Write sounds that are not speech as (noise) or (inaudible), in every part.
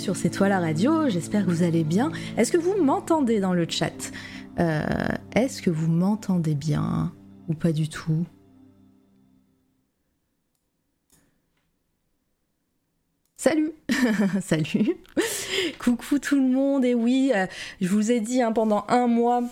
sur C'est toi la radio, j'espère que vous allez bien. Est-ce que vous m'entendez dans le chat? Euh, Est-ce que vous m'entendez bien ou pas du tout? Salut (laughs) Salut. Coucou tout le monde, et oui, euh, je vous ai dit hein, pendant un mois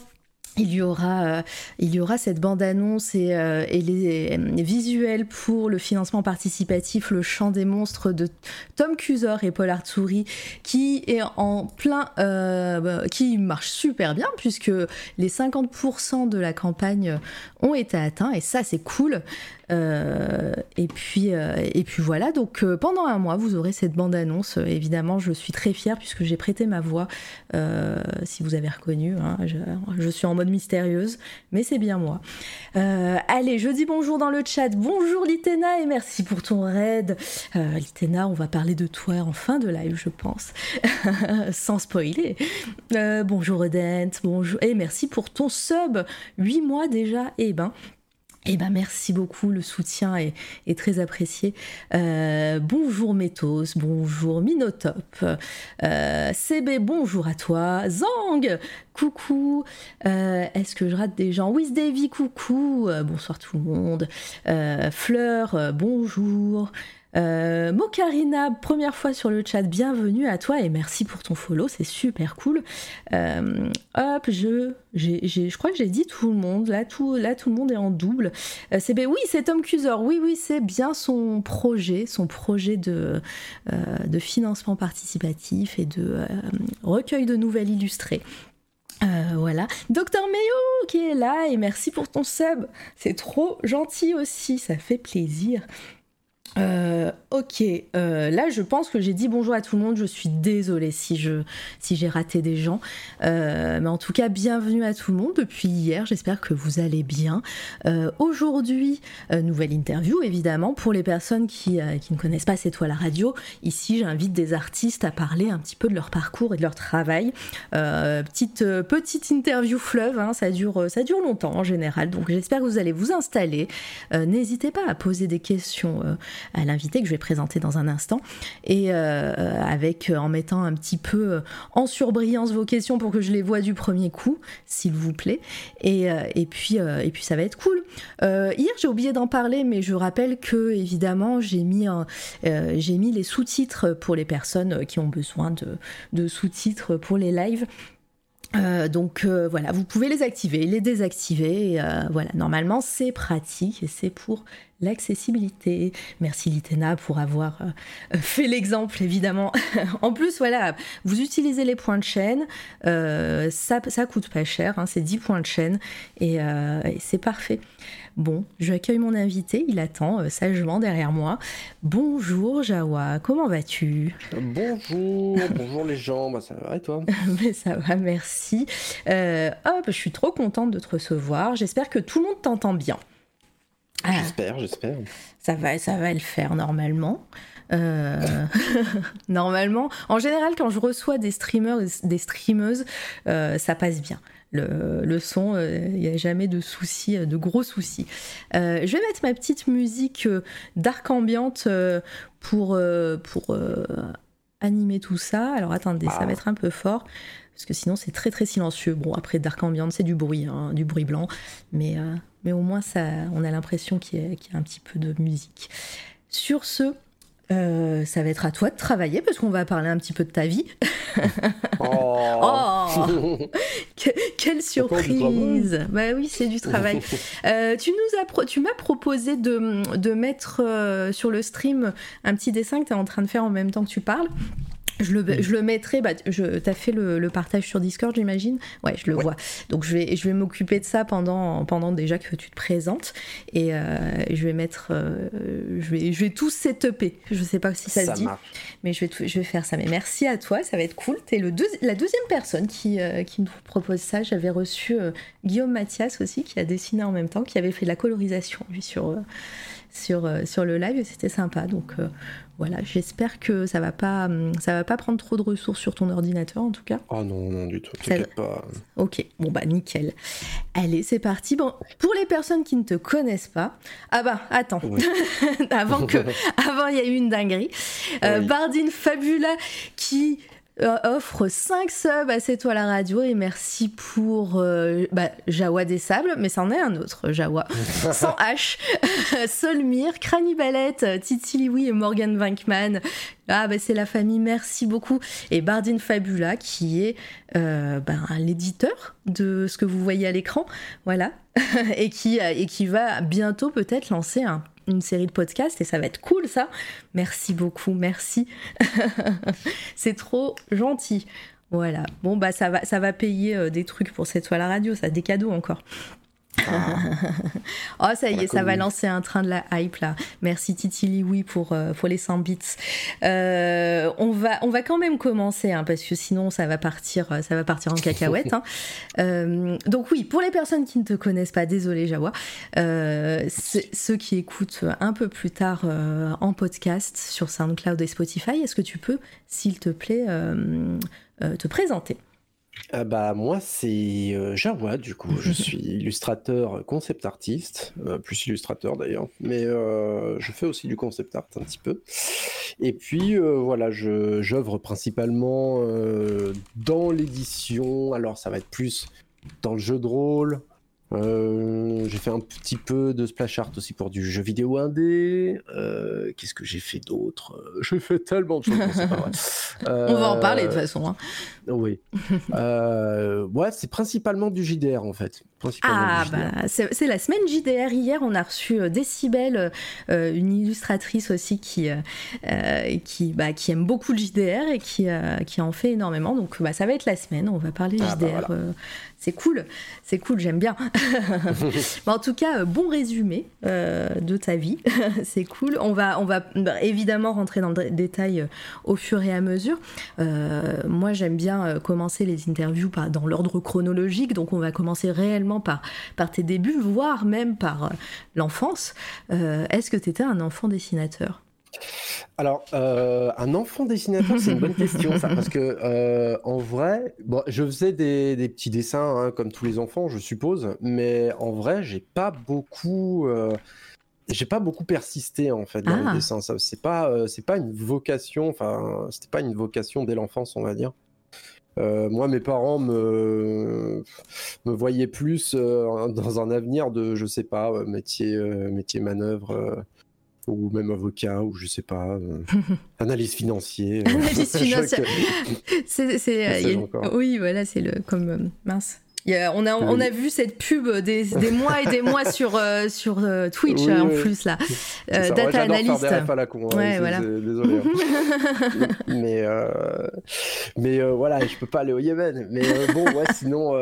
il y aura, euh, il y aura cette bande-annonce et, euh, les euh, visuels pour le financement participatif Le Chant des monstres de Tom Cusor et Paul Arturi qui est en plein, bah, qui marche super bien puisque les 50% de la campagne ont été atteints et ça c'est cool. Euh, et puis euh, et puis voilà. Donc euh, pendant un mois vous aurez cette bande annonce évidemment je suis très fière puisque j'ai prêté ma voix si vous avez reconnu hein, je, suis en mode mystérieuse mais c'est bien moi. Allez je dis bonjour dans le chat. Bonjour Litena et merci pour ton raid. Litena on va parler de toi en fin de live je pense. (laughs) Sans spoiler. Bonjour Odent. Bonjour et merci pour ton sub. 8 mois déjà et ben eh ben merci beaucoup, le soutien est, très apprécié. Euh, bonjour Métos, bonjour Minotop, euh, bonjour à toi, Zang, coucou, euh, est-ce que je rate des gens? Wiz Davy, coucou, euh, bonsoir tout le monde, Fleur, bonjour. Euh, Mokarina, première fois sur le chat, bienvenue à toi et merci pour ton follow, c'est super cool. Euh, hop, je, crois que j'ai dit tout le monde, là tout, là tout le monde est en double. Euh, c'est, oui, c'est Tom Cusor, oui, oui, c'est bien son projet, son projet de, de financement participatif et de recueil de nouvelles illustrées. Voilà, Docteur Mayo qui est là et merci pour ton sub, c'est trop gentil aussi, ça fait plaisir. Euh, ok, euh, là je pense que j'ai dit bonjour à tout le monde, je suis désolée si je si j'ai raté des gens, Euh, mais en tout cas bienvenue à tout le monde depuis hier, j'espère que vous allez bien. Euh, Aujourd'hui, nouvelle interview évidemment pour les personnes qui, qui ne connaissent pas C'est toi la radio. Ici j'invite des artistes à parler un petit peu de leur parcours et de leur travail. Petite, petite interview fleuve, hein, ça, dure, ça dure longtemps en général, donc j'espère que vous allez vous installer. N'hésitez pas à poser des questions à l'invité que je vais présenter dans un instant. Et euh, avec en mettant un petit peu euh, en surbrillance vos questions pour que je les vois du premier coup s'il vous plaît. Et, euh, et puis euh, et puis ça va être cool. Euh, hier j'ai oublié d'en parler mais je rappelle que évidemment j'ai mis euh, j'ai mis les sous-titres pour les personnes qui ont besoin de, de sous-titres pour les lives. Euh, donc euh, voilà, vous pouvez les activer, les désactiver. euh, voilà, normalement c'est pratique et c'est pour l'accessibilité. Merci Litena pour avoir euh, fait l'exemple évidemment. (laughs) en plus voilà, vous utilisez les points de chaîne, euh, ça, ça coûte pas cher, hein, c'est 10 points de chaîne et, euh, et c'est parfait. Bon, j'accueille mon invité, il attend euh, sagement derrière moi. Bonjour Jawa, comment vas-tu? Bonjour, (laughs) bonjour les gens, bah ça va et toi? (laughs) Mais ça va, merci. Hop, je suis trop contente de te recevoir. J'espère que tout le monde t'entend bien. Ah, J'espère, j'espère. ça va, ça va le faire normalement. Euh, (laughs) normalement, en général, quand je reçois des streamers, des streameuses, euh, ça passe bien. Le, le son, euh, il n'y a jamais de soucis, euh, de gros soucis. Euh, je vais mettre ma petite musique euh, dark ambiante euh, pour, euh, pour euh, animer tout ça. Alors attendez, ça va être un peu fort parce que sinon c'est très très silencieux. Bon, après dark ambiante, c'est du bruit, hein, du bruit blanc, mais, euh, mais au moins ça, on a l'impression qu'il y, a- qu'il y a un petit peu de musique. Sur ce, euh, ça va être à toi de travailler parce qu'on va parler un petit peu de ta vie. Oh, (laughs) Oh (laughs) Que- Quelle surprise Bah oui, c'est du travail. (laughs) Euh, tu nous as pro- tu m'as proposé de, de mettre euh, sur le stream un petit dessin que tu es en train de faire en même temps que tu parles. Je le, je le mettrai, bah, je, t'as fait le, le partage sur Discord, j'imagine? Ouais, je le Ouais. vois. Donc je vais, je vais m'occuper de ça pendant, pendant déjà que tu te présentes. Et euh, je vais mettre. euh, je, vais, je vais tout setuper. Je sais pas si ça, ça se dit, marche. mais je vais, tout- je vais faire ça. Mais merci à toi, ça va être cool. T'es le deuxi- la deuxième personne qui, euh, qui nous propose ça. J'avais reçu Guillaume Mathias aussi, qui a dessiné en même temps, qui avait fait de la colorisation, lui, sur, sur, sur le live et c'était sympa. Donc voilà, j'espère que ça va pas hum, ça va pas prendre trop de ressources sur ton ordinateur en tout cas. Oh non, non du tout, t'inquiète pas. Ok, bon bah nickel. Allez, c'est parti. Bon, pour les personnes qui ne te connaissent pas, ah bah attends, (laughs) avant que (laughs) avant il y a eu une dinguerie. Bardine Fabula qui euh, offre 5 subs à C'est toi la radio et merci pour euh, bah, Jawa des Sables, mais c'en est un autre, Jawa. (laughs) Sans H, (laughs) Solmir, Cranibalette, Titi Liwi et Morgan Vankman. Ah bah c'est la famille, merci beaucoup. Et Bardine Fabula qui est euh, bah, l'éditeur de ce que vous voyez à l'écran, voilà, (laughs) et, qui, et qui va bientôt peut-être lancer un une série de podcasts et ça va être cool ça. Merci beaucoup, merci. (laughs) c'est trop gentil. Voilà. Bon bah ça va ça va payer euh, des trucs pour cette fois la radio, ça des cadeaux encore. Oh, ça y est, ça va lancer un train de la hype là. Merci Titi Liwi pour, euh, pour les 100 bits. Euh, on, va, on va quand même commencer hein, parce que sinon ça va partir, ça va partir en cacahuète. Hein. Euh, donc, oui, pour les personnes qui ne te connaissent pas, désolé Jawa, ceux qui écoutent un peu plus tard en podcast sur SoundCloud et Spotify, est-ce que tu peux, s'il te plaît, te présenter? Ah bah moi c'est euh, Jawa du coup, je (laughs) suis illustrateur concept artiste, euh, plus illustrateur d'ailleurs, mais euh, je fais aussi du concept art un petit peu. Et puis voilà, j'œuvre principalement dans l'édition, alors ça va être plus dans le jeu de rôle, euh, j'ai fait un petit peu de splash art aussi pour du jeu vidéo indé. Euh, Qu'est-ce que j'ai fait d'autre? Euh, J'ai fait tellement de choses. (laughs) On va en parler de toute euh, façon. Hein. Oui. (laughs) ouais, c'est principalement du JDR en fait. Ah, bah, c'est la semaine JDR. Hier, on a reçu Décibel, une illustratrice aussi qui, qui, bah, qui aime beaucoup le JDR et qui, qui en fait énormément. Donc, bah, ça va être la semaine. On va parler ah, bah, JDR c'est cool, c'est cool, j'aime bien. (laughs) en tout cas, euh, bon résumé euh, de ta vie, (laughs) c'est cool. On va, bah, évidemment rentrer dans le détail euh, au fur et à mesure. moi, j'aime bien commencer les interviews dans l'ordre chronologique, donc on va commencer réellement par, par tes débuts, voire même par l'enfance. Est-ce que tu étais un enfant dessinateur? Alors, euh, un enfant dessinateur, c'est une bonne question, ça, parce que euh, en vrai, bon, je faisais des, petits dessins hein, comme tous les enfants, je suppose, mais en vrai, j'ai pas beaucoup, euh, j'ai pas beaucoup persisté en fait dans le ah. dessin. Ça, c'est pas, c'est pas une vocation, enfin, c'était pas une vocation dès l'enfance, on va dire. moi, mes parents me, me voyaient plus dans un avenir de, je sais pas, métier, métier manœuvre ou même avocat, ou je sais pas, euh, (laughs) analyse financière. analyse (laughs) financière. (laughs) c'est, oui, voilà, c'est le comme euh, mince. on, a, on a vu cette pub des, des mois et des mois sur, euh, sur Twitch en plus là. data analyst. à la con, hein, ouais, voilà. désolé. Hein. mais mais voilà, je peux pas aller au Yémen. Mais bon, ouais, sinon,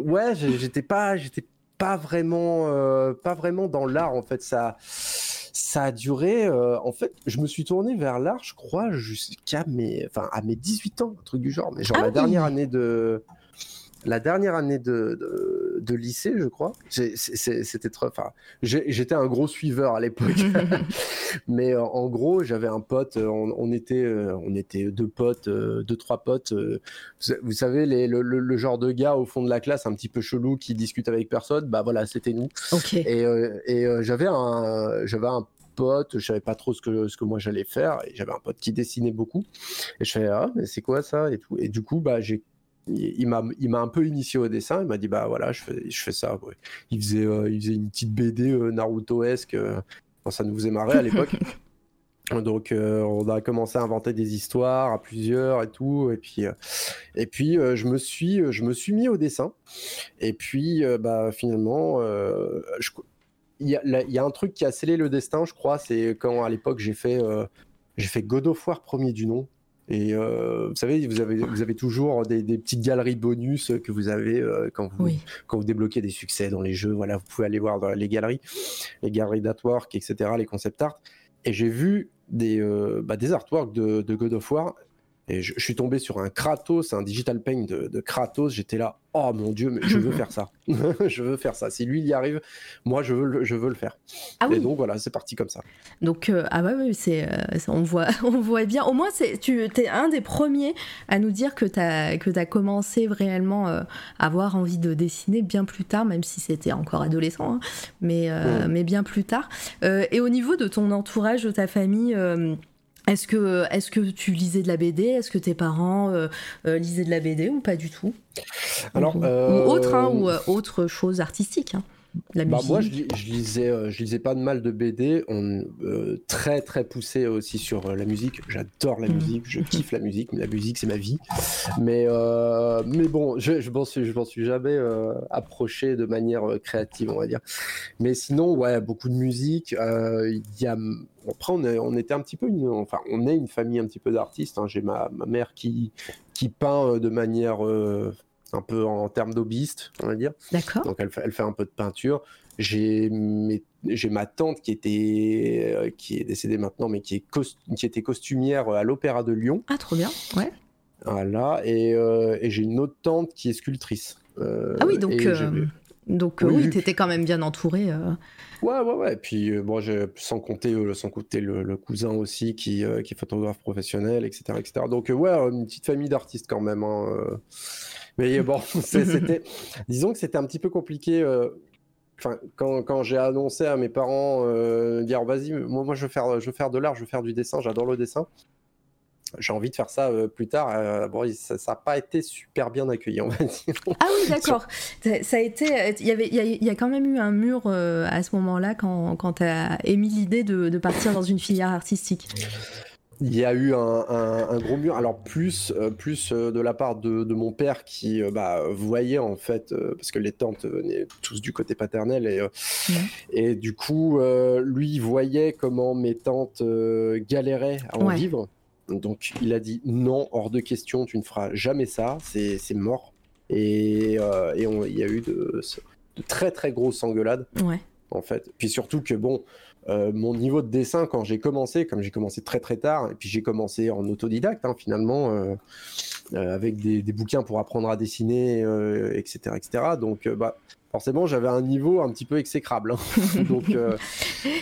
ouais, j'étais pas, j'étais pas vraiment, pas vraiment dans l'art en fait. Ça ça a duré. Euh, en fait, je me suis tourné vers l'art, je crois, jusqu'à mes, enfin, à mes 18 ans, un truc du genre. Mais genre ah la dernière année de, la dernière année de, de, lycée, je crois. C'était trop. Enfin, j'étais un gros suiveur à l'époque. (laughs) Mais euh, en gros, j'avais un pote. Euh, on, était, on était deux potes, deux trois potes. Vous savez, les, le, genre de gars au fond de la classe, un petit peu chelou, qui discute avec personne. Bah voilà, c'était nous. Et, et j'avais un, j'avais un pote, je savais pas trop ce que, ce que moi j'allais faire, et j'avais un pote qui dessinait beaucoup, et je fais ah mais c'est quoi ça et tout, et du coup bah j'ai il m'a il m'a un peu initié au dessin. Il m'a dit bah voilà je fais je fais ça il faisait euh, il faisait une petite BD euh, Naruto-esque euh, ça nous faisait marrer à l'époque. (laughs) Donc on a commencé à inventer des histoires à plusieurs et tout. Et puis et puis je me suis je me suis mis au dessin. Et puis bah finalement il y, a, y a un truc qui a scellé le destin je crois. C'est quand à l'époque j'ai fait j'ai fait God of War premier du nom et euh, vous savez, vous avez, vous avez toujours des, petites galeries bonus que vous avez euh, quand, vous, quand vous débloquez des succès dans les jeux. Voilà, vous pouvez aller voir dans les galeries, les galeries d'artwork, etc., les concept art. Et j'ai vu des, euh, bah, des artworks de, God of War. Et je, suis tombé sur un Kratos, un digital paint de, Kratos. J'étais là, oh mon dieu, mais je veux (laughs) faire ça. (laughs) je veux faire ça. Si lui il y arrive, moi je veux le, je veux le faire. Ah et donc voilà, c'est parti comme ça. Donc euh, ah ouais, ouais c'est euh, on voit (laughs) on voit bien. Au moins c'est tu es un des premiers à nous dire que tu as que as commencé réellement euh, à avoir envie de dessiner bien plus tard, même si c'était encore adolescent, hein. mais mais bien plus tard. et au niveau de ton entourage, de ta famille. Est-ce que, est que tu lisais de la BD Est-ce que tes parents euh, euh, lisaient de la BD ou pas du tout? Alors, ou, autre, hein, ou euh, autre chose artistique hein bah, moi, je, lisais, euh, je lisais pas de mal de BD. On euh, très très poussé aussi sur euh, la musique. J'adore la mm. musique, je kiffe la musique. Mais la musique, c'est ma vie. Mais mais bon, je je m'en suis je m'en suis jamais approché de manière créative, on va dire. Mais sinon, ouais, beaucoup de musique. Il y a après, on, on, était un petit peu une, enfin, on est une famille un petit peu d'artistes. Hein. J'ai ma, ma, mère qui qui peint de manière un peu en termes d'hobbyiste, on va dire. D'accord. Donc elle fait, elle fait un peu de peinture. J'ai ma tante qui était euh, qui est décédée maintenant, mais qui est qui était costumière à l'Opéra de Lyon. Ah, trop bien. Ouais. Voilà. Et, euh, et j'ai une autre tante qui est sculptrice. Euh, ah oui, donc donc oui, tu étais quand même bien entouré. Ouais, ouais, ouais. Et puis, bon, sans compter, sans compter le, cousin aussi qui, qui, est photographe professionnel, etc. etc. Donc, ouais, une petite famille d'artistes quand même. Hein, mais (laughs) bon, c'était, disons que c'était un petit peu compliqué. Euh, enfin, quand, quand j'ai annoncé à mes parents, euh, dire vas-y, moi, moi je veux faire, je veux faire de l'art, je veux faire du dessin, j'adore le dessin. J'ai envie de faire ça euh, plus tard. bon, ça n'a pas été super bien accueilli, on va dire. (laughs) Ah oui, d'accord. ça a été. Il y avait, il y, a, quand même eu un mur à ce moment-là quand, quand tu as émis l'idée de, de partir dans une filière artistique. Il y a eu un, gros mur, alors plus, euh, plus euh, de la part de, mon père qui euh, bah, voyait en fait, parce que les tantes venaient tous du côté paternel, et, et du coup, lui voyait comment mes tantes galéraient à en vivre. Donc il a dit non, hors de question, tu ne feras jamais ça, c'est mort. Et, et il y a eu de, de, très très grosses engueulades. Ouais. En fait. Puis surtout que bon, euh, mon niveau de dessin quand j'ai commencé, comme j'ai commencé très très tard, et puis j'ai commencé en autodidacte hein, finalement, euh, euh, avec des, bouquins pour apprendre à dessiner, etc., etc. Donc bah, forcément j'avais un niveau un petit peu exécrable. Hein. (laughs) donc,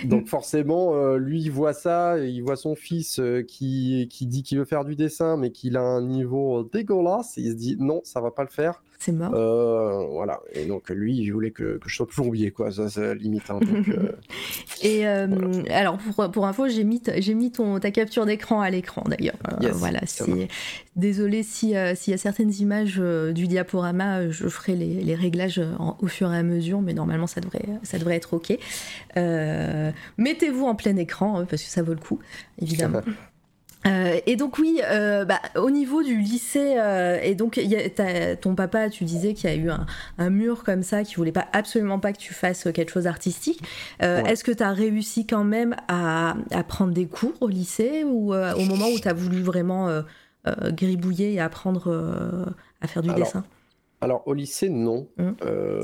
donc forcément lui il voit ça, il voit son fils qui, qui dit qu'il veut faire du dessin mais qu'il a un niveau dégueulasse, et il se dit non ça va pas le faire. C'est mort. Euh, voilà. Et donc, lui, il voulait que, que je sois plombier, quoi. Ça, c'est limite. Hein, euh, (laughs) et euh, alors, pour, pour info, j'ai mis, j'ai mis ton, ta capture d'écran à l'écran, d'ailleurs. voilà. désolé s'il y a certaines images du diaporama, je ferai les, les réglages au fur et à mesure, mais normalement, ça devrait, ça devrait être OK. mettez-vous en plein écran, hein, parce que ça vaut le coup, évidemment. (laughs) Euh, et donc oui, euh, bah, au niveau du lycée, euh, et donc y a, ton papa, tu disais qu'il y a eu un, mur comme ça qui voulait pas absolument pas que tu fasses quelque chose d'artistique. Est-ce que tu as réussi quand même à, à, prendre des cours au lycée ou au moment où tu as voulu vraiment gribouiller et apprendre à faire du dessin? Alors au lycée non. Hum. Euh,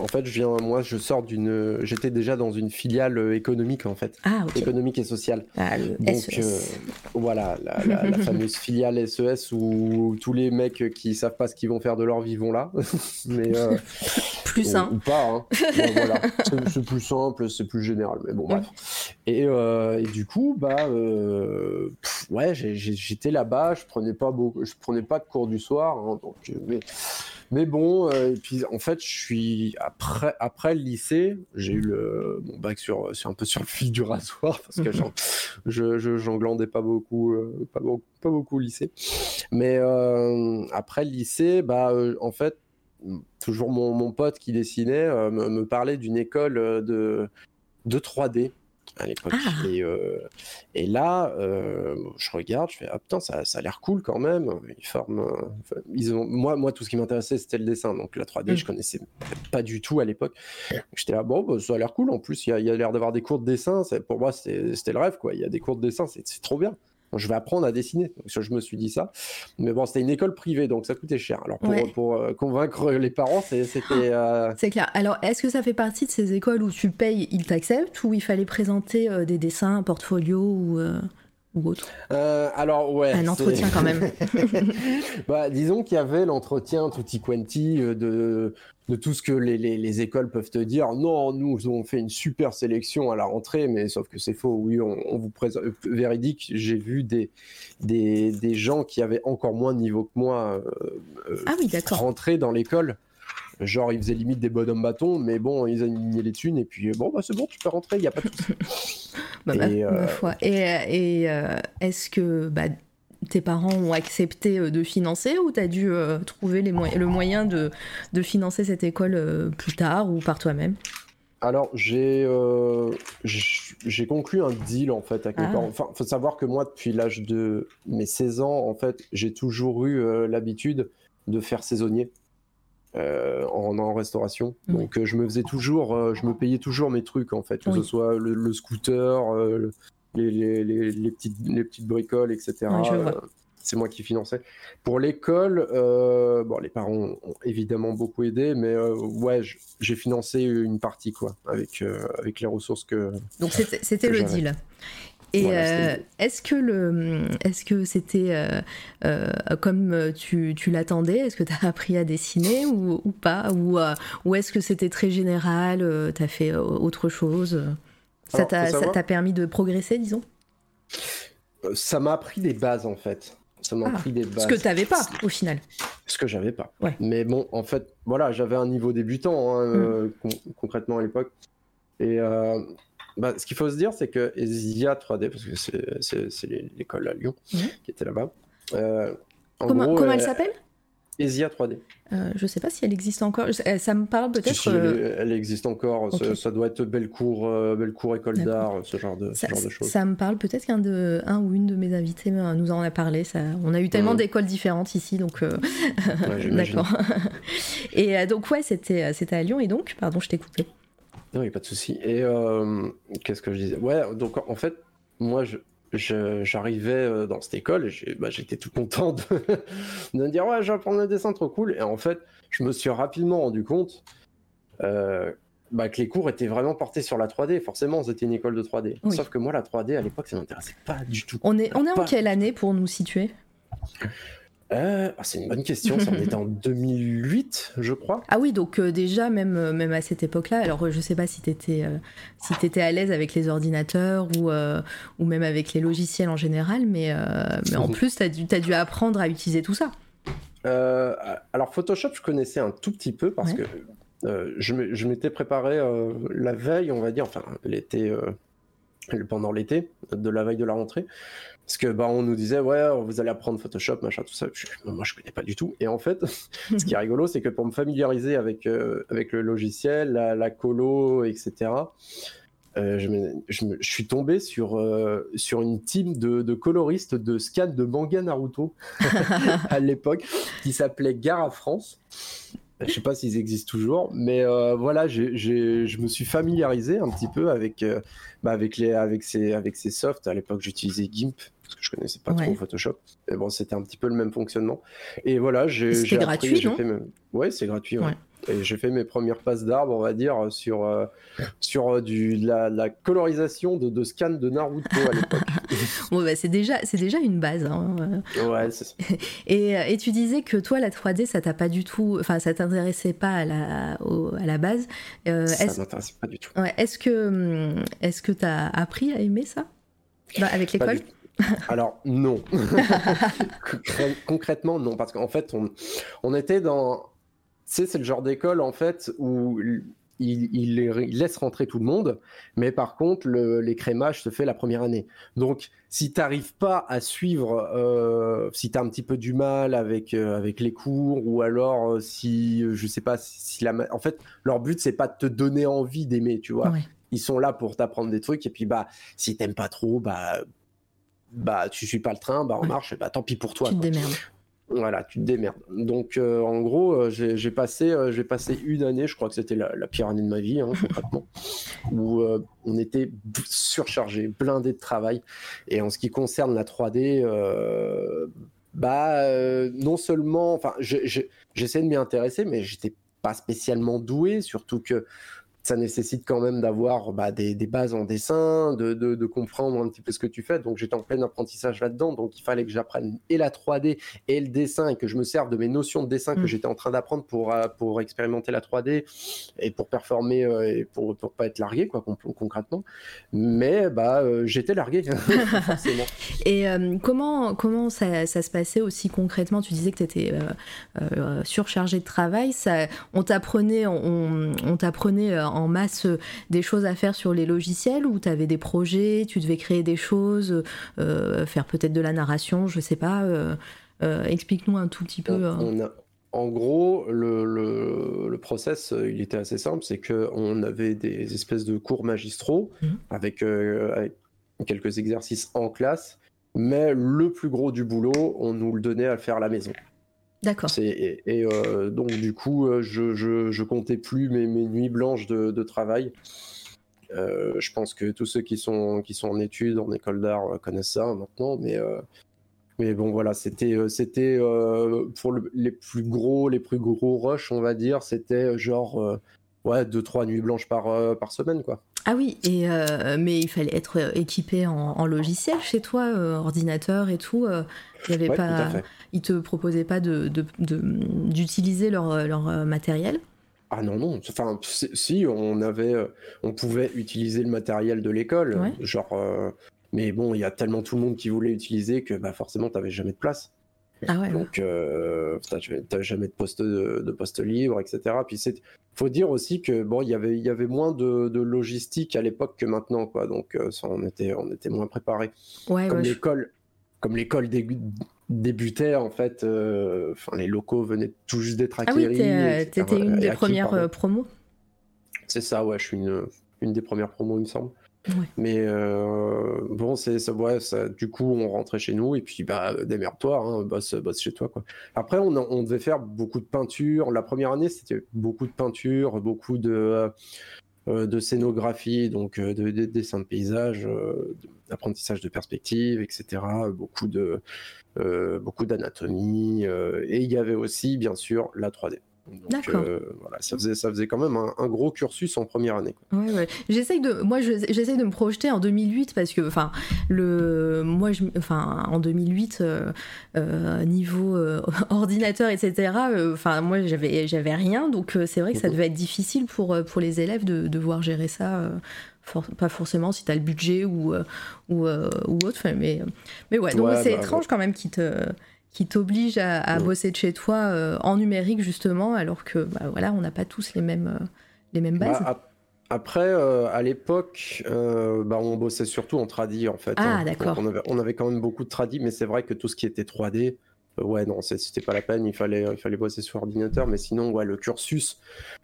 en fait, je viens, moi, je sors d'une, j'étais déjà dans une filiale euh, économique en fait, ah, économique et sociale. Ah, Donc euh, voilà, la, (laughs) fameuse filiale SES où tous les mecs qui savent pas ce qu'ils vont faire de leur vie vont là. (laughs) Mais (laughs) plus simple. Ou pas. Hein. voilà, c'est plus simple, c'est plus général. Mais bon bref. Et, et, du coup, bah ouais, j'étais là-bas, je prenais pas beaucoup, je prenais pas de cours du soir, hein, donc mais mais bon, euh, et puis en fait, je suis après après le lycée, j'ai eu le mon bac sur sur un peu sur le fil du rasoir parce que (laughs) je je pas beaucoup euh, pas, pas beaucoup au lycée. Mais euh, après le lycée, bah en fait, toujours mon, mon pote qui dessinait me, me, parlait d'une école de de 3D à l'époque. Ah. Et, euh, et, là, euh, je regarde, je fais ah putain, ça, ça a l'air cool quand même. Ils forment. ils ont, moi, moi, tout ce qui m'intéressait, c'était le dessin. Donc la 3D, je mm. connaissais pas du tout à l'époque. J'étais là, bon, bah, ça a l'air cool. En plus, il y a, a l'air d'avoir des cours de dessin. Pour moi, c'était le rêve, quoi. Il y a des cours de dessin, c'est trop bien je vais apprendre à dessiner. Donc, je me suis dit ça. Mais bon, c'était une école privée, donc ça coûtait cher. Alors, pour, pour euh, convaincre les parents, c'était. Euh, c'est clair. Alors, est-ce que ça fait partie de ces écoles où tu payes, ils t'acceptent, ou il fallait présenter euh, des dessins, un portfolio ou, ou autre Alors ouais. Un entretien quand même. (laughs) bah, disons qu'il y avait l'entretien tutti quanti de de tout ce que les, écoles peuvent te dire. Non, nous avons fait une super sélection à la rentrée, mais sauf que c'est faux. Oui, on, vous présente véridique. J'ai vu des, des, gens qui avaient encore moins de niveau que moi euh, ah oui, rentrer dans l'école. Genre, ils faisaient limite des bonhommes bâtons, mais bon, ils alignaient les thunes, et puis bon, bah, c'est bon, tu peux rentrer, il n'y a pas de souci. (laughs) bah, et, foi. Et, et euh, est-ce que bah, tes parents ont accepté euh, de financer ou tu as dû euh, trouver les le moyen de, de, financer cette école euh, plus tard ou par toi-même? Alors, j'ai j'ai conclu un deal en fait avec mes ah. parents. Enfin, faut savoir que moi, depuis l'âge de mes 16 ans, en fait, j'ai toujours eu l'habitude de faire saisonnier en, en, restauration. Donc, je me faisais toujours, je me payais toujours mes trucs en fait, que ce soit le, scooter, les, les, petites, les petites bricoles, etc. Euh, c'est moi qui finançais. Pour l'école, euh, bon, les parents ont évidemment beaucoup aidé, mais euh, ouais, j'ai financé une partie, quoi, avec, avec les ressources que. Donc c'était le deal. Et est-ce que le, est-ce que c'était comme tu, tu l'attendais? Est-ce que tu as appris à dessiner ou, ou pas? Ou, ou est-ce que c'était très général Tu as fait autre chose? Ça t'a permis de progresser, disons? Euh, Ça m'a appris des bases, en fait. Ça m'a ah, appris des bases. Ce que tu n'avais pas, au final. Ce que j'avais pas. Mais bon, en fait, voilà, j'avais un niveau débutant, hein, euh, mm. concrètement à l'époque. Et euh, bah, ce qu'il faut se dire, c'est que ESIA 3D, parce que c'est l'école à Lyon mm. qui était là-bas. comment, comment elle s'appelle? ESIA 3D. Euh, je ne sais pas si elle existe encore. Ça me parle peut-être. Euh, elle, existe encore. Ça, doit être Bellecour, euh, Bellecour École d'Art, ce, genre de, choses. Ça me parle peut-être qu'un de, un ou une de mes invités nous en a parlé. Ça, on a eu tellement d'écoles différentes ici, donc. (laughs) D'accord. et donc ouais, c'était c'était à Lyon et donc, pardon, je t'ai coupé. Non, il n'y a pas de souci. Et qu'est-ce que je disais? Ouais, donc en fait, moi, je, j'arrivais euh, dans cette école et bah, j'étais tout content de, (laughs) de, me dire ouais j'apprends le dessin trop cool. Et en fait je me suis rapidement rendu compte euh, bah, que les cours étaient vraiment portés sur la 3D forcément c'était une école de 3D sauf que moi la 3D à l'époque ça m'intéressait pas du tout. On est, on est en quelle année pour nous situer? Euh, ah, c'est une bonne question. Ça en était en (laughs) 2008, je crois. Ah oui, donc euh, déjà, même, euh, même à cette époque-là, alors je sais pas si tu étais, si étais à l'aise avec les ordinateurs ou, ou même avec les logiciels en général, mais, mais en (laughs) plus, tu as, dû, as dû apprendre à utiliser tout ça. alors Photoshop, je connaissais un tout petit peu parce que je m'étais préparé la veille, on va dire, enfin l'été pendant l'été, de la veille de la rentrée. Parce que bah, on nous disait, ouais, vous allez apprendre Photoshop, machin, tout ça. moi, je connais pas du tout. Et en fait, (laughs) ce qui est rigolo, c'est que pour me familiariser avec, euh, avec le logiciel, la, colo, etc., euh, je, je, suis tombé sur, euh, sur une team de, de, coloristes de scan de manga Naruto (laughs) (laughs) à l'époque qui s'appelait Gara France. Je sais pas s'ils existent toujours, mais voilà, je me suis familiarisé un petit peu avec, bah, avec, les, avec, ces, avec ces softs. À l'époque, j'utilisais GIMP, parce que je connaissais pas trop Photoshop. Mais bon, c'était un petit peu le même fonctionnement. Et voilà, j'ai. C'était gratuit, non Ouais, c'est gratuit. Ouais. Et j'ai fait mes premières passes d'arbres, on va dire, sur, euh, sur euh, du, la, colorisation de, de scan de Naruto à l'époque. (laughs) bon, bah, c'est déjà, déjà une base. Hein. Ouais, c'est ça. (laughs) Et, et, tu disais que toi, la 3D, ça t'a pas du tout. Enfin, ça t'intéressait pas à la, à la base. Euh, ça m'intéressait pas du tout. Ouais, est-ce que hum, est-ce que tu as appris à aimer ça? Bah, avec l'école? (laughs) alors non. (laughs) Concrètement non, parce qu'en fait on, on était dans sais, c'est le genre d'école en fait où il, laisse rentrer tout le monde, mais par contre, l'écrémage se fait la première année. Donc, si tu n'arrives pas à suivre, euh, si tu as un petit peu du mal avec, euh, avec les cours, ou alors euh, si, je sais pas, si la, en fait, leur but, c'est pas de te donner envie d'aimer, tu vois. Ils sont là pour t'apprendre des trucs, et puis, bah, si t'aimes pas trop, bah, bah, tu suis pas le train, bah, en marche, et bah, tant pis pour toi. Tu te démerdes. Voilà, tu te démerdes. Donc, euh, en gros, euh, j'ai passé, euh, j'ai passé une année, je crois que c'était la, pire année de ma vie, hein, concrètement, (laughs) où on était surchargé, blindé de travail. Et en ce qui concerne la 3D, bah, non seulement, enfin, j'essaie de m'y intéresser, mais j'étais pas spécialement doué, surtout que ça nécessite quand même d'avoir bah, des, bases en dessin, de, comprendre un petit peu ce que tu fais. Donc j'étais en plein apprentissage là-dedans, donc il fallait que j'apprenne et la 3D et le dessin et que je me serve de mes notions de dessin que mm. j'étais en train d'apprendre pour, euh, pour expérimenter la 3D et pour performer euh, et pour ne pas être largué quoi, concrètement. Mais bah, euh, j'étais largué, (laughs) forcément. (laughs) Et comment, comment ça, ça, se passait aussi concrètement? Tu disais que tu étais surchargé de travail. Ça, on t'apprenait on, on t'apprenait en masse euh, des choses à faire sur les logiciels ou tu avais des projets, tu devais créer des choses, euh, faire peut-être de la narration, je sais pas. Euh, explique-nous un tout petit peu. en gros, le, le, process, il était assez simple, c'est qu'on avait des espèces de cours magistraux mmh. avec, quelques exercices en classe, mais le plus gros du boulot, on nous le donnait à le faire à la maison. D'accord. Et, euh, donc, du coup, euh, je, je, comptais plus mes, mes nuits blanches de, de travail. Euh, je pense que tous ceux qui sont, qui sont en études, en école d'art, connaissent ça maintenant. Mais, mais bon, voilà, c'était c'était pour les plus gros, les plus gros rushs, on va dire, c'était genre ouais, deux, trois nuits blanches par, par semaine, quoi. Ah oui, et mais il fallait être équipé en, logiciel chez toi, ordinateur et tout. Il y avait pas ils te proposaient pas d'utiliser leur, leur euh, matériel? Ah non non, enfin si on avait, euh, on pouvait utiliser le matériel de l'école, genre, euh, mais bon il y a tellement tout le monde qui voulait utiliser que bah forcément t'avais jamais de place. Ah ouais, Donc euh, t'as jamais de poste de, poste libre, etc. Puis faut dire aussi que bon il y avait il y avait moins de, logistique à l'époque que maintenant quoi, donc ça, on était on était moins préparé. Ouais, comme l'école comme l'école débutait en fait, euh, enfin les locaux venaient tout juste d'être acquéris. Ah oui, t'étais une des premières euh, promos. C'est ça, ouais, je suis une, une des premières promos, il me semble. Mais euh, bon, c'est ça, du coup, on rentrait chez nous et puis bah démerde-toi, hein, bosse, bosse chez toi quoi. Après, on, devait faire beaucoup de peinture. La première année, c'était beaucoup de peinture, beaucoup de de scénographie, donc de, de, dessins de paysage, d'apprentissage de perspective, etc. Beaucoup de euh, beaucoup d'anatomie, euh, et il y avait aussi, bien sûr, la 3D. D'accord. Euh, voilà, ça faisait, ça faisait quand même un, gros cursus en première année. Ouais, ouais. J'essaye de, moi, j'essaye de me projeter en 2008 parce que, enfin, le, moi, je, enfin, en 2008, niveau (laughs) ordinateur, etc. Enfin, moi, j'avais, j'avais rien, donc c'est vrai que ça mhm. devait être difficile pour pour les élèves de devoir gérer ça pas forcément si tu as le budget ou, euh, ou, euh, ou autre. Mais, mais ouais, donc c'est bah, étrange quand même qui te qui t'oblige à, bosser de chez toi euh, en numérique justement alors que bah, voilà on n'a pas tous les mêmes les mêmes bases. bah, après à l'époque bah, on bossait surtout en tradi en fait ah hein. d'accord. On avait, on avait, quand même beaucoup de tradi mais c'est vrai que tout ce qui était 3D ouais, non, c'était pas la peine, il fallait, il fallait bosser sur ordinateur, mais sinon, ouais, le cursus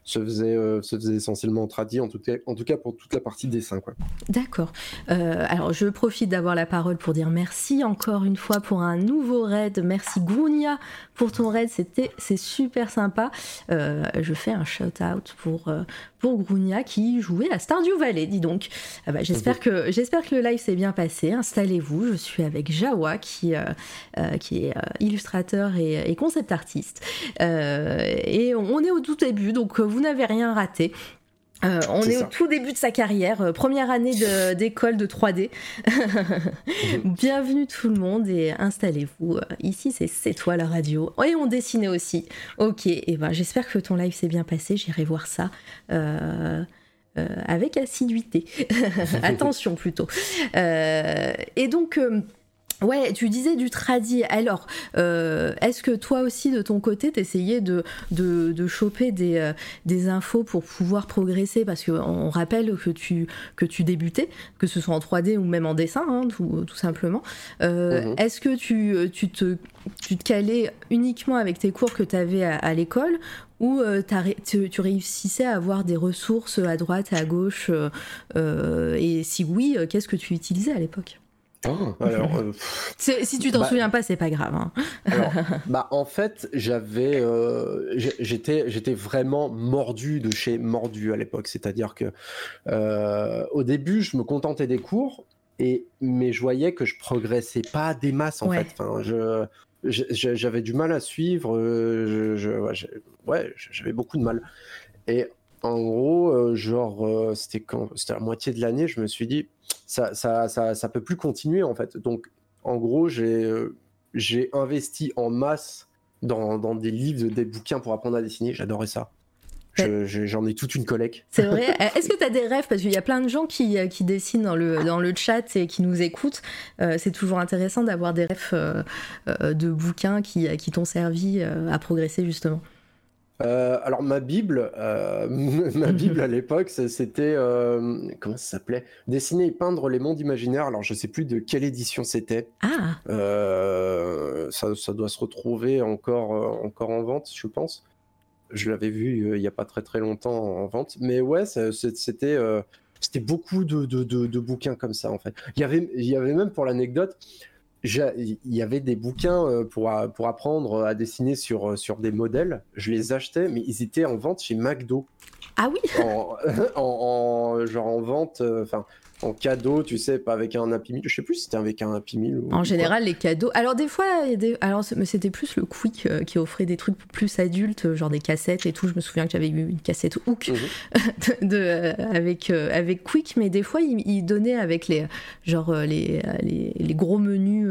se faisait, euh, se faisait essentiellement traduit, en tout, cas, en tout cas pour toute la partie dessin. D'accord. Euh, alors, je profite d'avoir la parole pour dire merci encore une fois pour un nouveau raid. Merci Gounia pour ton raid, c'était, c'est super sympa. Euh, je fais un shout-out pour, pour Grounia qui jouait à Stardew Valley, dis donc. Ah bah, j'espère, que, que le live s'est bien passé. Installez-vous, je suis avec Jawa qui, qui est illustrateur et, concept artiste. et on est au tout début, donc vous n'avez rien raté. Euh, on est, au tout début de sa carrière, euh, première année (laughs) d'école de, 3D. Bienvenue tout le monde et installez-vous. Euh, ici, c'est C'est toi la radio. Et on dessinait aussi. Ok, et ben j'espère que ton live s'est bien passé. J'irai voir ça. avec assiduité. (laughs) (laughs) Attention plutôt. et donc, Ouais, tu disais du tradi. Alors, euh, est-ce que toi aussi, de ton côté, t'essayais de, de, de choper des, euh, des infos pour pouvoir progresser? Parce qu'on rappelle que tu, que tu débutais, que ce soit en 3D ou même en dessin, hein, tout, tout, simplement. Euh, mhm. Est-ce que tu, tu, te, tu te calais uniquement avec tes cours que tu avais à, l'école ou tu, tu, réussissais à avoir des ressources à droite, à gauche Et si oui, qu'est-ce que tu utilisais à l'époque? Alors, euh, si tu t'en bah, souviens pas, c'est pas grave. Hein. (laughs) bah, en fait, j'avais, euh, j'étais, j'étais vraiment mordu de chez mordu à l'époque. C'est-à-dire que euh, au début, je me contentais des cours, et mais je voyais que je progressais pas des masses en fait. Enfin, je, j'avais du mal à suivre. Je, ouais, j'avais beaucoup de mal. Et en gros, genre, c'était quand C'était la moitié de l'année, je me suis dit, ça, ça, ça, ça, peut plus continuer en fait. Donc, en gros, j'ai j'ai investi en masse dans, dans, des livres, des bouquins pour apprendre à dessiner. J'adorais ça. J'en ai toute une collecte. C'est vrai. (laughs) Est-ce que tu as des rêves? Parce qu'il y a plein de gens qui, qui, dessinent dans le, dans le chat et qui nous écoutent. Euh, c'est toujours intéressant d'avoir des rêves euh, euh, de bouquins qui, qui t'ont servi à progresser justement. Alors ma Bible, (laughs) ma Bible à l'époque, c'était comment ça s'appelait? Dessiner et peindre les mondes imaginaires. Alors je sais plus de quelle édition c'était. Ah. Ça, ça, doit se retrouver encore encore en vente, je pense je l'avais vu euh, il n'y a pas très très longtemps en vente. Mais ouais, c'était euh, c'était beaucoup de, de, de, bouquins comme ça en fait. Il y avait, il y avait même pour l'anecdote, il y avait des bouquins euh, pour, pour apprendre à dessiner sur, sur des modèles. Je les achetais, mais ils étaient en vente chez McDo. Ah oui en, (laughs) en, genre en vente, enfin, en cadeau, tu sais, pas avec un Happy Meal. Je sais plus si c'était avec un Happy Meal. en général, les cadeaux. Alors, des fois, Alors, c'était plus le Quick euh, qui offrait des trucs plus adultes, genre des cassettes et tout. Je me souviens que j'avais eu une cassette Hook mhm. (laughs) de, euh, avec, euh, avec Quick, mais des fois, il, donnait avec les, genre, les, les, gros menus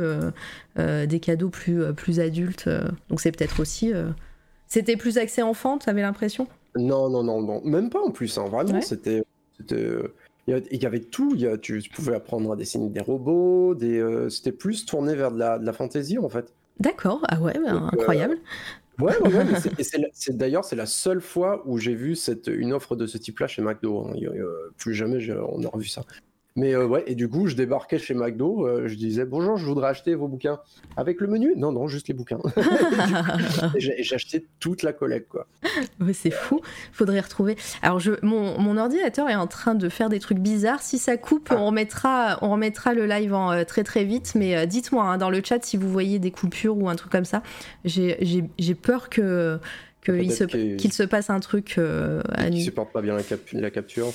des cadeaux plus, plus adultes. Donc, c'est peut-être aussi. C'était plus accès enfant, tu avais l'impression? Non, non, non, non. Même pas en plus. Hein. Vraiment, c'était. Il y, avait tout. Il y tu, pouvais apprendre à dessiner des robots. Des, euh, c'était plus tourné vers de la, de la fantaisie en fait. D'accord. Ah ouais, bah, incroyable. Euh, ouais, ouais, (laughs) c'est, d'ailleurs c'est la seule fois où j'ai vu cette, une offre de ce type-là chez McDo. Hein. plus jamais on a revu ça. Mais euh, ouais, et du coup, je débarquais chez McDo, euh, je disais bonjour, je voudrais acheter vos bouquins. Avec le menu? Non, non, juste les bouquins. (laughs) j'ai acheté toute la collecte, quoi. c'est fou, faudrait retrouver. Alors, je, mon, mon, ordinateur est en train de faire des trucs bizarres. Si ça coupe, ah. on, remettra, on remettra le live en euh, très très vite. Mais dites-moi hein, dans le chat si vous voyez des coupures ou un truc comme ça. J'ai peur que qu'il se, passe un truc euh, à supporte pas bien la, capture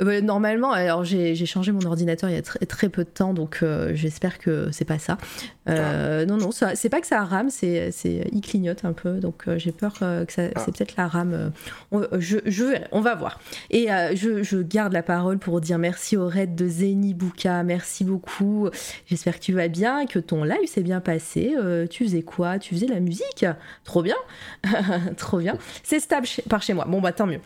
euh, Normalement, alors j'ai, changé mon ordinateur il y a très, très peu de temps, donc euh, j'espère que c'est pas ça. Ah. Non, non, c'est pas que ça rame, c'est, c'est, il clignote un peu, donc j'ai peur que ça, ah. c'est peut-être la rame. On, je, je, on va voir. Et je, je, garde la parole pour dire merci au raid de Zeni Bouka, merci beaucoup. J'espère que tu vas bien, que ton live s'est bien passé. tu faisais quoi? Tu faisais la musique? Trop bien (laughs) Trop C'est stable par chez moi. Bon, bah tant mieux.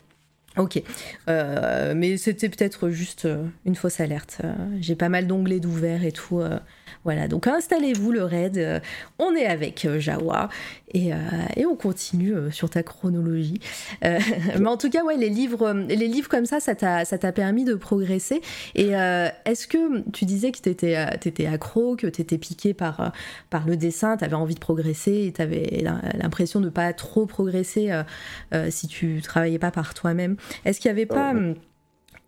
Ok, euh, mais c'était peut-être juste euh, une fausse alerte. Euh, j'ai pas mal d'onglets d'ouvert et tout. Voilà, donc installez-vous le raid. on est avec Jawa et, et, on continue sur ta chronologie. (laughs) mais en tout cas, ouais, les livres, les livres comme ça, ça t'a permis de progresser. Et est-ce que tu disais que tu étais, accro, que tu étais piqué par, par le dessin, tu avais envie de progresser et tu avais l'impression de pas trop progresser si tu travaillais pas par toi-même? Est-ce qu'il n'y avait pas hum,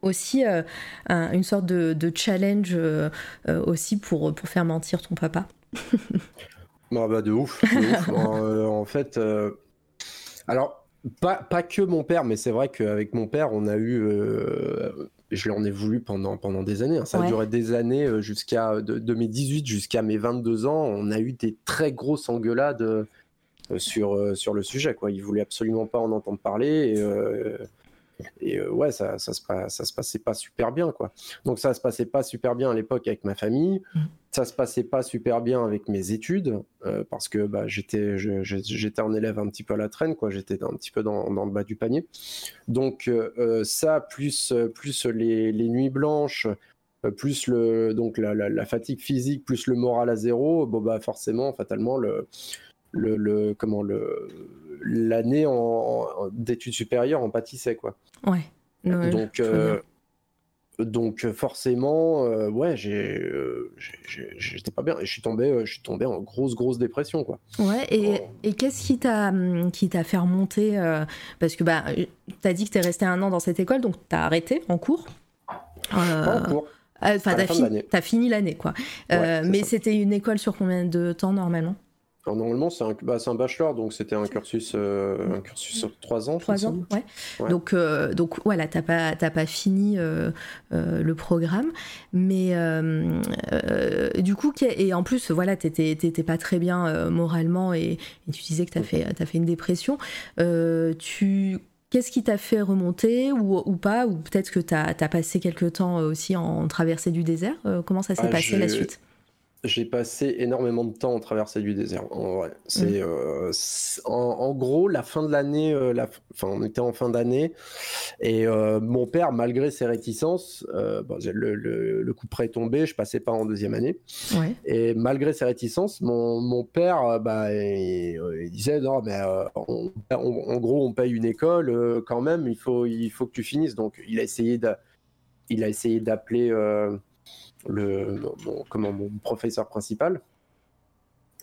aussi euh, une sorte de, challenge euh, euh, aussi pour, pour faire mentir ton papa (laughs) bah, bah, de ouf. (laughs) en fait, alors, pas, pas, que mon père, mais c'est vrai qu'avec mon père, on a eu. je l'en ai voulu pendant, pendant des années. Hein. Ça a duré des années jusqu'à de, mes 18 jusqu'à mes 22 ans. On a eu des très grosses engueulades sur, sur le sujet. Quoi. Il voulait absolument pas en entendre parler. Et, et euh, ouais, ça, ça, se ça se passait pas super bien, quoi. Donc ça se passait pas super bien à l'époque avec ma famille. Mm. Ça se passait pas super bien avec mes études euh, parce que bah, j'étais j'étais un élève un petit peu à la traîne, quoi. J'étais un petit peu dans, dans, le bas du panier. Donc euh, ça plus plus les, les nuits blanches. plus le donc la, la, fatigue physique plus le moral à zéro bon bah forcément fatalement le le, le comment le l'année en, d'études supérieures en pâtissait quoi. Ouais. donc euh, donc forcément euh, ouais j'ai euh, j'étais pas bien je suis tombé je suis tombé en grosse grosse dépression quoi. Ouais et, oh. et qu'est-ce qui t'a qui t'a fait remonter parce que bah t'as dit que t'es resté un an dans cette école donc t'as arrêté en cours. en cours. Enfin, t'as, fini l'année, quoi. mais c'était une école sur combien de temps normalement? Normalement, c'est un, bah, un, bachelor, donc c'était un cursus, euh, un cursus sur trois ans. Trois ans, ouais. Donc, euh, donc voilà, t'as pas, pas fini euh, le programme, mais du coup, et en plus, voilà, t'étais pas très bien moralement et, tu disais que t'as fait, as fait une dépression. tu Qu'est-ce qui t'a fait remonter ou, pas? Ou peut-être que tu as, passé quelques temps aussi en traversée du désert Comment ça s'est ah, passé la suite? J'ai passé énormément de temps en traversée du désert. En, c'est, mm. euh, en, gros, la fin de l'année, euh, la, enfin, on était en fin d'année, et euh, mon père, malgré ses réticences, le, le, coup près est tombé, je passais pas en deuxième année, et malgré ses réticences, mon, mon père, bah, il, disait non, mais en gros, on paye une école quand même, il faut, il faut que tu finisses. Donc, il a essayé de, il a essayé d'appeler le, mon, comment, mon professeur principal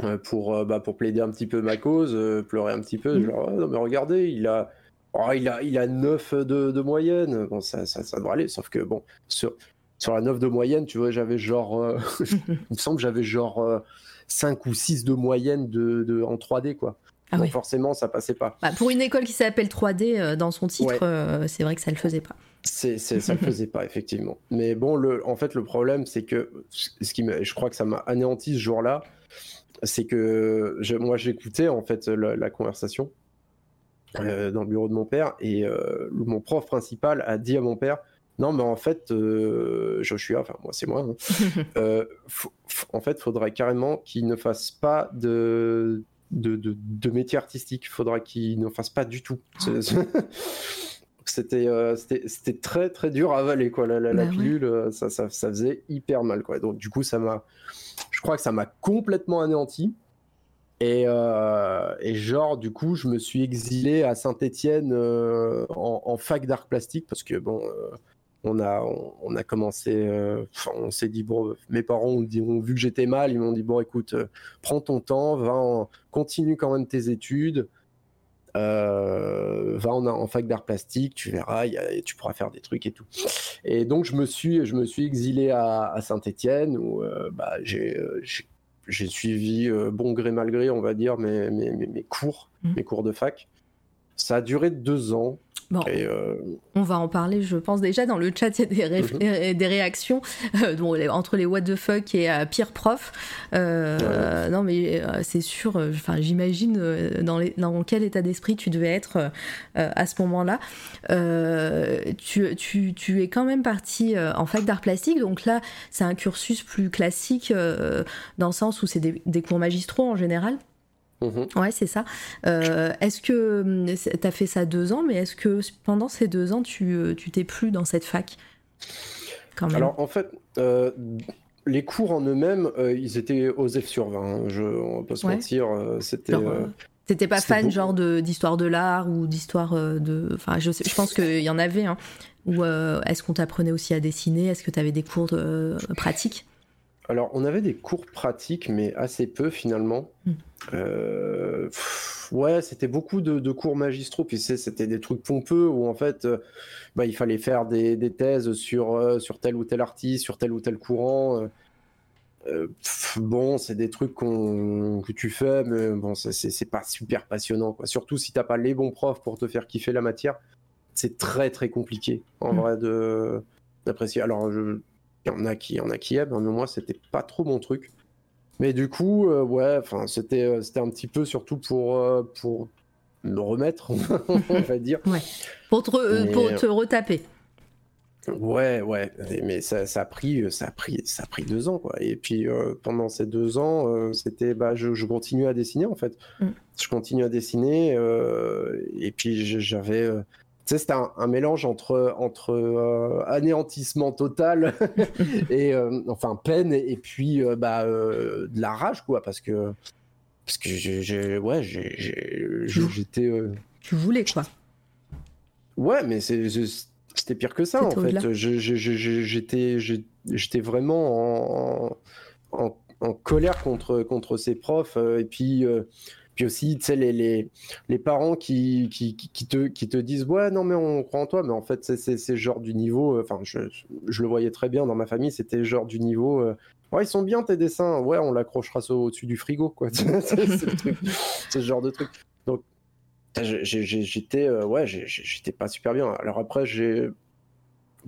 euh, pour, euh, bah, pour plaider un petit peu ma cause, euh, pleurer un petit peu. Mm. Genre, non, mais regardez, il a, oh, il a, il a 9 de, de moyenne. Bon, ça, ça, ça, devrait aller, sauf que bon, sur, sur la 9 de moyenne, tu vois, j'avais genre, (laughs) il me semble que j'avais genre 5 ou 6 de moyenne de, de, en 3D, quoi. Ah Donc forcément, ça passait pas. Bah, pour une école qui s'appelle 3D dans son titre, c'est vrai que ça le faisait pas. C'est, c'est, ça ne le (laughs) faisait pas, effectivement. Mais bon, le, en fait, le problème, c'est que ce qui je crois que ça m'a anéanti ce jour-là, c'est que je, moi, j'écoutais en fait la, conversation euh, dans le bureau de mon père et euh, mon prof principal a dit à mon père Non, mais en fait, euh, Joshua, enfin, moi, c'est moi, hein, (laughs) en fait, il faudrait carrément qu'il ne fasse pas de, de, de, métier artistique. Il faudra qu'il ne fasse pas du tout. Euh, c'était c'était très très dur à avaler quoi. La, bah pilule euh, ça, ça, ça, faisait hyper mal quoi. Donc du coup ça m'a je crois que ça m'a complètement anéanti. Et, euh, et, genre du coup je me suis exilé à Saint-Étienne en, fac d'art plastique parce que bon on a on, a commencé on s'est dit bon mes parents ont, dit, ont vu que j'étais mal. Ils m'ont dit bon écoute prends ton temps va continue quand même tes études euh, va en, fac d'art plastique, tu verras, tu pourras faire des trucs et tout. Et donc je me suis, je me suis exilé à, Saint-Étienne où euh, bah, euh, j'ai suivi bon gré mal gré, on va dire, mes, mes, mes cours, mmh. mes cours de fac. Ça a duré deux ans. Bon, euh, on va en parler, je pense déjà dans le chat, il y a des, mhm. (laughs) des réactions euh, entre les what the fuck et euh, pire prof. Non, mais c'est sûr. Enfin, j'imagine dans, dans, quel état d'esprit tu devais être à ce moment-là. Tu, tu, tu, es quand même parti en fac d'art plastique, donc là, c'est un cursus plus classique dans le sens où c'est des, des cours magistraux en général. Mhm. Ouais, c'est ça. Euh, est-ce que hum, tu as fait ça deux ans, mais est-ce que pendant ces deux ans, tu euh, t'es plus dans cette fac? Quand même Alors, en fait, euh, les cours en eux-mêmes, ils étaient aux F sur 20. Hein. Je, on va pas se mentir. c'était. T'étais pas fan genre d'histoire de, l'art ou d'histoire de... Enfin, je, je pense qu'il y en avait. Hein. Ou est-ce qu'on t'apprenait aussi à dessiner? Est-ce que tu avais des cours pratiques? Alors, on avait des cours pratiques, mais assez peu finalement. Hmm. Euh, ouais, c'était beaucoup de, cours magistraux. Puis c'était des trucs pompeux où en fait, euh, bah, il fallait faire des, thèses sur, euh, sur tel ou tel artiste, sur tel ou tel courant. bon, c'est des trucs que tu fais, mais bon, c'est pas super passionnant. Quoi. Surtout si t'as pas les bons profs pour te faire kiffer la matière. C'est très très compliqué en hmm. vrai de d'apprécier. Alors, je il y en a qui, en a qui aiment, mais moi, c'était pas trop mon truc. Mais du coup, euh, ouais, enfin, c'était, euh, c'était un petit peu surtout pour, euh, pour me remettre, (laughs) on va dire. Ouais. Pour te, pour te retaper. Ouais, ouais, mais ça, ça, a pris, ça a pris, ça a pris deux ans, quoi. Et puis pendant ces deux ans, c'était, bah, je, je continuais à dessiner en fait. Mm. Je continue à dessiner, et puis j'avais, sais, c'était un, mélange entre, entre euh, anéantissement total (laughs) et euh, enfin peine et, puis euh, bah, de la rage quoi parce que parce que j'ai ouais j'étais tu voulais quoi. Ouais mais c'était pire que ça en fait. J'étais j'étais vraiment en, en, en, colère contre contre ces profs et puis puis aussi, tu sais, les, les, les, parents qui, qui, qui, te, qui te disent Ouais, non, mais on croit en toi, mais en fait, c'est genre du niveau. Euh, enfin, je, je, le voyais très bien dans ma famille, c'était genre du niveau. Euh, ouais, ils sont bien tes dessins. Ouais, on l'accrochera au-dessus du frigo, quoi. (laughs) c'est ce genre de truc. Donc, j'étais euh, ouais, j'étais pas super bien. Alors après, j'ai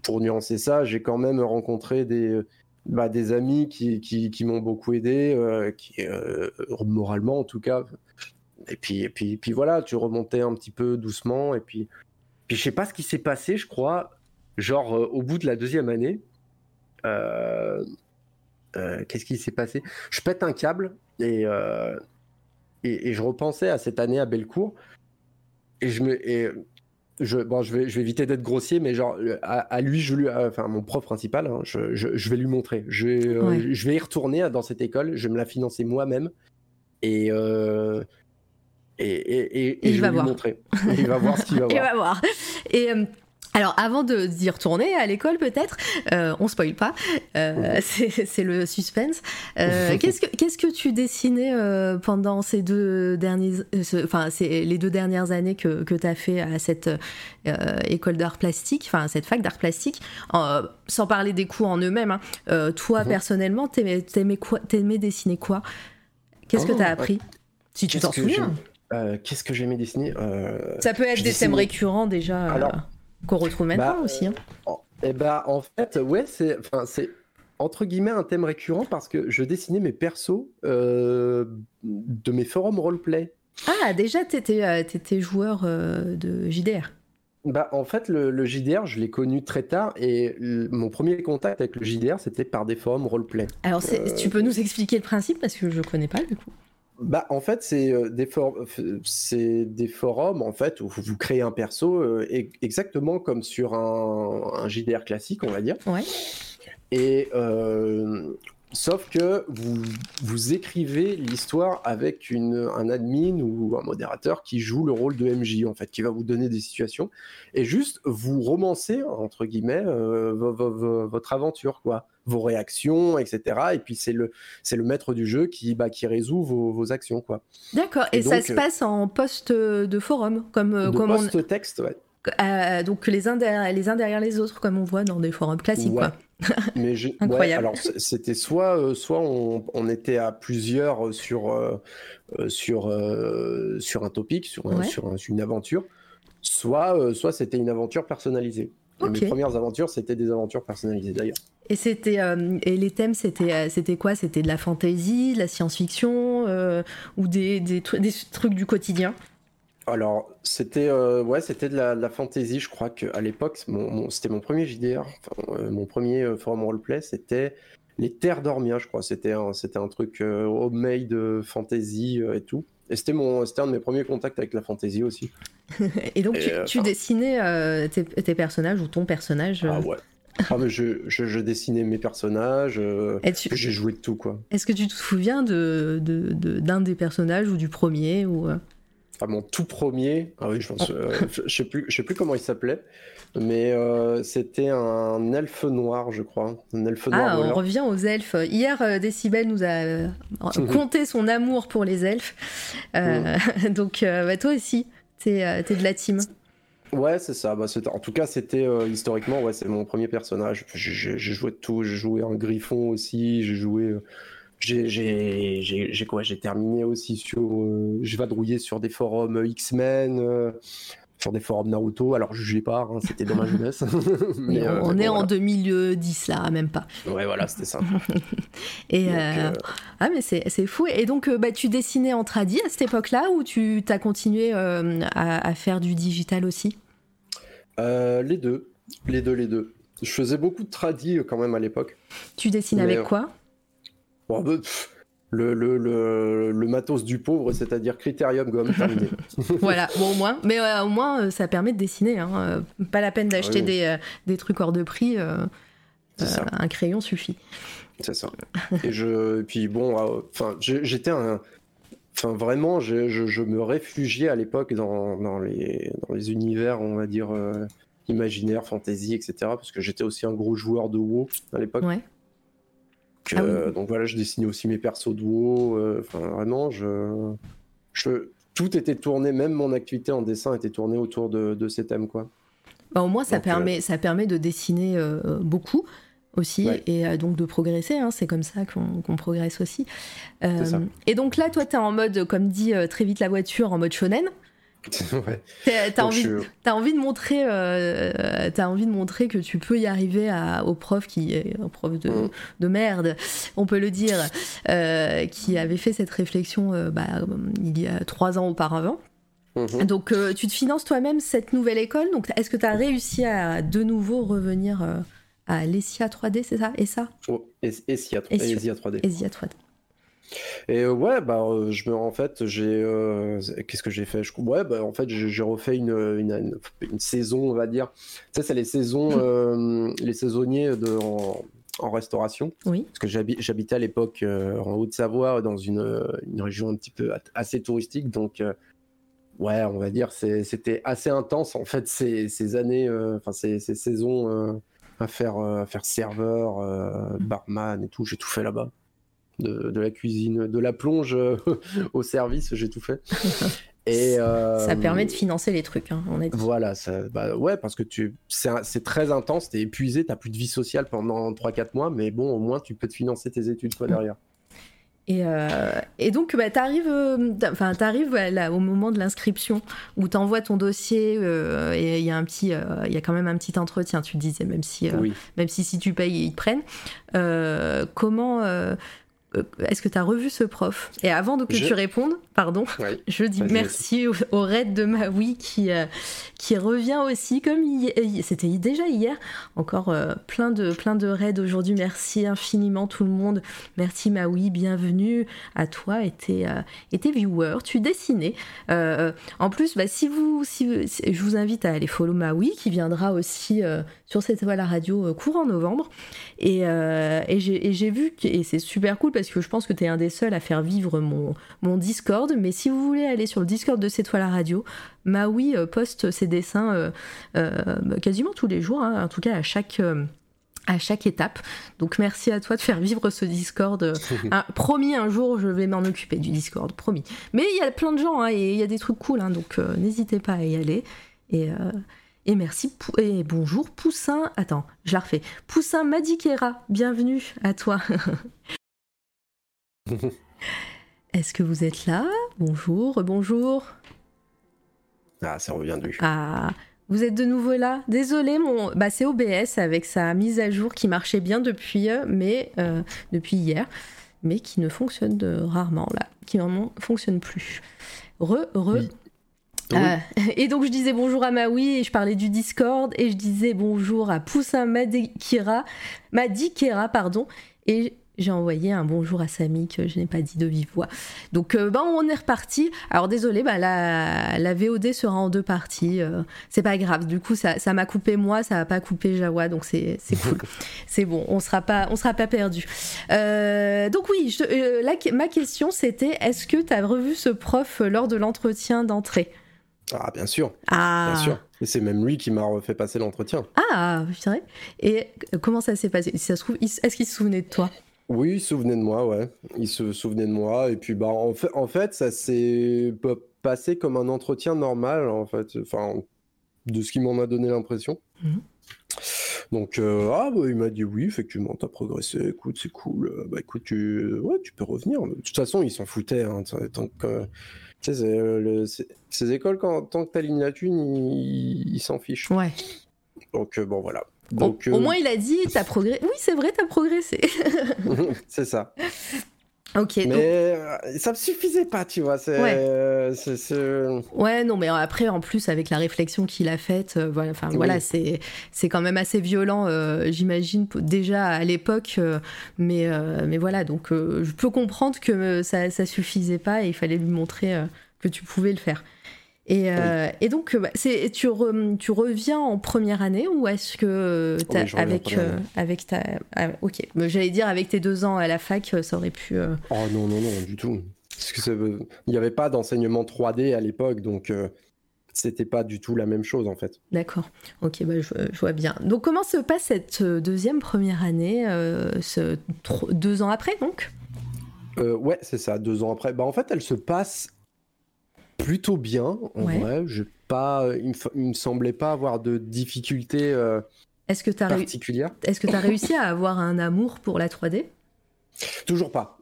pour nuancer ça, j'ai quand même rencontré des, bah, des amis qui, qui, m'ont beaucoup aidé, euh, qui, euh, moralement en tout cas. Et puis, et puis, puis voilà, tu remontais un petit peu doucement. Et puis, Puis je sais pas ce qui s'est passé, je crois, genre au bout de la deuxième année. Qu'est-ce qui s'est passé? Je pète un câble et, et, je repensais à cette année à Bellecour. Et je me. Je, bon, je, vais, je vais éviter d'être grossier, mais genre, à, lui, je lui, enfin, mon prof principal, hein, je, je, vais lui montrer. Je, euh, je vais y retourner dans cette école, je vais me la financer moi-même. Et, euh, et, et, et, je vais lui montrer. il va voir ce qu'il va (laughs) voir. il va voir. Et euh, alors, avant de d'y retourner à l'école, peut-être, euh, on spoil pas, euh, (laughs) c'est le suspense. Euh, (laughs) qu'est-ce que qu'est-ce que tu dessinais pendant ces deux derniers, enfin, c'est les deux dernières années que que as fait à cette école d'art plastique, enfin, cette fac d'art plastique, sans parler des cours en eux-mêmes. Hein. toi, mhm. personnellement, t'aimais quoi T'aimais dessiner quoi? Qu'est-ce que que t'as oh, appris? Si tu t'en souviens. Qu'est-ce que j'aimais dessiner Ça peut être des thèmes récurrents déjà. Alors, qu'on retrouve maintenant bah, aussi. Hein. Et eh bah, en fait, ouais, c'est, entre guillemets un thème récurrent parce que je dessinais mes persos euh, de mes forums roleplay. Ah, déjà, t'étais, euh, étais joueur euh, de JDR. Bah, en fait, le, JDR, je l'ai connu très tard et mon premier contact avec le JDR, c'était par des forums roleplay. Alors, tu peux nous expliquer le principe parce que je connais pas du coup. Bah, en fait, c'est euh, des, c'est des forums en fait où vous créez un perso euh, exactement comme sur un, un, JDR classique, on va dire. Ouais. Et euh, Sauf que vous, vous écrivez l'histoire avec une, un admin ou un modérateur qui joue le rôle de MJ, en fait, qui va vous donner des situations. Et juste, vous romancez, entre guillemets, euh, votre aventure, quoi. Vos réactions, etc. Et puis, c'est le, c'est le maître du jeu qui, bah, qui résout vos, vos actions, quoi. D'accord. Et, ça se passe en post de forum, comme, euh, de post-texte, ouais. Euh, donc les uns, derrière, les uns derrière les autres, comme on voit dans des forums classiques. Quoi. (laughs) Mais Incroyable. alors c'était soit, euh, soit on, était à plusieurs sur, euh, sur, sur un topic, sur, sur, une aventure, soit, soit c'était une aventure personnalisée. mes premières aventures, c'était des aventures personnalisées d'ailleurs. Et c'était et les thèmes, c'était c'était quoi? C'était de la fantasy, de la science-fiction ou des, des, des, trucs du quotidien? Alors, c'était euh, ouais, c'était de la, de fantasy. Je crois qu'à l'époque, c'était mon premier JDR, euh, mon premier euh, forum roleplay, c'était les Terres d'Ormia, je crois. C'était un, c'était un truc homemade fantasy et tout. Et c'était mon, c'était un de mes premiers contacts avec la fantasy aussi. (laughs) et donc, tu, dessinais tes, personnages ou ton personnage Ah ouais. Ah, mais je, je, dessinais mes personnages, j'ai joué de tout quoi. Est-ce que tu te souviens de, de, d'un des personnages ou du premier ou mon tout premier, ah oui, je pense, euh, (laughs) je sais plus, je sais plus comment il s'appelait, mais euh, c'était un elfe noir, je crois, un elfe noir. Ah, on revient aux elfes. Hier, euh, Décibel nous a (laughs) conté son amour pour les elfes, mm. (laughs) donc bah, toi aussi, t'es es de la team. Ouais, c'est ça. Bah, en tout cas, c'était historiquement, ouais, c'est mon premier personnage. J'ai joué de tout. J'ai joué un griffon aussi. J'ai joué j'ai quoi? J'ai terminé aussi sur. Euh, j'ai vadrouillé sur des forums X-Men. Euh, sur des forums Naruto, alors jugez pas, hein, c'était dans ma jeunesse. mais, on euh, est en 2010 là, même pas. Ouais, voilà, c'était ça. (laughs) et Ah, mais c'est fou. Et donc, bah, tu dessinais en tradi à cette époque-là ou tu as continué à, à, faire du digital aussi? Les deux, les deux, les deux. Je faisais beaucoup de tradi quand même à l'époque. Tu dessines avec quoi? Bon, bah, le, le, le, le, matos du pauvre, c'est-à-dire critérium gomme terminé. (laughs) voilà, bon au moins, mais euh, au moins euh, ça permet de dessiner. Hein. Euh, pas la peine d'acheter des, des, trucs hors de prix. un crayon suffit. C'est ça. Et je, puis bon, enfin, j'étais un, enfin vraiment, je, je, me réfugiais à l'époque dans, dans, les, dans les univers, on va dire imaginaire, fantasy, etc. Parce que j'étais aussi un gros joueur de WoW à l'époque. Ouais. Ah donc voilà, je dessinais aussi mes persos WoW. Euh, enfin, vraiment, je, je, tout était tourné, même mon activité en dessin était tournée autour de, ces thèmes, quoi. Bah, au moins, ça, permet, euh, ça permet de dessiner euh, beaucoup aussi et donc de progresser. Hein, c'est comme ça qu'on progresse aussi. et donc là, toi, tu es en mode, comme dit très vite la voiture, en mode shonen. (laughs) ouais. T'as envie, as envie de montrer, euh, as envie de montrer que tu peux y arriver à, au prof qui est un prof de, mm. de, merde, on peut le dire, euh, qui avait fait cette réflexion euh, bah, il y a trois ans auparavant. Mhm. Donc, tu te finances toi-même cette nouvelle école. Donc, est-ce que tu as réussi à de nouveau revenir à l'ESIA 3D, c'est ça? Et ça? Oh, ESIA 3D. ESIA 3D. Et euh, ouais, bah, euh, je me, en fait, j'ai, euh, qu'est-ce que j'ai fait? Je, Ouais, bah, en fait, j'ai refait une, une, une, saison, on va dire. Tu sais, c'est les saisons, les saisonniers de, en, en, restauration. Oui. Parce que j'habitais à l'époque en Haute-Savoie, dans une, une, région un petit peu assez touristique, donc. Ouais, on va dire, c'était assez intense en fait ces, ces années, enfin ces, ces, saisons à faire, à faire serveur, barman et tout. J'ai tout fait là-bas de, la cuisine, de la plonge euh, (laughs) au service, j'ai tout fait. (laughs) Et euh, ça permet de financer les trucs, hein, on est Voilà, ça, bah ouais, parce que tu, c'est très intense, t'es épuisé, t'as plus de vie sociale pendant 3-4 mois, mais bon, au moins tu peux te financer tes études toi derrière. Et, euh, et, donc, bah, tu arrives, enfin, au moment de l'inscription où tu envoies ton dossier et il y a un petit, il y a quand même un petit entretien. Tu disais, même si, même si si tu payes, ils te prennent. comment est-ce que tu as revu ce prof? Et avant que tu répondes, pardon, (laughs) je dis merci au, raid de Maui qui, euh, qui revient aussi, comme c'était déjà hier, encore euh, plein, de, plein de raids aujourd'hui. Merci infiniment tout le monde. Merci Maui, bienvenue à toi et tes, viewers. Tu dessinais. en plus, bah, si, vous, si, je vous invite à aller follow Maui qui viendra aussi sur cette voie la radio courant novembre. Et, et j'ai vu, et c'est super cool parce que je pense que tu es un des seuls à faire vivre mon, mon Discord. Mais si vous voulez aller sur le Discord de C'est toi la radio, Maui euh, poste ses dessins euh, euh, quasiment tous les jours, hein, en tout cas à chaque à chaque étape. Donc merci à toi de faire vivre ce Discord. (laughs) promis, un jour, je vais m'en occuper du Discord, promis. Mais il y a plein de gens hein, et il y a des trucs cool, hein, donc n'hésitez pas à y aller. Et, et merci et bonjour Poussin. Attends, je la refais. Poussin Madikera, bienvenue à toi. (laughs) (laughs) Est-ce que vous êtes là? Bonjour, bonjour. Ah, ça revient du. Ah, vous êtes de nouveau là? Désolé, mon, bah c'est OBS avec sa mise à jour qui marchait bien depuis, euh, mais euh, depuis hier, mais qui ne fonctionne rarement là, qui ne fonctionne plus. Re, re. (laughs) Et donc je disais bonjour à Maui et je parlais du Discord et je disais bonjour à Poussin Madikira, Madikera pardon et j'ai envoyé un bonjour à Samy que je n'ai pas dit de vive voix. Donc, euh, ben, on est reparti. Alors, désolé, bah, la, la, VOD sera en deux parties. Euh, c'est pas grave. Du coup, ça, ça m'a coupé moi, ça n'a pas coupé Jawa, donc c'est cool. (laughs) c'est bon, on sera pas, on sera pas perdu. Euh, donc oui, je, ma question c'était est-ce que tu as revu ce prof lors de l'entretien d'entrée? Ah, bien sûr. Ah. Bien sûr. Et c'est même lui qui m'a fait passer l'entretien. Ah, vrai. Et comment ça s'est passé? Si ça se trouve, est-ce qu'il se souvenait de toi? Oui, il se souvenait de moi, ouais. Il se souvenait de moi. Et puis, bah, en fait, en fait ça s'est passé comme un entretien normal, en fait. Enfin, de ce qu'il m'en a donné l'impression. Mhm. Donc, euh, ah, bah, il m'a dit oui, effectivement, t'as progressé. Écoute, c'est cool. Euh, bah, écoute, tu, ouais, tu peux revenir. De toute façon, il s'en foutait. Hein, tant que, tu sais, euh, ces écoles, quand, tant que t'alignes la thune, ils s'en fichent. Ouais. Donc, bon, voilà. Donc, au, moins, il a dit, t'as progressé. Oui, c'est vrai, t'as progressé. (laughs) (laughs) c'est ça. Ok. Mais euh, ça me suffisait pas, tu vois. Ouais. ouais. non, mais après, en plus, avec la réflexion qu'il a faite, euh, voilà, enfin, voilà, c'est c'est quand même assez violent, euh, j'imagine, déjà à l'époque. mais, mais voilà, donc je peux comprendre que ça, ça suffisait pas et il fallait lui montrer que tu pouvais le faire. Et, euh, et donc, bah, c'est, tu, tu reviens en première année ou est-ce que avec, euh, avec ta. Ah, ok, j'allais dire avec tes deux ans à la fac, ça aurait pu. Euh, oh non, non, non, du tout. Parce que il n'y avait pas d'enseignement 3D à l'époque, donc c'était pas du tout la même chose en fait. D'accord, ok, bah, je, vois bien. Donc, comment se passe cette deuxième première année, ce, deux ans après donc? Ouais, c'est ça, deux ans après. Bah, en fait, elle se passe plutôt bien, en vrai. Je pas, il, me, me semblait pas avoir de difficultés euh, Est-ce que particulières. Est-ce que tu as réussi à avoir un amour pour la 3D (laughs) Toujours pas.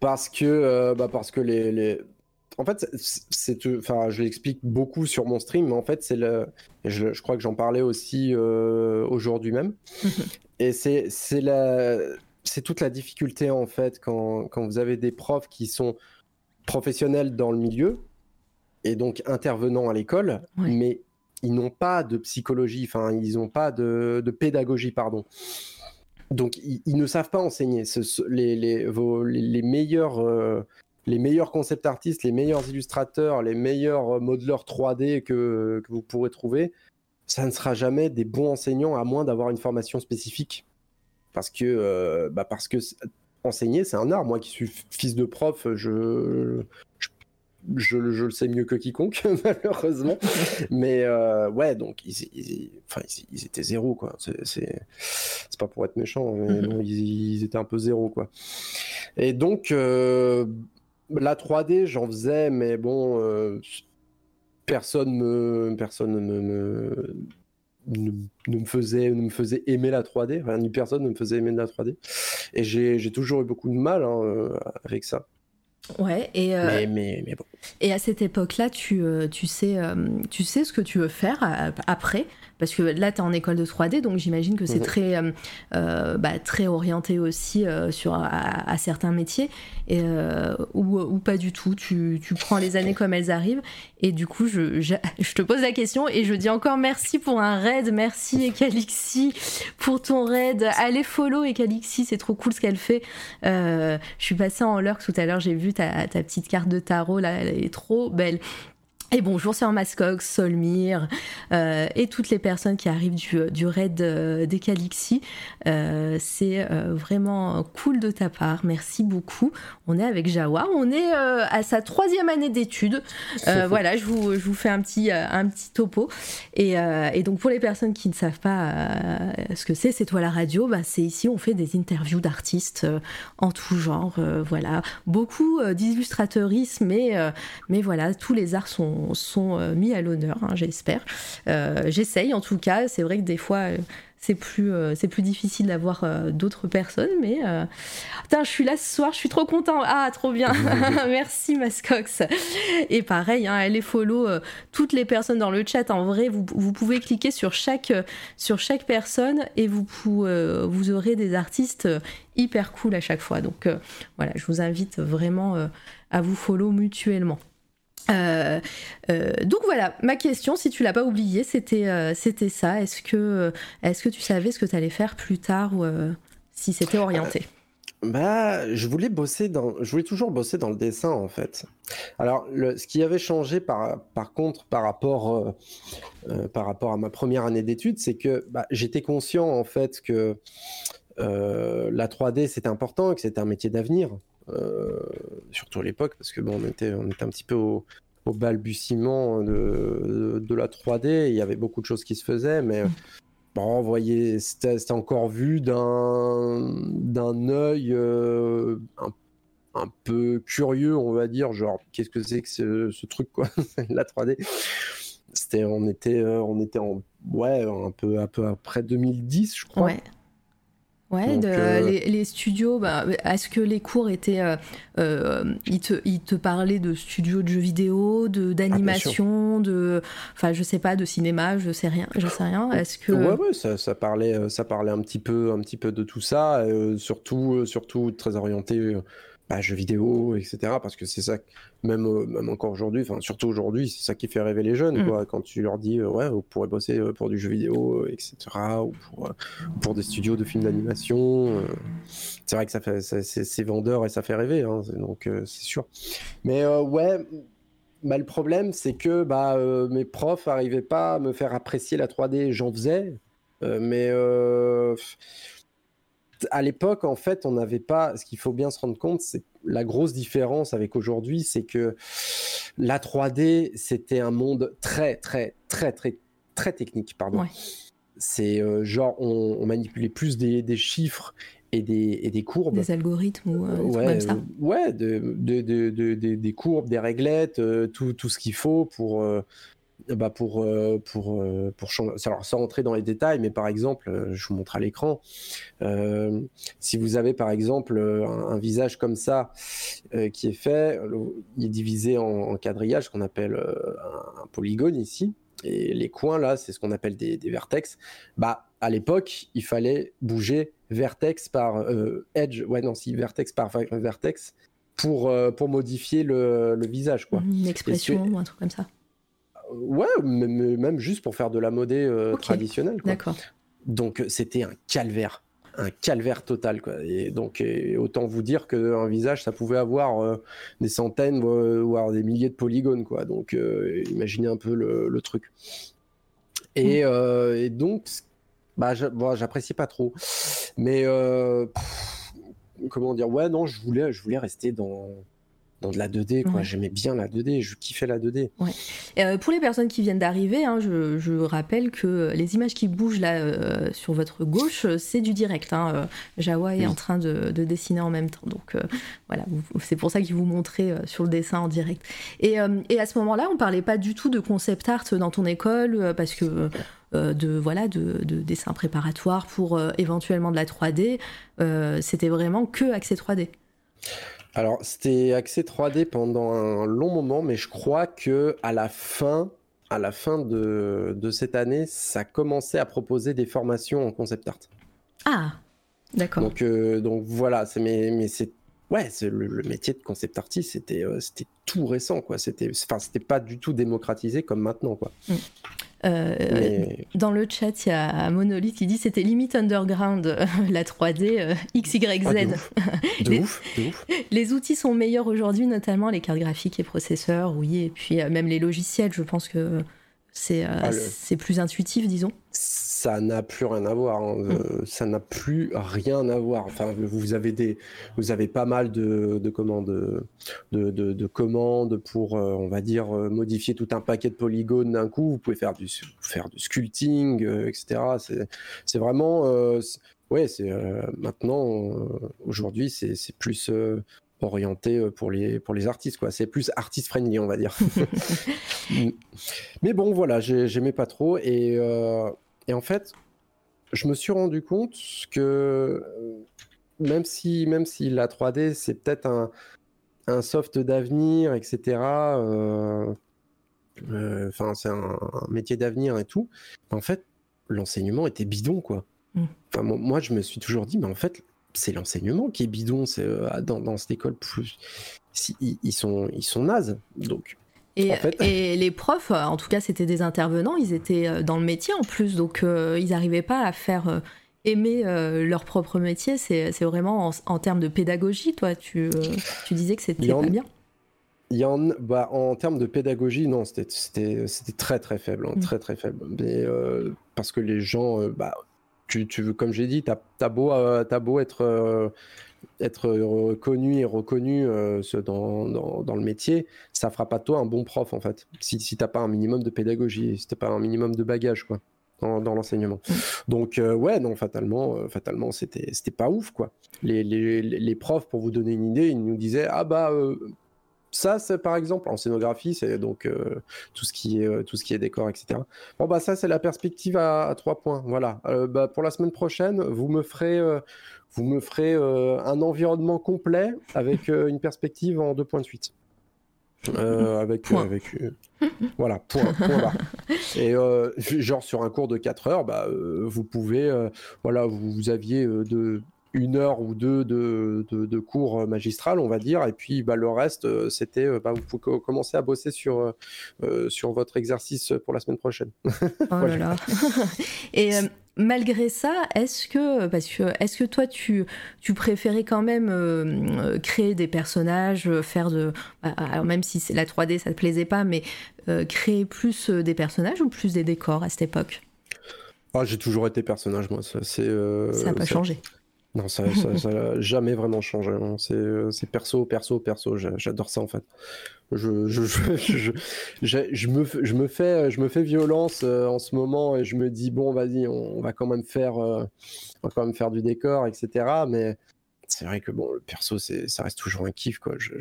Parce que, euh, bah parce que les, les... En fait, c'est, enfin, je l'explique beaucoup sur mon stream, mais en fait, c'est le, je, je crois que j'en parlais aussi euh, aujourd'hui même. (laughs) Et c'est, c'est la, c'est toute la difficulté en fait quand, quand vous avez des profs qui sont professionnels dans le milieu et donc intervenants à l'école, mais ils n'ont pas de psychologie, enfin, ils n'ont pas de, pédagogie, pardon. Donc, ils, ne savent pas enseigner. les, les, les, meilleurs, euh, les meilleurs concept artistes, les meilleurs illustrateurs, les meilleurs modeleurs 3D que, que vous pourrez trouver, ça ne sera jamais des bons enseignants à moins d'avoir une formation spécifique. Parce que, euh, bah parce que enseigner, c'est un art. Moi qui suis fils de prof, je, je, le sais mieux que quiconque, (laughs) malheureusement. Mais euh, ouais, donc ils, enfin, ils, étaient zéro, quoi. C'est pas pour être méchant, mais mhm. ils, étaient un peu zéro, quoi. Et donc, euh, la 3D, j'en faisais, mais bon, euh, personne me, personne me, ne, me faisait, ne me faisait aimer la 3D, enfin, ni personne ne me faisait aimer de la 3D. Et j'ai toujours eu beaucoup de mal hein, avec ça. Ouais, et, euh, mais, mais, bon. et à cette époque-là, tu, euh, tu, sais, euh, tu sais ce que tu veux faire après parce que là, tu es en école de 3D, donc j'imagine que c'est mhm. très, euh, euh, bah, très orienté aussi euh, sur, à, certains métiers, et, ou, ou, pas du tout. Tu, tu, prends les années comme elles arrivent, et du coup, je, je, te pose la question, et je dis encore merci pour un raid, merci Ekalixi pour ton raid. Allez follow Ekalixi, c'est trop cool ce qu'elle fait. je suis passée en lurk tout à l'heure, j'ai vu ta, ta petite carte de tarot, là, elle est trop belle. Et bonjour sur Mascox, Solmir euh, et toutes les personnes qui arrivent du, du raid euh, des Calixi. Euh, c'est vraiment cool de ta part, merci beaucoup. On est avec Jawa, on est à sa troisième année d'études. (laughs) voilà, je vous, je vous fais un petit, un petit topo. Et, et, donc pour les personnes qui ne savent pas ce que c'est, c'est toi la radio, bah, c'est ici on fait des interviews d'artistes en tout genre. voilà, beaucoup d'illustrateurisme, mais, mais voilà, tous les arts sont sont, euh, mis à l'honneur, hein, j'espère. Euh, j'essaye en tout cas, c'est vrai que des fois euh, c'est plus, c'est plus difficile d'avoir d'autres personnes, mais putain, je suis là ce soir, je suis trop content. Ah, trop bien. (laughs) Merci Mascox. Et pareil, hein, allez follow toutes les personnes dans le chat. En vrai, vous, vous pouvez cliquer sur chaque, sur chaque personne et vous, vous aurez des artistes hyper cool à chaque fois. Donc voilà, je vous invite vraiment à vous follow mutuellement. Euh, euh, donc voilà, ma question, si tu l'as pas oublié, c'était euh, ça. Est-ce que est-ce que tu savais ce que tu allais faire plus tard ou si c'était orienté? Bah, je voulais bosser dans, je voulais toujours bosser dans le dessin en fait. Alors, ce qui avait changé par par contre par rapport par rapport à ma première année d'études, c'est que bah, j'étais conscient en fait que la 3D c'était important et que c'était un métier d'avenir. Euh, surtout à l'époque, parce que bon, on était, on était un petit peu au, balbutiement de, de, la 3D. Il y avait beaucoup de choses qui se faisaient, mais mm. bon, vous voyez, c'était encore vu d'un d'un œil euh, un, peu curieux, on va dire, genre qu'est-ce que c'est que ce, truc quoi, (laughs) la 3D. C'était, on était, euh, on était en ouais, un peu, un peu après 2010, je crois. Ouais. Ouais, euh, les, studios, bah, est-ce que les cours étaient. Euh, euh, ils, te, ils, te, parlaient de studios de jeux vidéo, d'animation, de, de. Enfin, je sais pas, de cinéma, je sais rien. Je sais rien. Est-ce que. Ouais, ouais, ça, ça, parlait, ça parlait un petit peu, un petit peu de tout ça, surtout, surtout très orienté bah, jeux vidéo, etc. Parce que c'est ça, même, euh, même encore aujourd'hui, enfin surtout aujourd'hui, c'est ça qui fait rêver les jeunes. Mm. Quoi, quand tu leur dis, euh, ouais, vous pourrez bosser euh, pour du jeu vidéo, etc. Ou pour, pour des studios de films d'animation. c'est vrai que ça fait, c'est vendeur et ça fait rêver, hein, donc c'est sûr. Mais ouais, bah, le problème, c'est que bah, mes profs n'arrivaient pas à me faire apprécier la 3D. J'en faisais, mais à l'époque, en fait, on n'avait pas. Ce qu'il faut bien se rendre compte, c'est la grosse différence avec aujourd'hui, c'est que la 3D, c'était un monde très, très, très, très, très technique. Pardon. C'est euh, genre, on, manipulait plus des, chiffres et des, et des, courbes. Des algorithmes ou euh, ouais, comme ça. ouais, de, des courbes, des réglettes, euh, tout, tout, ce qu'il faut pour, bah pour, euh, pour, euh, pour changer. Alors, sans rentrer dans les détails, mais par exemple, euh, je vous montre à l'écran, si vous avez par exemple un, visage comme ça qui est fait, il est divisé en, quadrillage, qu'on appelle un, polygone ici. Et les coins là, c'est ce qu'on appelle des, des, vertex. Bah, à l'époque, il fallait bouger vertex par edge, ouais non si vertex par vertex pour, pour modifier le, visage. Quoi. Une expression ou un truc comme ça. Ouais, même, juste pour faire de la modée traditionnelle. D'accord. Donc c'était un calvaire un calvaire total quoi. Et donc autant vous dire qu'un visage ça pouvait avoir euh, des centaines voire des milliers de polygones quoi. Donc euh, imaginez un peu le, truc. Et, mm. euh, et donc bah j'apprécie pas trop. Mais comment dire? Ouais non je voulais je voulais rester dans dans de la 2D. Quoi. J'aimais bien la 2D, je kiffais la 2D. Ouais. Euh, pour les personnes qui viennent d'arriver, hein, je, je, rappelle que les images qui bougent là euh, sur votre gauche, c'est du direct. Hein. Euh, Jawa est en train de, de, dessiner en même temps. Donc voilà, c'est pour ça qu'il vous montrait sur le dessin en direct. Et, et à ce moment-là, on parlait pas du tout de concept art dans ton école parce que. de voilà de, de, dessin préparatoire pour éventuellement de la 3D c'était vraiment que accès 3D alors, c'était accès 3D pendant un long moment, mais je crois que à la fin, à la fin de, cette année, ça commençait à proposer des formations en concept art. Ah, d'accord. Donc, euh, donc voilà, c'est mais, mais c'est ouais, c'est le, métier de concept artist, c'était euh, c'était tout récent quoi. C'était enfin c'était pas du tout démocratisé comme maintenant quoi. Mm. Euh, dans le chat, il y a Monolith qui dit c'était limite underground (laughs) la 3D euh, XYZ. Ah, (laughs) de, ouf, les, outils sont meilleurs aujourd'hui, notamment les cartes graphiques et processeurs, oui, et puis euh, même les logiciels. Je pense que c'est ah, c'est plus intuitif, disons ça n'a plus rien à voir. Hein. Euh, ça n'a plus rien à voir. Enfin, vous avez des, vous avez pas mal de, de commandes, de, de, commandes pour, euh, on va dire, euh, modifier tout un paquet de polygones d'un coup. Vous pouvez faire du, faire du sculpting, etc. C'est vraiment, ouais, c'est maintenant, aujourd'hui, c'est plus orienté pour les pour les artistes quoi c'est plus artiste friendly on va dire (laughs) mais bon voilà j'aimais pas trop et et en fait, je me suis rendu compte que euh, même si, même si la 3D, c'est peut-être un, un, soft d'avenir, etc., euh, euh, enfin, c'est un, métier d'avenir et tout, en fait, l'enseignement était bidon, quoi. Mm. Enfin, moi, je me suis toujours dit, mais en fait, c'est l'enseignement qui est bidon. C'est dans, dans, cette école plus, ils, ils, sont, ils sont nazes. Donc, et, les profs, euh, en tout cas, c'était des intervenants, ils étaient euh, dans le métier en plus, donc euh, ils n'arrivaient pas à faire aimer leur propre métier. C'est vraiment en, termes de pédagogie, toi, tu, tu disais que c'était pas bien. Il y en, bah, en termes de pédagogie, non, c'était très très faible, hein, mm. très très faible. Mais, parce que les gens, bah, tu, tu, comme j'ai dit, tu as, beau, as beau être être reconnu et reconnu euh, dans, dans, le métier, ça fera pas de toi un bon prof en fait. Si, si t'as pas un minimum de pédagogie, si t'as pas un minimum de bagage quoi dans, dans l'enseignement. Mm. Donc euh, ouais, non, fatalement, euh, fatalement, c'était c'était pas ouf quoi. Les, les, les, profs, pour vous donner une idée, ils nous disaient ah bah ça, c'est par exemple en scénographie, c'est donc tout ce qui est tout ce qui est décor, etc. Bon bah ça, c'est la perspective à, trois points. Voilà. bah, pour la semaine prochaine, vous me ferez vous me ferez euh, un environnement complet avec euh, une perspective en 2.8. Euh, avec, avec voilà point, point et genre sur un cours de 4 heures bah, vous pouvez voilà vous, aviez de une heure ou deux de, de, cours magistral, on va dire, et puis bah, le reste, c'était, bah, vous pouvez commencer à bosser sur, sur votre exercice pour la semaine prochaine. (laughs) Oh là là. (laughs) et malgré ça, est-ce que, parce que, est-ce que toi, tu, tu préférais quand même euh, créer des personnages, faire de, bah, même si c'est la 3D, ça te plaisait pas, mais euh, créer plus euh, des personnages ou plus des décors à cette époque? Ah, J'ai toujours été personnage, moi. Ça, c'est, ça n'a pas changé. Non, ça n'a (laughs) jamais vraiment changé. Hein. C'est perso, perso, perso. J'adore ça en fait. Je, je, je, (laughs) je, me, je, me fais, je me fais violence euh, en ce moment et je me dis, bon, vas-y, on, va quand même faire, euh, on va quand même faire du décor, etc. Mais c'est vrai que bon, le perso, ça reste toujours un kiff, quoi. Je,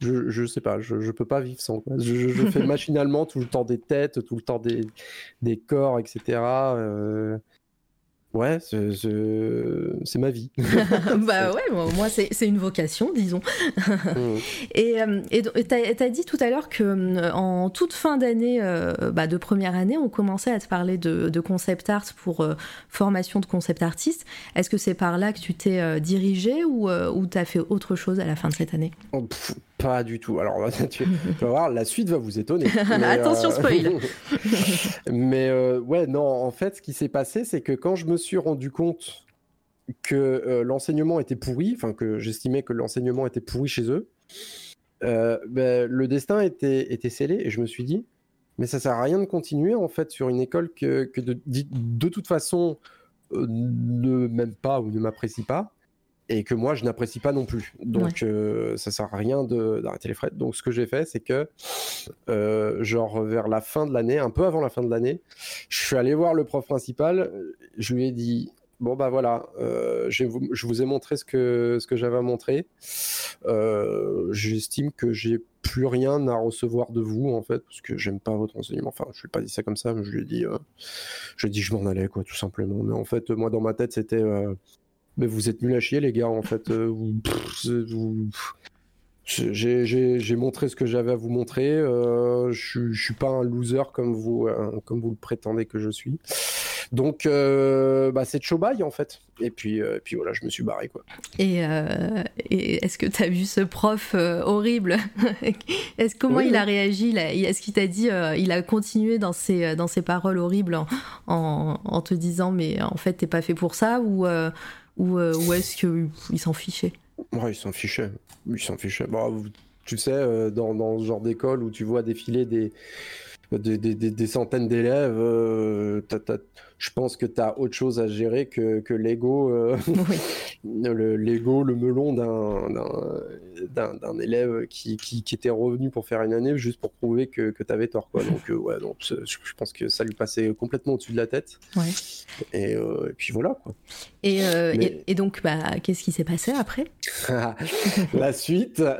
je, je, sais pas, je, je peux pas vivre sans. Quoi. Je, fais (laughs) machinalement tout le temps des têtes, tout le temps des, des corps, etc. ouais, c'est ma vie. (laughs) bah ouais, moi c'est une vocation, disons. (laughs) Mmh. Et tu as, dit tout à l'heure que en toute fin d'année, bah, de première année, on commençait à te parler de, concept art pour formation de concept artiste. Est-ce que c'est par là que tu t'es dirigé ou, ou tu as fait autre chose à la fin de cette année? Oh, pas du tout. Alors, (laughs) tu, vas voir, la suite va vous étonner. (laughs) Attention, euh, spoil. (laughs) mais euh, ouais, non, en fait, ce qui s'est passé, c'est que quand je me suis rendu compte que euh, l'enseignement était pourri, enfin que j'estimais que l'enseignement était pourri chez eux, ben, le destin était, était scellé et je me suis dit, mais ça sert à rien de continuer en fait sur une école que, que de, de toute façon ne m'aime pas ou ne m'apprécie pas et que moi je n'apprécie pas non plus. Donc euh, ça sert à rien d'arrêter les frais. Donc ce que j'ai fait, c'est que euh, genre vers la fin de l'année, un peu avant la fin de l'année, je suis allé voir le prof principal. Je lui ai dit bon bah voilà, euh, je, vous ai montré ce que ce que j'avais à montrer. J'estime que j'ai plus rien à recevoir de vous en fait parce que j'aime pas votre enseignement. Enfin, je lui ai pas dit ça comme ça, mais je lui ai dit, je lui ai dit je m'en allais quoi, tout simplement. Mais en fait, moi dans ma tête c'était mais vous êtes nuls à chier, les gars, en fait. Euh, j'ai montré ce que j'avais à vous montrer. Euh, je, ne suis pas un loser comme vous, euh, comme vous le prétendez que je suis. Donc, bah, c'est de chobaille en fait. Et puis, puis voilà, je me suis barré quoi. Et, est-ce que tu as vu ce prof horrible (laughs) Est-ce comment il a réagi Est-ce qu'il t'a dit Il a continué dans ses dans ses paroles horribles en, en, te disant mais en fait t'es pas fait pour ça? Ou ou, euh, ou est-ce qu'il s'en fichait Ouais, il s'en fichait. Il s'en fichait. tu sais, euh, dans, dans, ce genre d'école où tu vois défiler des, des, des, des centaines d'élèves, euh, je pense que tu as autre chose à gérer que, que l'ego, euh, (laughs) le, l'ego, le melon d'un, d'un, élève qui, qui, qui, était revenu pour faire une année juste pour prouver que, que tu avais tort. Quoi. Donc, euh, ouais, donc, je, pense que ça lui passait complètement au-dessus de la tête. Ouais. Et, et, puis voilà. Quoi. Et, et, donc, bah, qu'est-ce qui s'est passé après? (laughs) La suite va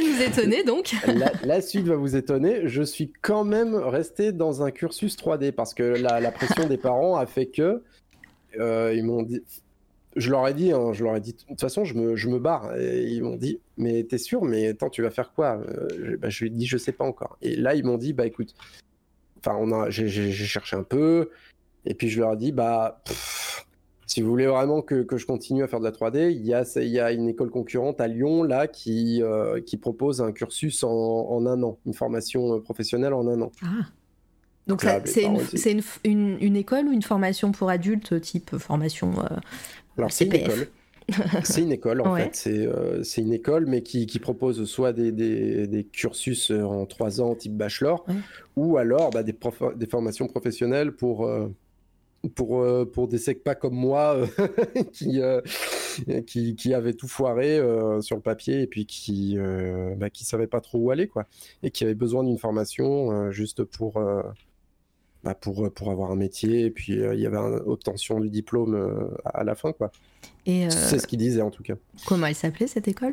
nous étonner donc. (laughs) la, la, suite va vous étonner. Je suis quand même resté dans un cursus 3D parce que la, la pression des parents a fait que euh, ils m'ont dit. Je leur ai dit, hein, je leur ai dit, de toute façon, je me, je me barre. Et ils m'ont dit, mais t'es sûr Mais attends, tu vas faire quoi? Euh, bah, Je lui ai dit, je sais pas encore. Et là, ils m'ont dit, bah écoute, enfin, on a, j'ai cherché un peu, et puis je leur ai dit, bah, si vous voulez vraiment que, que, je continue à faire de la 3D, il y a, il y a une école concurrente à Lyon là qui, euh, qui propose un cursus en, en, un an, une formation professionnelle en un an. Ah. Donc c'est une, une, une, école ou une formation pour adultes, type formation euh, Alors c'est une école. c'est une école en fait, euh, c'est une école mais qui, qui propose soit des, des, des, cursus euh, en trois ans type bachelor ou alors bah, des, des formations professionnelles pour, pour, pour des pas comme moi (laughs) qui, qui, qui avaient tout foiré sur le papier et puis qui ne bah, savaient pas trop où aller quoi et qui avaient besoin d'une formation juste pour bah, pour, euh, pour avoir un métier. Et puis, euh, il y avait une obtention du diplôme euh, à la fin, quoi. C'est ce qu'il disait, en tout cas. Comment elle s'appelait, cette école?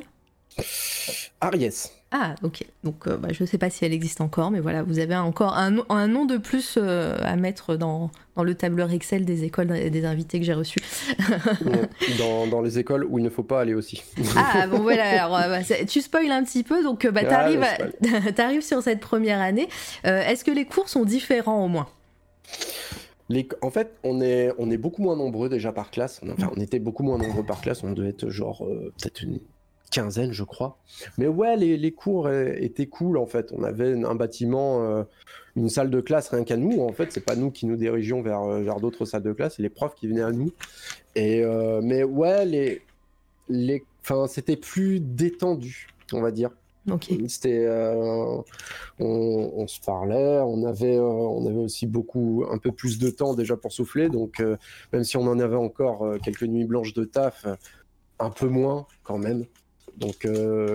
Aries. Ah, ok. Donc, bah, je ne sais pas si elle existe encore, mais voilà, vous avez encore un, un nom de plus à mettre dans, dans, le tableur Excel des écoles et des invités que j'ai reçus. (laughs) dans, dans, les écoles où il ne faut pas aller aussi. (laughs) ah, bon, voilà. Alors, bah, tu spoil un petit peu, donc bah, tu arrives, (laughs) arrives, sur cette première année. Est-ce que les cours sont différents au moins? En fait, on est, on est beaucoup moins nombreux déjà par classe. On était beaucoup moins nombreux par classe. On devait être genre euh, peut-être une quinzaine, je crois. Mais ouais, les, les, cours étaient cool en fait. On avait un bâtiment, euh, une salle de classe rien qu'à nous. En fait, c'est pas nous qui nous dirigeons vers, euh, vers d'autres salles de classe, c'est les profs qui venaient à nous. Et mais ouais, les, les, enfin, c'était plus détendu, on va dire. C'était, euh, on, se parlait, on avait, euh, on avait aussi beaucoup, un peu plus de temps déjà pour souffler. Donc, euh, même si on en avait encore quelques nuits blanches de taf, un peu moins quand même. Donc,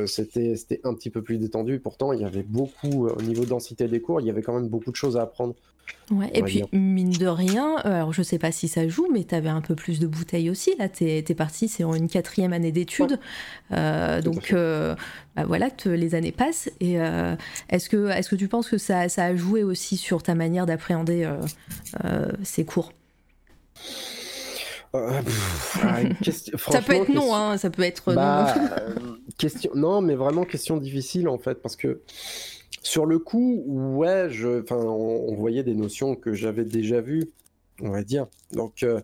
c'était, c'était un petit peu plus détendu. Pourtant, il y avait beaucoup, au niveau densité des cours, il y avait quand même beaucoup de choses à apprendre. Ouais, et puis, mine de rien, euh, alors je sais pas si ça joue, mais tu avais un peu plus de bouteilles aussi. Là, tu es, parti, c'est en une quatrième année d'études. Euh, donc, euh, bah voilà, les années passent. Et est-ce que, est que tu penses que ça, ça, a joué aussi sur ta manière d'appréhender ces cours? Ça peut être non, hein, ça peut être bah, question... Non, mais vraiment question difficile en fait, parce que sur le coup, ouais, je... enfin, on, voyait des notions que j'avais déjà vues, on va dire. Donc, euh,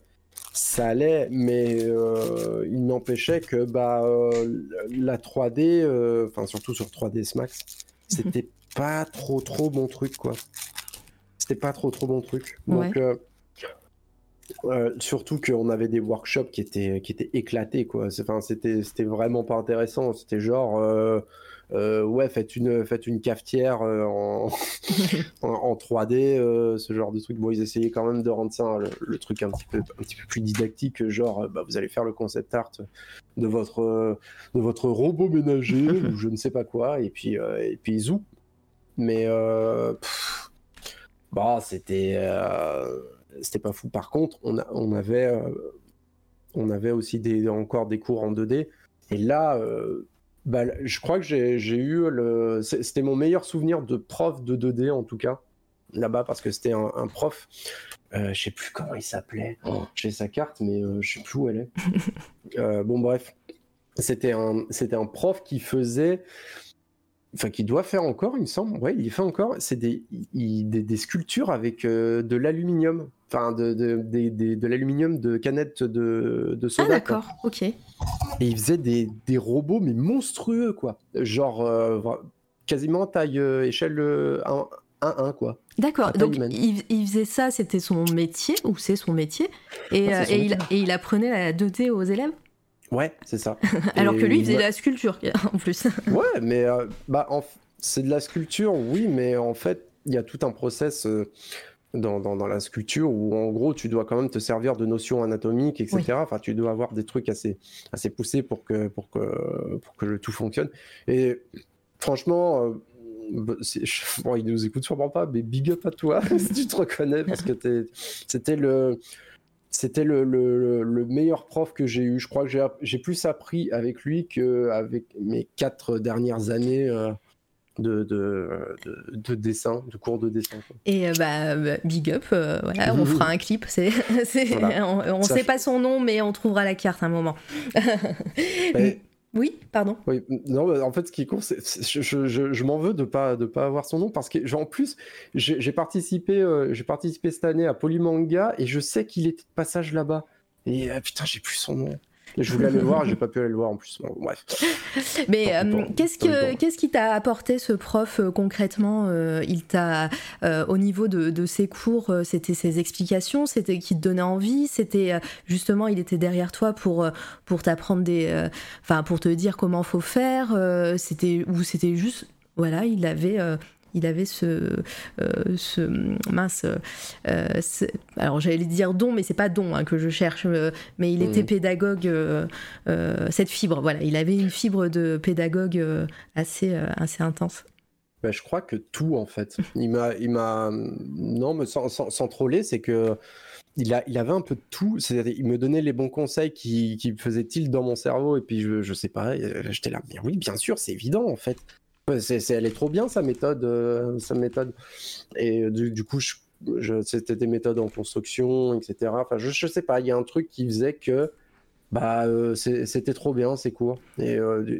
ça allait, mais euh, il n'empêchait que bah, euh, la 3D, enfin, surtout sur 3ds Max, c'était pas trop, trop bon truc, quoi. C'était pas trop, trop bon truc. Donc, surtout qu'on avait des workshops qui étaient, qui étaient éclatés, quoi. Enfin, c'était vraiment pas intéressant. C'était genre euh, ouais, faites une, faites une cafetière euh, en, (laughs) en, 3D, euh, ce genre de truc. Bon, ils essayaient quand même de rendre ça le, truc un petit peu, un petit peu plus didactique, genre, bah, vous allez faire le concept art de votre, de votre robot ménager (laughs) ou je ne sais pas quoi, et puis, et puis zou. Mais bah, c'était, c'était pas fou. Par contre, on, a, on avait, on avait aussi des, encore des cours en 2D, et là bah, je crois que j'ai eu le. C'était mon meilleur souvenir de prof de 2D en tout cas, là-bas, parce que c'était un, prof. Euh, je sais plus comment il s'appelait. Oh. J'ai sa carte, mais euh, je sais plus où elle est. (laughs) Euh, bon, bref. C'était un, un prof qui faisait. Enfin, qui doit faire encore, il me semble. Ouais, il fait encore. C'est des, des, sculptures avec euh, de l'aluminium enfin de, de, de, de l'aluminium de canettes de, de soda. Ah d'accord, ok. Et il faisait des, des, robots mais monstrueux quoi, genre euh, quasiment taille euh, échelle 1-1 euh, quoi. D'accord, donc il, il, faisait ça, c'était son métier ou c'est son métier et, et, il, et, il, apprenait la 2D aux élèves? Ouais, c'est ça. (laughs) Alors que lui, il faisait de la sculpture (laughs) en plus. ouais, mais bah, c'est de la sculpture, oui, mais en fait, il y a tout un process dans, dans, la sculpture où en gros tu dois quand même te servir de notions anatomiques, etc. Enfin, tu dois avoir des trucs assez, assez poussés pour que, pour, que, pour que le tout fonctionne. Et franchement, euh, bah, (laughs) bon, il nous écoute sûrement pas, mais big up à toi (laughs) si tu te reconnais parce que c'était le. C'était le, le, le, meilleur prof que j'ai eu. Je crois que j'ai plus appris avec lui qu'avec mes quatre dernières années euh, de, de, dessin, de cours de dessin. Et euh, bah, bah, big up, euh, voilà, on fera un clip. C'est, (laughs) on ne sait pas son nom, mais on trouvera la carte un moment. (laughs) Oui, pardon. Oui, non, en fait, ce qui est court, c'est, je, je, m'en veux de pas de pas avoir son nom parce que, en plus, j'ai, participé, euh, j'ai participé cette année à Polymanga et je sais qu'il était de passage là-bas. Et putain, j'ai plus son nom. Je voulais aller le voir, j'ai pas pu aller le voir en plus. bref. (laughs) Mais euh, qu'est-ce que qu'est-ce qui t'a apporté ce prof euh, concrètement euh, Il t'a au niveau de, de ses cours, c'était ses explications, c'était qui te donnait envie, c'était justement il était derrière toi pour pour t'apprendre des, enfin pour te dire comment faut faire. c'était ou c'était juste voilà, il avait il avait ce, euh, ce mince, euh, alors j'allais dire don, mais c'est pas don hein, que je cherche, euh, mais il était mmh. pédagogue, cette fibre, voilà, il avait une fibre de pédagogue assez, assez intense. Bah, je crois que tout en fait. Il m'a, il m'a, non, mais sans, sans, troller, c'est que il, a, il avait un peu de tout. Il me donnait les bons conseils qui, qui faisaient tilt dans mon cerveau, et puis je, je sais pas, j'étais là, bien oui, bien sûr, c'est évident en fait. C'est, elle est trop bien sa méthode, euh, sa méthode. Et euh, du, coup, je, c'était des méthodes en construction, etc. Enfin, je, je sais pas, il y a un truc qui faisait que bah euh, c'était trop bien ces cours et,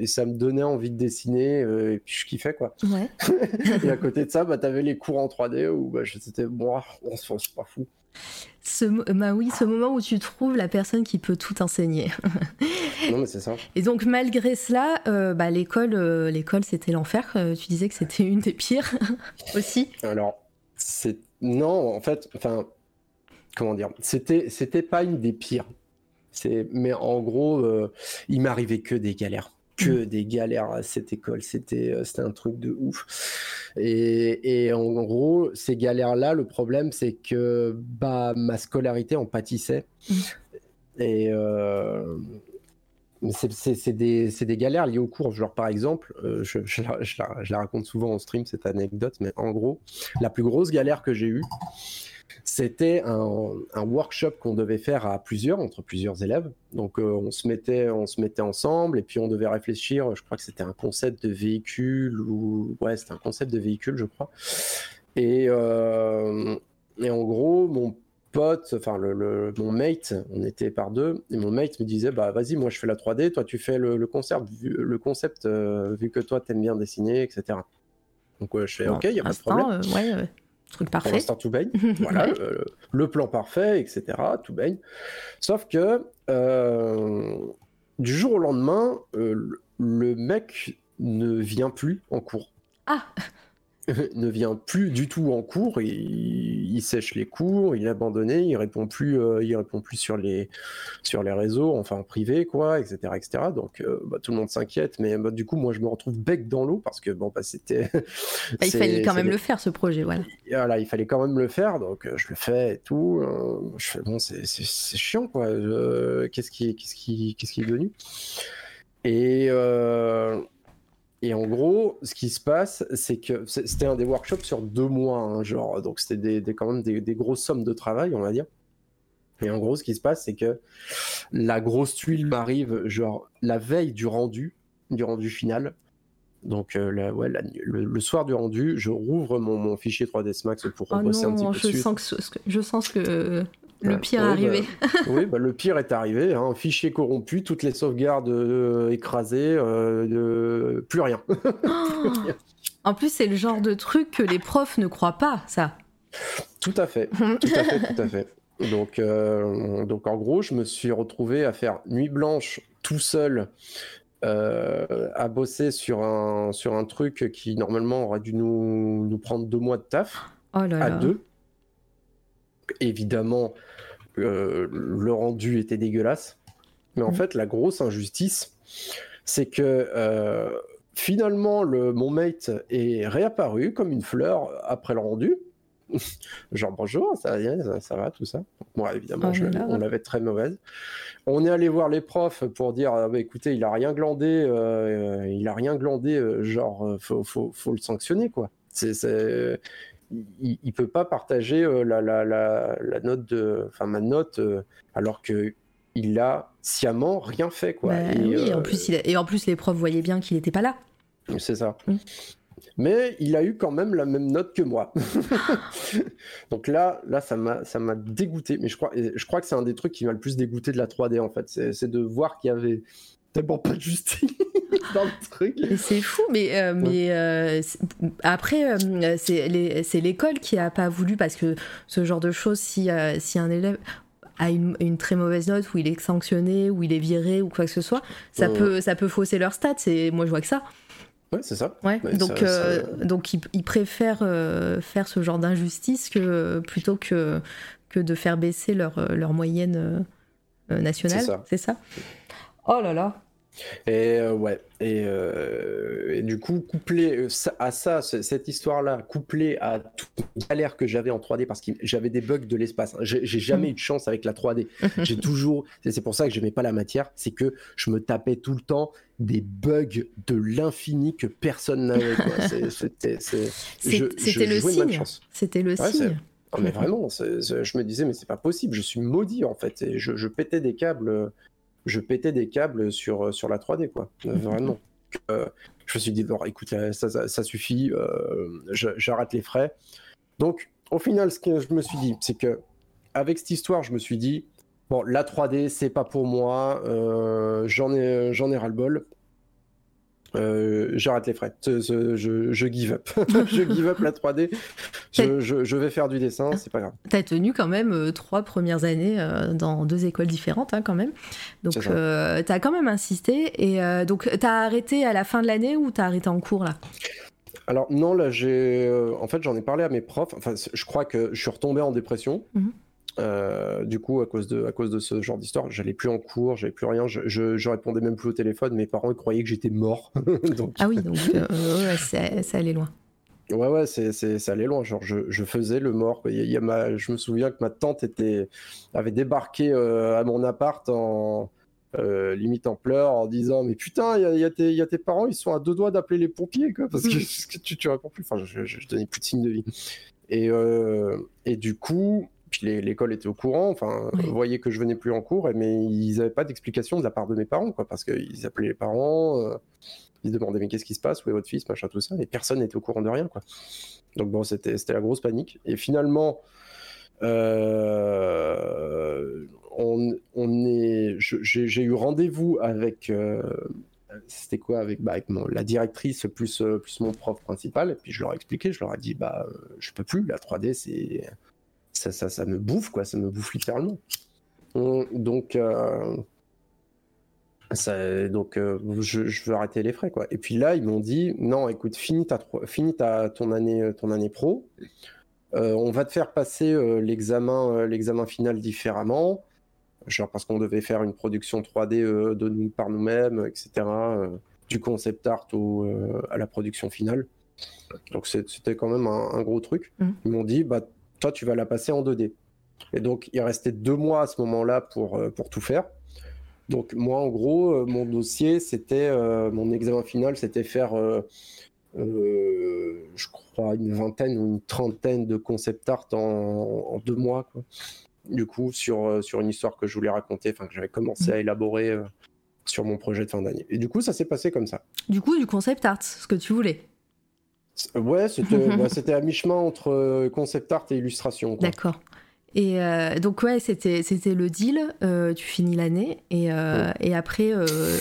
ça me donnait envie de dessiner et puis je kiffais quoi ouais. (laughs) et à côté de ça bah t'avais les cours en 3D où bah, c'était bon on se pas fou ce, bah oui, ce moment où tu trouves la personne qui peut tout enseigner. non, mais c'est ça. Et donc, malgré cela, euh, bah, l'école, euh, l'école, c'était l'enfer. Euh, tu disais que c'était une des pires (laughs) aussi. Alors, c'est non, en fait, enfin, comment dire, c'était, c'était pas une des pires. C'est, mais en gros, il m'arrivait que des galères que mm. des galères à cette école. C'était euh, un truc de ouf. Et, et en gros, ces galères-là, le problème, c'est que bah, ma scolarité en pâtissait. Mm. Et euh, c'est des, des, galères liées au cours. Genre, par exemple, euh, je, je, la, je, la, je, la, raconte souvent en stream, cette anecdote, mais en gros, la plus grosse galère que j'ai eue, c'était un, workshop qu'on devait faire à plusieurs, entre plusieurs élèves. Donc euh, on, se mettait, on se mettait ensemble et puis on devait réfléchir, je crois que c'était un concept de véhicule, ou ouais, c'était un concept de véhicule, je crois. Et, euh, et en gros, mon pote, enfin le, mon mate, on était par deux, et mon mate me disait bah vas-y, moi je fais la 3D, toi tu fais le, concept, le concept euh, vu que toi t'aimes bien dessiner, etc. Donc je fais ok, il y a pas de problème. Euh, ouais, truc parfait. Pour l'instant tout baigne, (laughs) voilà, le plan parfait, etc. Tout baigne. Sauf que du jour au lendemain, le mec ne vient plus en cours. Ah ne vient plus du tout en cours, il, il sèche les cours, il est abandonné, il répond plus, euh, il répond plus sur les sur les réseaux, enfin en privé quoi, etc., etc. Donc euh, bah, tout le monde s'inquiète, mais bah, du coup moi je me retrouve bec dans l'eau parce que bon bah c'était. Bah, il (laughs) fallait quand même le... faire ce projet, voilà. Voilà, il fallait quand même le faire, donc euh, je le fais et tout. je fais bon c'est chiant quoi. Qu'est-ce qui qu'est-ce qui qu'est-ce qui est devenu? Et et en gros, ce qui se passe, c'est que c'était un des workshops sur deux mois, hein, genre, donc c'était des, quand même des, grosses sommes de travail, on va dire. Et en gros, ce qui se passe, c'est que la grosse tuile m'arrive, genre, la veille du rendu, du rendu final. Donc, euh, ouais, le, soir du rendu, je rouvre mon, fichier 3ds Max pour oh bosser un petit peu je dessus. Sens que, je sens que le pire est arrivé. Bah, (laughs) oui, bah, le pire est arrivé. Hein. Fichier corrompu, toutes les sauvegardes euh, écrasées, euh, plus rien. (laughs) en plus, c'est le genre de truc que les profs ne croient pas, ça. Tout à fait, tout à fait, tout à fait. Donc, euh, donc en gros, je me suis retrouvé à faire nuit blanche tout seul. à bosser sur un, sur un truc qui normalement aurait dû nous, nous prendre deux mois de taf oh là à là. deux évidemment, euh, le rendu était dégueulasse. Mais en mm. fait, la grosse injustice, c'est que euh, finalement, le, mon mate est réapparu comme une fleur après le rendu. (laughs) Genre bonjour, ça, ça, va, tout ça. Moi, évidemment, ah, on l'avait très mauvaise. On est allé voir les profs pour dire ah, bah, écoutez, il a rien glandé, euh, il a rien glandé, genre, faut, faut, faut, le sanctionner, quoi. C'est il, ne peut pas partager euh, la, la, la, note de, enfin ma note, euh, alors que il a sciemment rien fait quoi. Bah et, oui, en euh, plus, il et en plus les profs voyaient bien qu'il n'était pas là. C'est ça. Mm. Mais il a eu quand même la même note que moi. (laughs) Donc là, là, ça m'a, ça m'a dégoûté. Mais je crois, je crois que c'est un des trucs qui m'a le plus dégoûté de la 3D en fait. C'est, de voir qu'il y avait tellement pas de justice (laughs) dans le truc. C'est fou, mais, euh, mais euh, après, euh, c'est l'école qui a pas voulu, parce que ce genre de choses, si, si un élève a une, une, très mauvaise note, ou il est sanctionné, ou il est viré, ou quoi que ce soit, ça, peut, ça peut fausser leur stats, et moi je vois que ça. Ouais, c'est ça. Ouais, donc, donc ils, préfèrent faire ce genre d'injustice que, plutôt que, que de faire baisser leur, leur moyenne nationale. C'est ça. Oh là là. Et euh, ouais, euh, et, du coup, couplé euh, à ça, cette histoire-là, couplé à toute galère que j'avais en 3D, parce que j'avais des bugs de l'espace, hein. j'ai jamais mm. eu de chance avec la 3D. (laughs) J'ai toujours, c'est pour ça que j'aimais pas la matière, c'est que je me tapais tout le temps des bugs de l'infini que personne n'avait. (laughs) C'était le signe. C'était le signe. mais vraiment, je me disais, mais c'est pas possible, je suis maudit en fait. Et je, je pétais des câbles je pétais des câbles sur, euh, sur la 3D, quoi. Euh, vraiment. Euh, je me suis dit, bon, écoute, ça, ça, suffit, j'arrête les frais. Donc, au final, ce que je me suis dit, c'est que avec cette histoire, je me suis dit, bon, la 3D, c'est pas pour moi, j'en ai, j'en ai ras-le-bol. Euh, j'arrête les frais. Je, je, give up. (laughs) je give up la 3D. Je, je, vais faire du dessin, c'est pas grave. T'as tenu quand même euh, trois premières années euh, dans deux écoles différentes, hein, quand même. Donc t'as quand même insisté. Et donc t'as arrêté à la fin de l'année ou t'as arrêté en cours là? Alors non, là j'ai. en fait, j'en ai parlé à mes profs. Enfin, je crois que je suis retombé en dépression. Mhm. Euh, du coup, à cause de, à cause de ce genre d'histoire, j'allais plus en cours, j'avais plus rien, je, je, répondais même plus au téléphone. Mes parents croyaient que j'étais mort. (laughs) Ah oui, donc euh, ça, allait loin. Ouais, ouais, c'est, ça allait loin. Genre, je, je faisais le mort. Il y a, ma, je me souviens que ma tante était, avait débarqué euh, à mon appart en limite en pleurs, en disant Mais putain, il y a, y a, tes parents, ils sont à deux doigts d'appeler les pompiers, quoi, parce que, tu, tu réponds plus. Enfin, je, je, donnais plus de signe de vie. Et, et du coup, puis l'école était au courant, enfin, voyez que je venais plus en cours, mais ils n'avaient pas d'explication de la part de mes parents, quoi, parce qu'ils appelaient les parents, euh, ils demandaient mais qu'est-ce qui se passe, où est votre fils, machin, tout ça, et personne n'était au courant de rien, quoi. Donc bon, c'était la grosse panique. Et finalement, on, on, est, j'ai eu rendez-vous avec, c'était quoi avec, bah, avec la directrice plus, plus mon prof principal, et puis je leur ai expliqué, je leur ai dit, bah, je peux plus, la 3D, c'est, ça, ça, ça, me bouffe, quoi, ça me bouffe littéralement. Donc, ça, donc euh, je, je, veux arrêter les frais quoi. Et puis là ils m'ont dit non écoute finis ta, finis ta ton année ton année pro. Euh, on va te faire passer euh, l'examen l'examen final différemment. Genre parce qu'on devait faire une production 3D de nous par nous-mêmes etc. du concept art au, à la production finale. Donc c'était quand même un, gros truc. Mmh. Ils m'ont dit bah toi tu vas la passer en 2D. Et donc il restait deux mois à ce moment-là pour pour tout faire. Donc moi, en gros, euh, mon dossier, c'était euh, mon examen final, c'était faire, euh, je crois, une vingtaine ou une trentaine de concept art en, deux mois, quoi. Du coup, sur sur une histoire que je voulais raconter, enfin que j'avais commencé à élaborer sur mon projet de fin d'année. Et du coup, ça s'est passé comme ça. Du coup, du concept art, ce que tu voulais. Ouais, (laughs) c'était à mi-chemin entre concept art et illustration. D'accord. Et euh, donc ouais, c'était c'était le deal. Euh, tu finis l'année et, euh, et après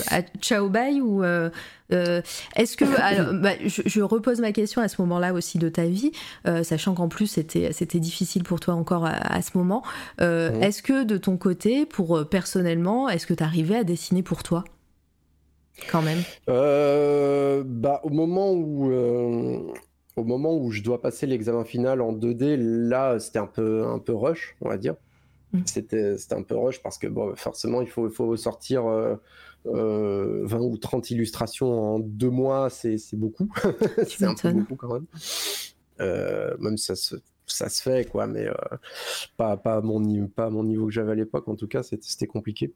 à ciao bye ou est-ce que (coughs) alors, bah, je, repose ma question à ce moment-là aussi de ta vie, sachant qu'en plus c'était c'était difficile pour toi encore à, ce moment. Est-ce que de ton côté, pour personnellement, est-ce que tu arrivais à dessiner pour toi? Quand même Bah au moment où au moment où je dois passer l'examen final en 2D, là, c'était un peu, un peu rush, on va dire. Mm. C'était, un peu rush parce que bon, forcément, il faut, il faut sortir 20 euh, euh, ou 30 illustrations en deux mois, c'est, beaucoup. (laughs) c'est un peu beaucoup quand même. Euh, même ça se, ça se fait, quoi, mais pas, pas, à mon, pas à mon niveau que j'avais à l'époque, en tout cas, c'était compliqué.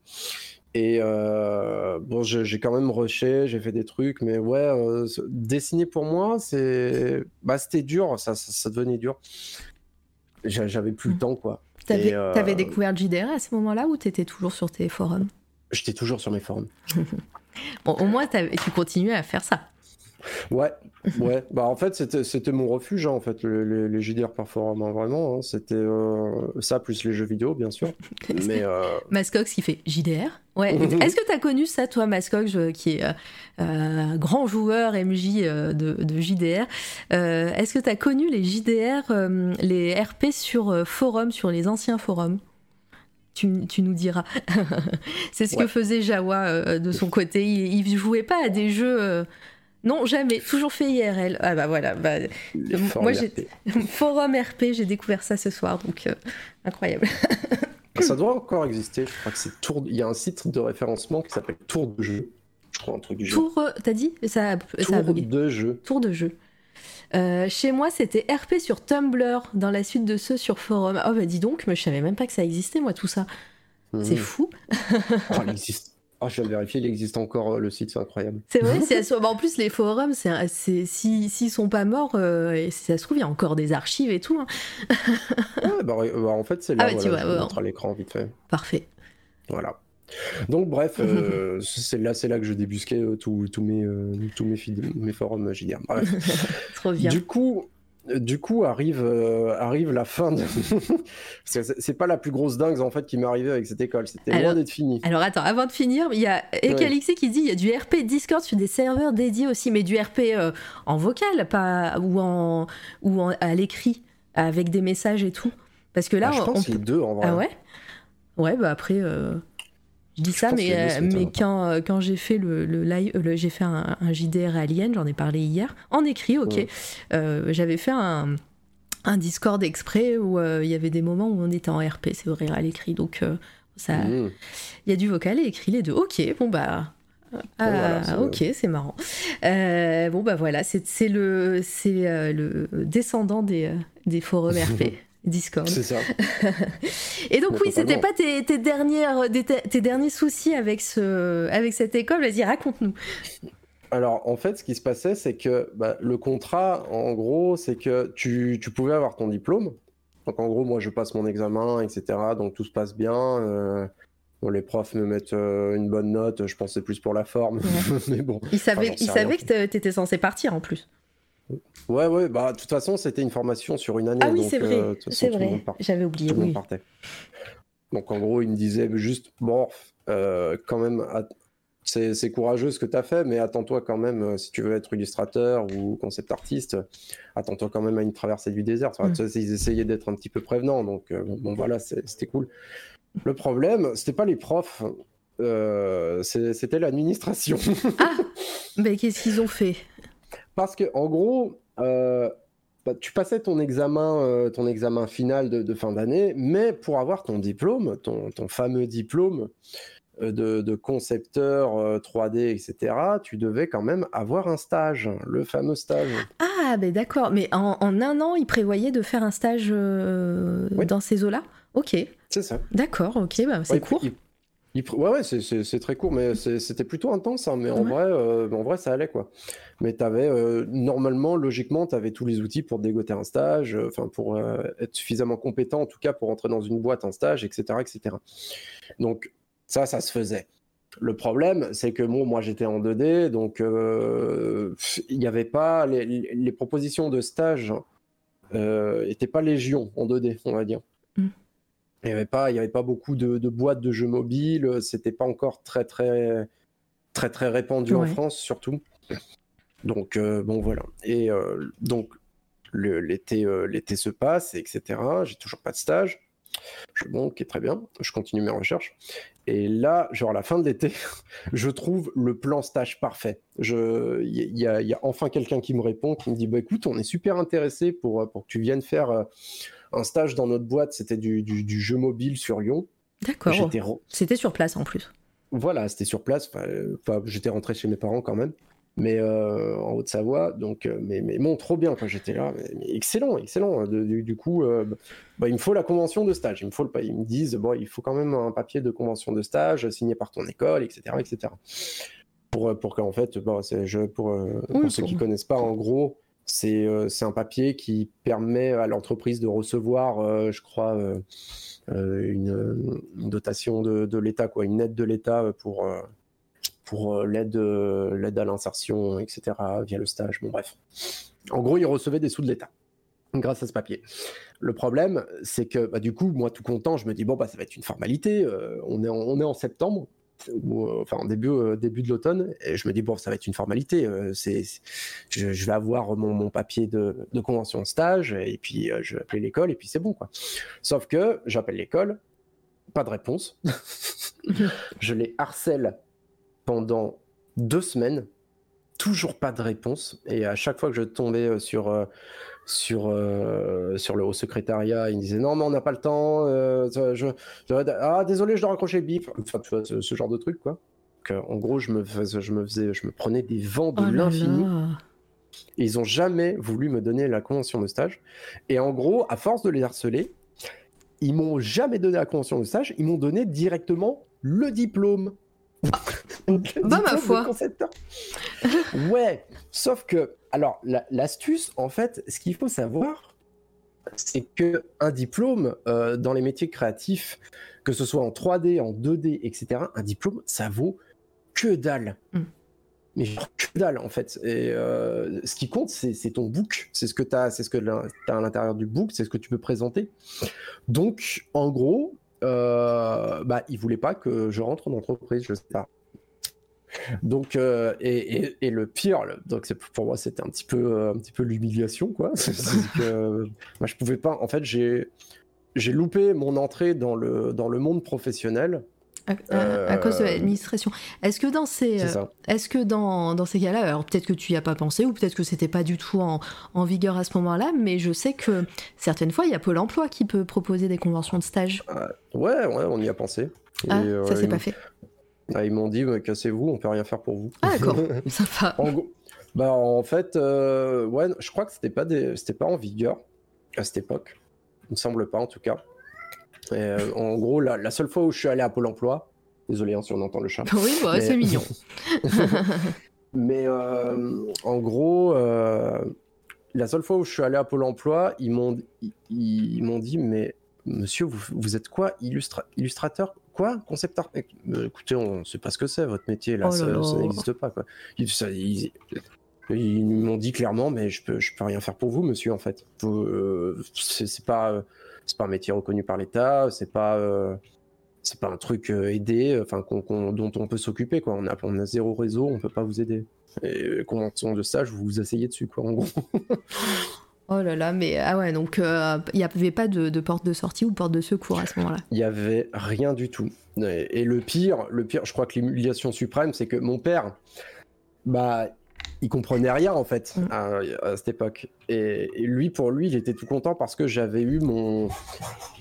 Et euh, bon, j'ai quand même rushé, j'ai fait des trucs, mais ouais, euh, dessiner pour moi, c'est, bah, c'était dur, ça, ça, devenait dur. J'avais plus le mmh. temps, quoi. T'avais euh... découvert JDR à ce moment-là ou t'étais toujours sur tes forums? J'étais toujours sur mes forums. (laughs) bon, au moins, tu continuais à faire ça. Ouais, ouais. (laughs) Bah en fait c'était mon refuge hein, en fait les, les JDR forum hein, vraiment. Hein. C'était euh, ça plus les jeux vidéo bien sûr. (laughs) Mais euh... Mascox qui fait JDR. Ouais. (laughs) Est-ce que tu as connu ça toi Mascox qui est euh, grand joueur MJ euh, de, de, JDR Est-ce que tu as connu les JDR, les RP sur forum, sur les anciens forums? Tu, tu, nous diras. c'est ce que faisait Jawa de son côté. Il, il jouait pas à des jeux non, jamais. Toujours fait IRL. Ah bah voilà. Bah, moi, j'ai (laughs) forum RP. J'ai découvert ça ce soir, donc euh, incroyable. (laughs) ça doit encore exister. Je crois que c'est Tour. Il y a un site de référencement qui s'appelle Tour de jeu. Je crois un truc du Tour. Euh, t'as dit? Ça. Tour de jeu. Tour de jeu. Euh, chez moi, c'était RP sur Tumblr, dans la suite de ceux sur forum. Oh bah dis donc, mais je savais même pas que ça existait, moi, tout ça. C'est mmh. fou. oh, il existe ah, je viens de vérifier, il existe encore euh, le site, c'est incroyable. C'est vrai, (laughs) bah, en plus les forums, s'ils si, sont pas morts, euh, et si ça se trouve, il y a encore des archives et tout. Hein. (laughs) ouais, bah, bah, en fait, c'est là, ah, voilà, à l'écran vite fait. Parfait. Voilà. Donc bref, euh, (laughs) c'est là, c'est là que je débusquais tous mes, tous mes, mes forums JDR. Trop bien. Du coup, du coup arrive euh, arrive la fin de (laughs) c'est pas la plus grosse dingue en fait qui m'est arrivée avec cette école. C'était loin d'être fini. alors attends avant de finir il y a Ekalixé qui dit il y a du RP Discord sur des serveurs dédiés aussi mais du RP euh, en vocal pas ou en ou à l'écrit avec des messages et tout. Parce que là ah, je pense on, les deux en vrai. Ah ouais? Ouais bah après euh, je dis ça, mais, euh, mais quand, euh, quand j'ai fait le, le live, euh, j'ai fait un, JDR Alien, j'en ai parlé hier, en écrit, ok. J'avais fait un, un, Discord exprès où il y avait des moments où on était en RP, c'est vrai, à l'écrit. Donc, ça, mmh. il y a du vocal et écrit les deux. Ok, bon bah. Ah, ok, c'est marrant. bon bah voilà, c'est le, le descendant des, des forums (laughs) RP. Discord. C'est ça. (laughs) et donc, oui, c'était pas tes, tes, dernières, tes, derniers soucis avec, ce, avec cette école. Vas-y, raconte-nous. Alors, en fait, ce qui se passait, c'est que bah, le contrat, en gros, c'est que tu, tu, pouvais avoir ton diplôme. Donc, en gros, moi, je passe mon examen, etc. Donc, tout se passe bien. Euh, les profs me mettent euh, une bonne note. Je pensais plus pour la forme. (laughs) mais bon. Ils savaient, ils savaient que tu étais censé partir en plus. Ouais, ouais, bah de toute façon, c'était une formation sur une année. Ah oui, c'est vrai, c'est vrai. J'avais oublié. Oui. Donc en gros, il me disait juste, bon, quand même, c'est courageux ce que tu as fait, mais attends-toi quand même, euh, si tu veux être illustrateur ou concept artiste, attends-toi quand même à une traversée du désert. Mm. Ils essayaient d'être un petit peu prévenants, donc euh, bon, voilà, c'était cool. Le problème, c'était pas les profs, euh, c'était l'administration. ah, mais qu'est-ce qu'ils ont fait? Parce que en gros, bah, tu passais ton examen, ton examen final de, fin d'année, mais pour avoir ton diplôme, ton, ton fameux diplôme, euh, de, concepteur 3D, euh, etc., tu devais quand même avoir un stage, le fameux stage. Ah, ben d'accord. Mais en, un an, il prévoyait de faire un stage euh, dans ces eaux-là? Ok. C'est ça. D'accord, ok, bah, c'est court. Ouais, ouais, c'est très court, mais c'était plutôt intense. Hein, mais en, vrai, en vrai, ça allait, quoi. Mais tu avais, normalement, logiquement, tu avais tous les outils pour dégoter un stage, enfin, pour être suffisamment compétent, en tout cas, pour entrer dans une boîte, un stage, etc., etc. Donc, ça, ça se faisait. Le problème, c'est que moi j'étais en 2D, donc euh, il n'y avait pas les, propositions de stage n'étaient euh, pas légion en 2D, on va dire. Il n'y avait pas, il y avait pas beaucoup de, boîtes de jeux mobiles. C'était pas encore très très très très répandu en France surtout. Donc euh, bon voilà. Et donc l'été l'été se passe, etc. J'ai toujours pas de stage. Je, bon, ok, très bien. Je continue mes recherches. Et là, genre à la fin de l'été, (laughs) je trouve le plan stage parfait. Il y, a enfin quelqu'un qui me répond, qui me dit bah, écoute, on est super intéressé pour, pour que tu viennes faire euh, un stage dans notre boîte. C'était du, du, jeu mobile sur Lyon. D'accord. C'était sur place en plus. Voilà, c'était sur place. J'étais rentré chez mes parents quand même mais euh, en Haute-Savoie. Donc, euh, mais, mais bon, trop bien quand j'étais là. Mais, excellent, excellent. du, coup, euh, bah, il me faut la convention de stage. Il me faut le, ils me disent, bon, il faut quand même un papier de convention de stage signé par ton école, etc., etc. Pour, pour qu'en fait, bon, je, pour, pour ceux qui connaissent pas, en gros, c'est un papier qui permet à l'entreprise de recevoir, je crois, une, une, dotation de, l'État, une aide de l'État pour pour euh, l'aide euh, à l'insertion, etc., via le stage. Bon, bref. En gros, il recevait des sous de l'État grâce à ce papier. Le problème, c'est que bah, du coup, moi, tout content, je me dis, bon, bah, ça va être une formalité. Euh, on, est on est en septembre, ou, enfin, en début, début de l'automne, et je me dis, bon, ça va être une formalité. c'est, je, vais avoir mon, mon papier de, de, convention de stage, et puis je vais appeler l'école, et puis c'est bon, quoi. Sauf que j'appelle l'école, pas de réponse. (laughs) je les harcèle pendant deux semaines, toujours pas de réponse. Et à chaque fois que je tombais euh, sur, euh, sur, euh, sur le haut secrétariat, il me disait non, mais on n'a pas le temps. je, ah, désolé, je dois raccrocher le bip. Enfin, tu vois, ce, genre de truc, quoi. en gros, je me, faisais, je, me faisais, je me prenais des vents de oh l'infini. Ils ont jamais voulu me donner la convention de stage. Et en gros, à force de les harceler, ils m'ont jamais donné la convention de stage, ils m'ont donné directement le diplôme. (laughs) bah ma foi. (laughs) ouais, sauf que, alors, l'astuce, en fait, ce qu'il faut savoir, c'est que un diplôme euh, dans les métiers créatifs, que ce soit en 3D, en 2D, etc., un diplôme, ça vaut que dalle. Mm. Mais que dalle, en fait. Et euh, ce qui compte, c'est ton book. C'est ce que tu as, c'est ce que as à l'intérieur du book, c'est ce que tu peux présenter. Donc, en gros, euh, bah, il voulait pas que je rentre en entreprise, je sais pas. Donc, euh, et, et, le pire, donc pour moi, c'était un petit peu, euh, un petit peu l'humiliation, quoi. (laughs) que je pouvais pas. En fait, j'ai, j'ai loupé mon entrée dans le, dans le monde professionnel. À, cause de l'administration. Est-ce que dans ces, est-ce que dans, dans ces cas-là, alors peut-être que tu n'y as pas pensé ou peut-être que c'était pas du tout en, en, vigueur à ce moment-là, mais je sais que certaines fois, il y a Pôle Emploi qui peut proposer des conventions de stage. ouais, ouais, on y a pensé. Ah, ça s'est pas fait. Ah, ils m'ont dit, cassez-vous, on peut rien faire pour vous. Ah d'accord, (laughs) sympa. en, bah, en fait, euh, ouais, je crois que c'était pas, des... c'était pas en vigueur à cette époque. Il me semble pas, en tout cas. Euh, en gros, la, seule fois où je suis allé à Pôle emploi, désolé hein, si on entend le chat. Oui, bah, c'est mignon. (laughs) mais euh, en gros, la seule fois où je suis allé à Pôle emploi, ils m'ont, ils, m'ont dit, mais monsieur, vous, vous êtes quoi Illustrateur Quoi Concept art Écoutez, on ne sait pas ce que c'est, votre métier, là, oh ça, n'existe pas. Quoi. Ils m'ont dit clairement, mais je peux, je peux rien faire pour vous, monsieur, en fait. c'est pas, c'est pas un métier reconnu par l'État, c'est pas, c'est pas un truc aidé, enfin, dont on peut s'occuper, quoi. On a, on a zéro réseau, on peut pas vous aider. Et convention de stage, vous vous asseyez dessus, quoi, en gros. (laughs) Oh là là, mais ah ouais, donc euh, il n'y avait pas de, porte de sortie ou porte de secours à ce moment-là? Il n'y avait rien du tout. Et, le pire, le pire, je crois que l'humiliation suprême, c'est que mon père, bah, il comprenait rien en fait mm. à, cette époque. Et, lui, pour lui, il était tout content parce que j'avais eu mon,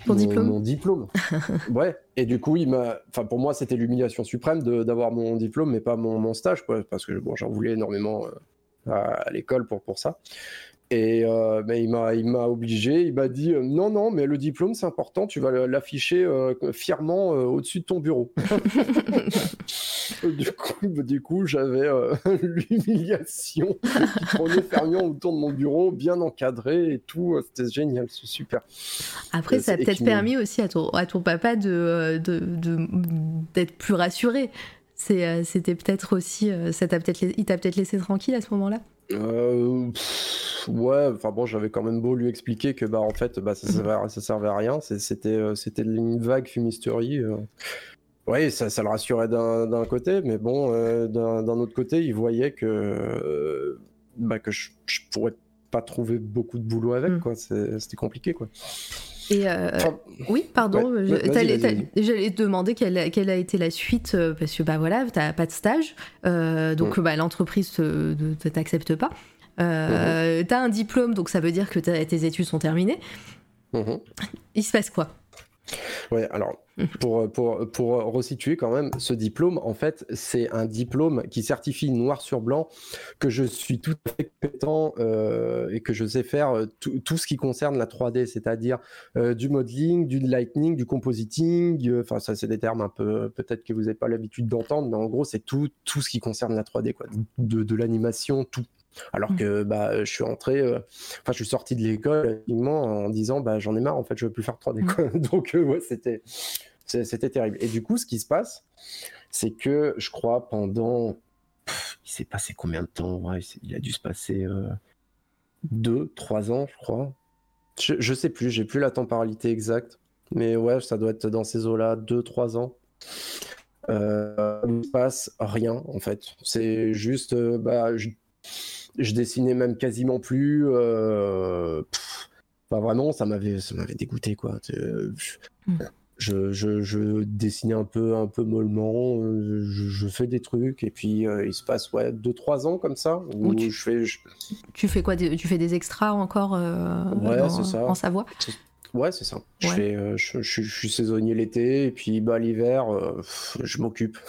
diplôme. Mon diplôme. (laughs) ouais. Et du coup, il m'a, enfin, pour moi, c'était l'humiliation suprême d'avoir mon diplôme, mais pas mon, stage, quoi, parce que bon, j'en voulais énormément euh, à, l'école pour pour ça. Et euh, il m'a, il m'a obligé, il m'a dit euh, non, non, mais le diplôme c'est important, tu vas l'afficher euh, fièrement au-dessus de ton bureau. (laughs) (laughs) du coup, bah, du coup j'avais (laughs) l'humiliation qui prenait fermion autour de mon bureau, bien encadré et tout. C'était génial, c'est super. Après, ça a peut-être permis aussi à ton, à ton papa de, de, d'être plus rassuré. C'est, c'était peut-être aussi, ça t'a peut-être, il t'a peut-être laissé tranquille à ce moment-là? Euh, ouais, enfin bon, j'avais quand même beau lui expliquer que bah en fait, bah ça servait, ça servait à rien. C'était euh, c'était une vague fumisterie. Euh. Oui, ça, ça, le rassurait d'un côté, mais bon, d'un autre côté, il voyait que bah, que je, je, pourrais pas trouver beaucoup de boulot avec, mm. quoi. C'était compliqué, quoi. Et euh, oui, pardon, j'allais te demander quelle, a été la suite, euh, parce que bah voilà, t'as pas de stage, euh, donc bah, l'entreprise ne t'accepte pas. Euh, T'as un diplôme, donc ça veut dire que tes études sont terminées. Mhm. Il se passe quoi? Ouais, alors (laughs) pour, pour, pour resituer quand même, ce diplôme, en fait, c'est un diplôme qui certifie noir sur blanc que je suis tout à fait compétent euh, et que je sais faire euh, tout, ce qui concerne la 3D, c'est-à-dire euh, du modeling, du lighting, du compositing. Enfin, ça, c'est des termes un peu, peut-être que vous n'avez pas l'habitude d'entendre, mais en gros, c'est tout, tout ce qui concerne la 3D, quoi. De, de l'animation, tout, alors mmh. que bah, je suis rentré, euh, enfin, je suis sorti de l'école en disant bah, j'en ai marre, en fait, je veux plus faire 3D. Mmh. (laughs) Donc, euh, ouais, c'était, c'était terrible. Et du coup, ce qui se passe, c'est que je crois pendant. il s'est passé combien de temps? Il a dû se passer euh, deux, trois ans, je crois. Je, je sais plus, j'ai plus la temporalité exacte. Mais ouais, ça doit être dans ces eaux-là, deux, trois ans. Euh, il ne se passe rien en fait. C'est juste, bah, je, je dessinais même quasiment plus. Euh, pas vraiment, ça m'avait, ça m'avait dégoûté quoi. Hmm. Je, je, dessinais un peu, un peu mollement. Euh, je, fais des trucs et puis euh, il se passe ouais deux trois ans comme ça où, tu, je fais. Tu fais quoi Tu fais des extras encore ouais, ça. en Savoie? Ouais, c'est ça. Je, fais, je, je, suis saisonnier l'été et puis bah, l'hiver, je (laughs) (laughs) m'occupe.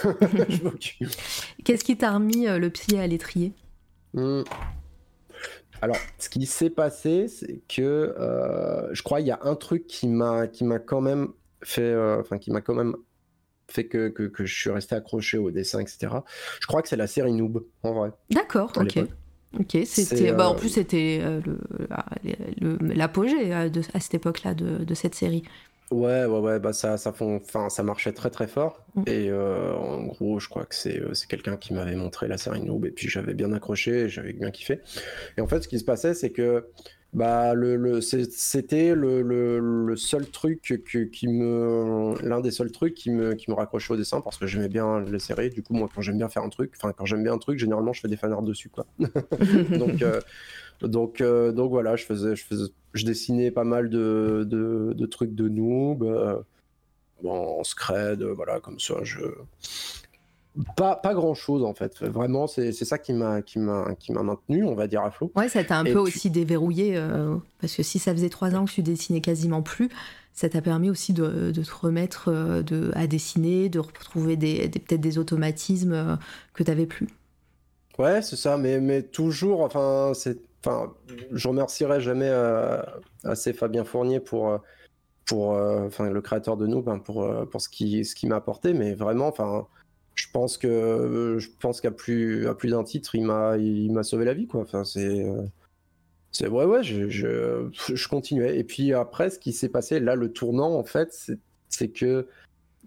Qu'est-ce qui t'a remis le pied à l'étrier? Hmm. Alors, ce qui s'est passé, c'est que euh, je crois qu'il y a un truc qui m'a qui m'a quand même fait, euh, enfin qui m'a quand même fait que, que, je suis resté accroché au dessin, etc. Je crois que c'est la série Noob, en vrai. D'accord, ok. Ok, c'était. Bah, en euh, plus, c'était l'apogée à cette époque-là de, de, cette série. Ouais, ouais, ouais, bah ça, ça, enfin, ça marchait très très fort. Mm. Et euh, en gros, je crois que c'est, euh, c'est quelqu'un qui m'avait montré la série Noob, et puis j'avais bien accroché, j'avais bien kiffé. Et en fait, ce qui se passait, c'est que bah, le, le c'était le, le, seul truc qui me. L'un des seuls trucs qui me, qui me raccrochait au dessin, parce que j'aimais bien les séries. Du coup, moi, quand j'aime bien faire un truc, enfin, quand j'aime bien un truc, généralement, je fais des fanarts dessus, quoi. (laughs) Donc. Euh, donc, euh, donc voilà, je faisais, je faisais, je dessinais pas mal de, de, trucs de noob, euh, en scred, voilà, comme ça. Je pas, pas grand chose en fait. Vraiment, c'est ça qui m'a qui m'a qui m'a maintenu, on va dire à flot. Ouais, ça t'a un peu aussi déverrouillé euh, parce que si ça faisait trois ans que tu dessinais quasiment plus, ça t'a permis aussi de, de, te remettre de, à dessiner, de retrouver des, peut-être des automatismes que tu n'avais plus. Ouais, c'est ça, mais, mais toujours, enfin, c'est enfin, je remercierai jamais euh, assez Fabien Fournier pour, euh, pour, euh, enfin, le créateur de nous, ben, pour, pour ce qui, ce qui m'a apporté, mais vraiment, enfin, je pense que, je pense qu'à plus, à plus d'un titre, il m'a, il m'a sauvé la vie, quoi. Enfin, c'est, c'est ouais, ouais, je, je, je, continuais. Et puis après, ce qui s'est passé, là, le tournant, en fait, c'est, c'est que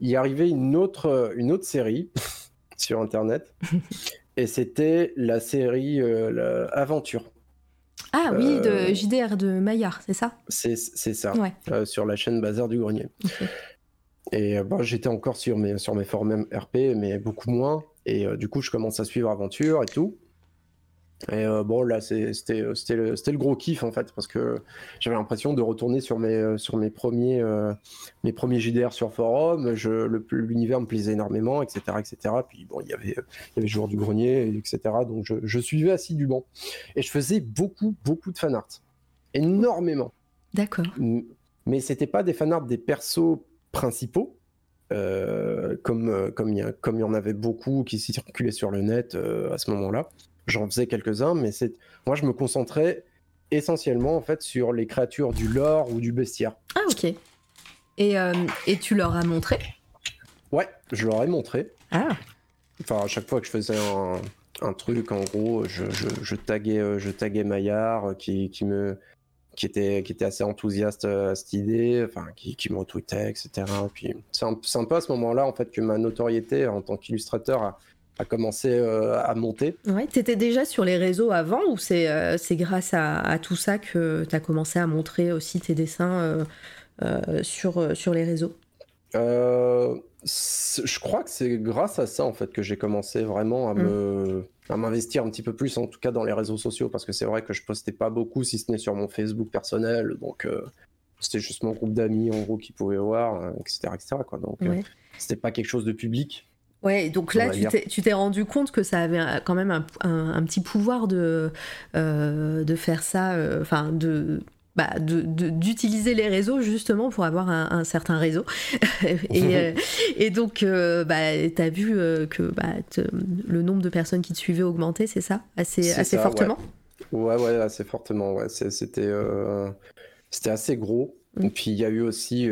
il y arrivait une autre, une autre série (laughs) sur Internet (laughs) et c'était la série Aventure. Ah oui, de JDR de Maillard, c'est ça? C'est ça, sur la chaîne Bazar du Grenier. Et bon, j'étais encore sur mes, sur mes forums RP, mais beaucoup moins. Et du coup, je commence à suivre Aventure et tout. Et euh, bon, là, c'était le, le, gros kiff en fait, parce que j'avais l'impression de retourner sur mes, euh, sur mes, premiers, euh, mes premiers JDR sur forum. L'univers me plaisait énormément, etc. etc. Puis bon, il y avait, il y avait Joueur du Grenier, etc. Donc je, je, suivais assidûment. Et je faisais beaucoup, beaucoup de fanart. Énormément. D'accord. Mais c'était pas des fanarts des persos principaux. comme comme il y, comme il y en avait beaucoup qui circulaient sur le net à ce moment-là j'en faisais quelques-uns, mais c'est moi je me concentrais essentiellement en fait sur les créatures du lore ou du bestiaire. Ah ok. Et, euh, et tu leur as montré? Ouais, je leur ai montré. Ah. Enfin, à chaque fois que je faisais un, un truc, en gros, je, je, je taguais, euh, je taguais Maillard, euh, qui, qui me, qui était, qui était assez enthousiaste à cette idée, enfin, qui, qui me retweetait, etc. Puis c'est un, peu à ce moment-là, en fait, que ma notoriété en tant qu'illustrateur a, commencé euh, à monter. Ouais, tu étais déjà sur les réseaux avant ou c'est euh, c'est grâce à, tout ça que tu as commencé à montrer aussi tes dessins euh, sur, sur les réseaux? Je crois que c'est grâce à ça en fait que j'ai commencé vraiment à mm. me à m'investir un petit peu plus en tout cas dans les réseaux sociaux parce que c'est vrai que je postais pas beaucoup si ce n'est sur mon Facebook personnel donc c'était juste mon groupe d'amis en gros qui pouvaient voir etc etc quoi. Donc c'était pas quelque chose de public. Ouais, donc là, tu t'es rendu compte que ça avait quand même un, petit pouvoir de, euh, de faire ça, euh, enfin, de bah, d'utiliser les réseaux justement pour avoir un, certain réseau. (laughs) et, euh, et, donc, bah, tu as vu que bah, le nombre de personnes qui te suivaient augmentait, c'est ça? Assez, assez fortement? Ouais. ouais. assez fortement. Ouais. C'était c'était assez gros. Mm. Et puis, il y a eu aussi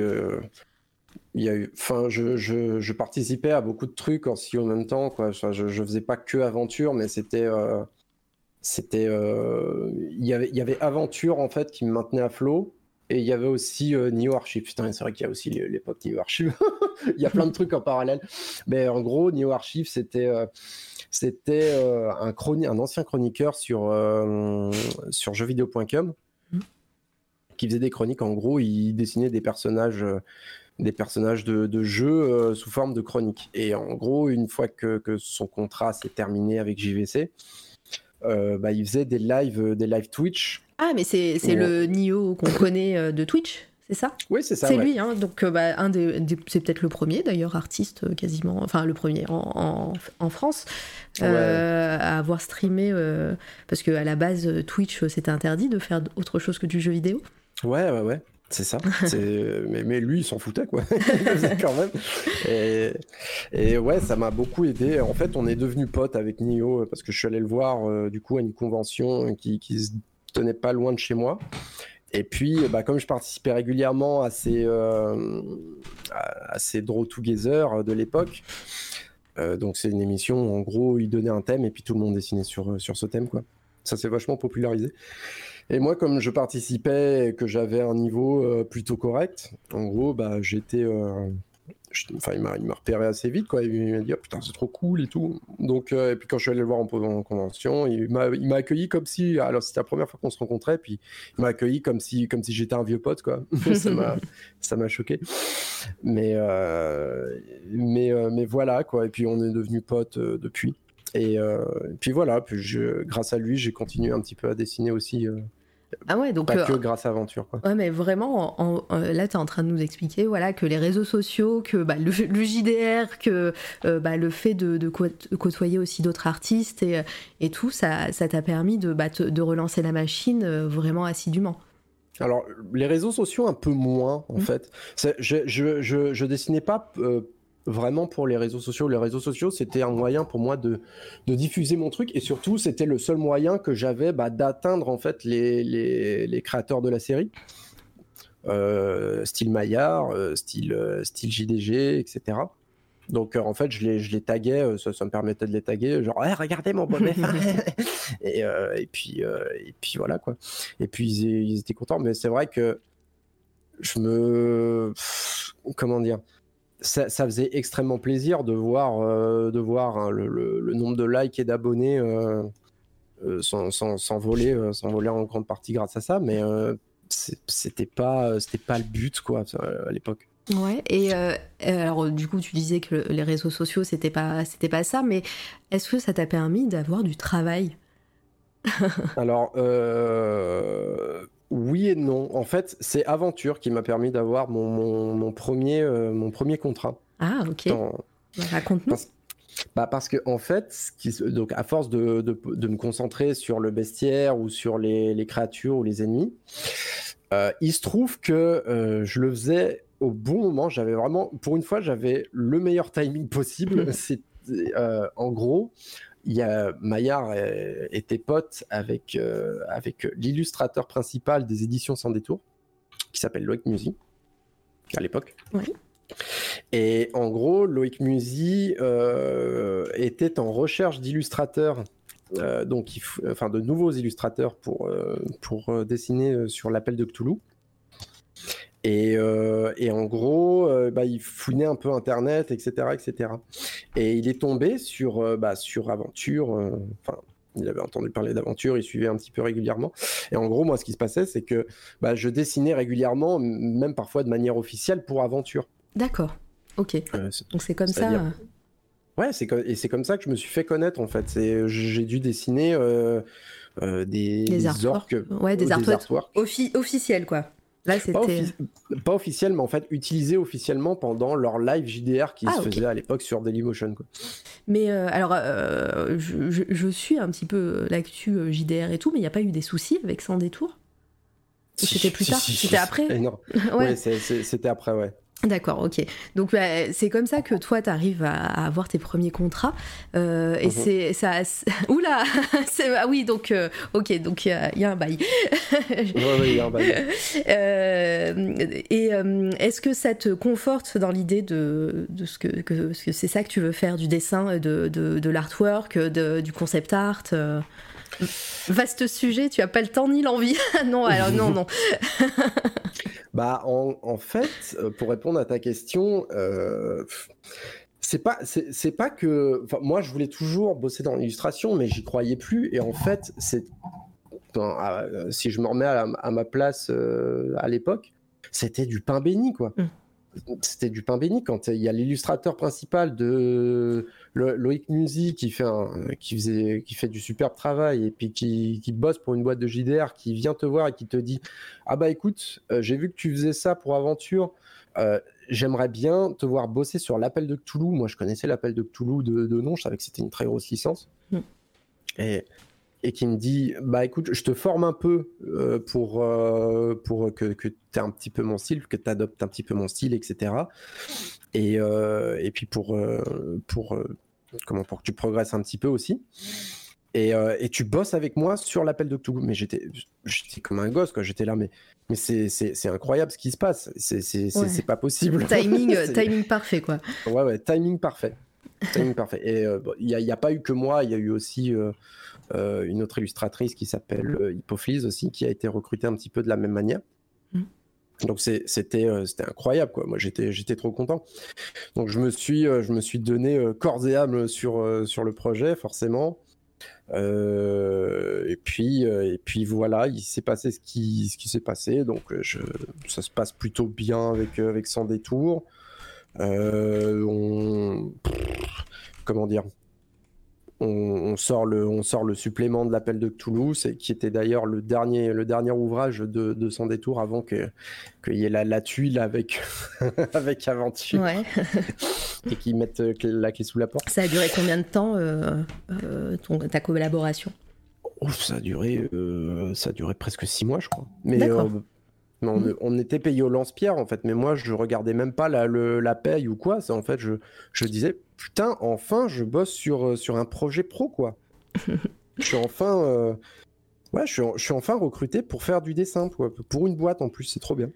il y a eu, enfin, je, je, je, participais à beaucoup de trucs aussi en même temps, quoi. je, je faisais pas que aventure, mais c'était, euh, c'était, euh, il y avait, il y avait aventure en fait qui me maintenait à flot, et il y avait aussi euh, Neo Archive. Putain, c'est vrai qu'il y a aussi l'époque Neo Archive. (laughs) il y a plein de trucs en parallèle, mais en gros, Neo Archive, c'était, c'était un chroni un ancien chroniqueur sur sur jeuxvideo.com mmh. qui faisait des chroniques. En gros, il dessinait des personnages des personnages de, de jeu euh, sous forme de chronique. Et en gros, une fois que, son contrat s'est terminé avec JVC, euh, bah, il faisait des lives, euh, des live Twitch. Ah, mais c'est le Nio qu'on (coughs) connaît de Twitch c'est ça? Oui, c'est ça. C'est lui, hein, donc bah, un des, c'est peut-être le premier d'ailleurs artiste quasiment, enfin le premier en, en, France à avoir streamé, parce qu'à la base Twitch c'était interdit de faire autre chose que du jeu vidéo. Ouais, ouais, ouais. C'est ça. (laughs) mais, mais, lui, il s'en foutait, quoi. (laughs) quand même. Et, et ouais, ça m'a beaucoup aidé. En fait, on est devenu potes avec Nio parce que je suis allé le voir, euh, du coup, à une convention qui, qui se tenait pas loin de chez moi. Et puis, bah, comme je participais régulièrement à ces, euh, à ces Draw Together de l'époque, euh, donc c'est une émission où en gros il donnait un thème et puis tout le monde dessinait sur, sur ce thème quoi. Ça s'est vachement popularisé. Et moi, comme je participais et que j'avais un niveau euh, plutôt correct, en gros, bah, j'étais. Euh, enfin, il m'a repéré assez vite, quoi. Il m'a dit, oh, putain, c'est trop cool et tout. Donc, euh, et puis quand je suis allé le voir en, en convention, il m'a accueilli comme si. Alors, c'était la première fois qu'on se rencontrait, puis il m'a accueilli comme si, comme si j'étais un vieux pote, quoi. (laughs) ça m'a choqué. Mais, mais, mais voilà, quoi. Et puis, on est devenus potes depuis. Et, puis voilà, puis je, grâce à lui, j'ai continué un petit peu à dessiner aussi. Euh, ah ouais, donc pas que euh, grâce à Aventure. Quoi. Ouais, mais vraiment, là, tu es en train de nous expliquer voilà, que les réseaux sociaux, que bah, le, JDR, que euh, bah, le fait de, côtoyer aussi d'autres artistes et, et, tout, ça t'a permis de, bah, de relancer la machine vraiment assidûment. Alors, les réseaux sociaux, un peu moins, en mmh. fait. Je, je, je, je, dessinais pas vraiment pour les réseaux sociaux. Les réseaux sociaux, c'était un moyen pour moi de, de, diffuser mon truc et surtout, c'était le seul moyen que j'avais bah, d'atteindre en fait les, les, les, créateurs de la série. Euh, style Maillard, euh, style, euh, style JDG, etc. Donc en fait, je les, je les taguais, ça, ça, me permettait de les taguer, genre regardez mon bon (laughs) (laughs) et, et puis et puis voilà quoi. Et puis ils, ils étaient contents, mais c'est vrai que je me comment dire ça, faisait extrêmement plaisir de voir, de voir hein, le, nombre de likes et d'abonnés s'envoler voler en grande partie grâce à ça, mais c'était pas, c'était pas le but quoi à l'époque. Ouais, et alors du coup tu disais que les réseaux sociaux c'était pas c'était pas ça, mais est-ce que ça t'a permis d'avoir du travail? Alors oui et non. En fait, c'est Aventure qui m'a permis d'avoir mon, premier, euh, mon premier contrat. Ah, ok. Bah, raconte-nous. Bah parce que en fait, donc à force de, de, me concentrer sur le bestiaire ou sur les, les créatures ou les ennemis, euh, il se trouve que euh, je le faisais au bon moment. J'avais vraiment, pour une fois, j'avais le meilleur timing possible. C'est en gros, il y a Maillard était pote avec, euh, avec l'illustrateur principal des éditions Sans Détour, qui s'appelle Loïc Musi, à l'époque. Et en gros, Loïc Musi euh, était en recherche d'illustrateurs, euh, donc enfin de nouveaux illustrateurs pour, pour dessiner sur l'appel de Cthulhu. Euh, et, en gros, euh, bah, il fouinait un peu Internet, etc., etc. Et il est tombé sur, euh, bah, sur Aventure. Enfin, il avait entendu parler d'Aventure, il suivait un petit peu régulièrement. Et en gros, moi, ce qui se passait, c'est que bah, je dessinais régulièrement, même parfois de manière officielle, pour Aventure. D'accord. Ok. Donc c'est comme ça. Ouais, c'est et c'est comme ça que je me suis fait connaître en fait. C'est j'ai dû dessiner des, des, artworks. Ouais, des, artworks, officiels quoi. Là, pas, officiel, mais en fait utilisé officiellement pendant leur live JDR qui ah, se faisait à l'époque sur Dailymotion. Quoi. Mais euh, alors, euh, je, suis un petit peu l'actu euh, JDR et tout, mais il n'y a pas eu des soucis avec Sans Détour? C'était plus tard? C'était après? Ouais, c'était après, ouais. D'accord, ok. Donc bah, c'est comme ça que toi, tu arrives à, avoir tes premiers contrats. Euh, et mhm. c'est ça. (laughs) Oula (laughs) Ah oui, donc, euh, ok, donc il y, a un bail. oui, il y a un bail. (laughs) Euh, et est-ce que ça te conforte dans l'idée de, de, ce que, que, c'est ça que tu veux faire, du dessin, de, de, de l'artwork, du concept art Vaste sujet, tu as pas le temps ni l'envie. (laughs) non, alors non, non. (laughs) bah, en, fait, euh, pour répondre à ta question, euh, c'est pas, c'est pas que. Moi, je voulais toujours bosser dans l'illustration, mais j'y croyais plus. Et en fait, c'est. Euh, si je me remets à, ma place à l'époque, c'était du pain béni, quoi. Mmh c'était du pain béni quand il y a l'illustrateur principal de Loïc Musi qui fait qui faisait qui fait du superbe travail et puis qui, bosse pour une boîte de JDR qui vient te voir et qui te dit ah bah écoute euh, j'ai vu que tu faisais ça pour aventure. Euh, j'aimerais bien te voir bosser sur l'appel de Cthulhu moi je connaissais l'appel de Cthulhu de, de nom. Je savais que c'était une très grosse licence. Mm. et et qui me dit bah écoute je te forme un peu euh, pour euh, pour que, que tu aies un petit peu mon style que tu adoptes un petit peu mon style etc et, euh, et puis pour pour comment pour que tu progresses un petit peu aussi. Et, et tu bosses avec moi sur l'appel de Cthulhu. Mais j'étais j'étais comme un gosse quoi. J'étais là mais mais c'est incroyable ce qui se passe. C'est c'est pas possible. Timing (laughs) timing parfait quoi. Ouais ouais timing parfait. Timing parfait. Et il n'y a, a, pas eu que moi. Il y a eu aussi euh, une autre illustratrice qui s'appelle euh, Hippoflise aussi, qui a été recrutée un petit peu de la même manière. Mm. Donc c'était euh, incroyable quoi. Moi j'étais j'étais trop content. Donc je me suis je me suis donné corps et âme sur sur le projet forcément. et puis et puis voilà, il s'est passé ce qui ce qui s'est passé. Donc je, ça se passe plutôt bien avec avec sans détour. on comment dire? On, sort le, on sort le supplément de l'appel de Toulouse, qui était d'ailleurs le dernier, le dernier ouvrage de, de Sans détour avant qu'il y ait la, tuile avec, (laughs) avec Aventure. (laughs) et qu'ils mettent euh, la clé sous la porte. Ça a duré combien de temps, euh, euh, ta collaboration? Ça a duré, ça a duré presque six mois, je crois. Mais Mm. On, était payé au lance-pierre en fait, mais moi je regardais même pas la, la paye ou quoi. C'est en fait, je, je disais putain, enfin je bosse sur, euh, sur un projet pro quoi. (laughs) je suis enfin, euh, ouais, je suis, je suis, enfin recruté pour faire du dessin pour une boîte en plus, c'est trop bien.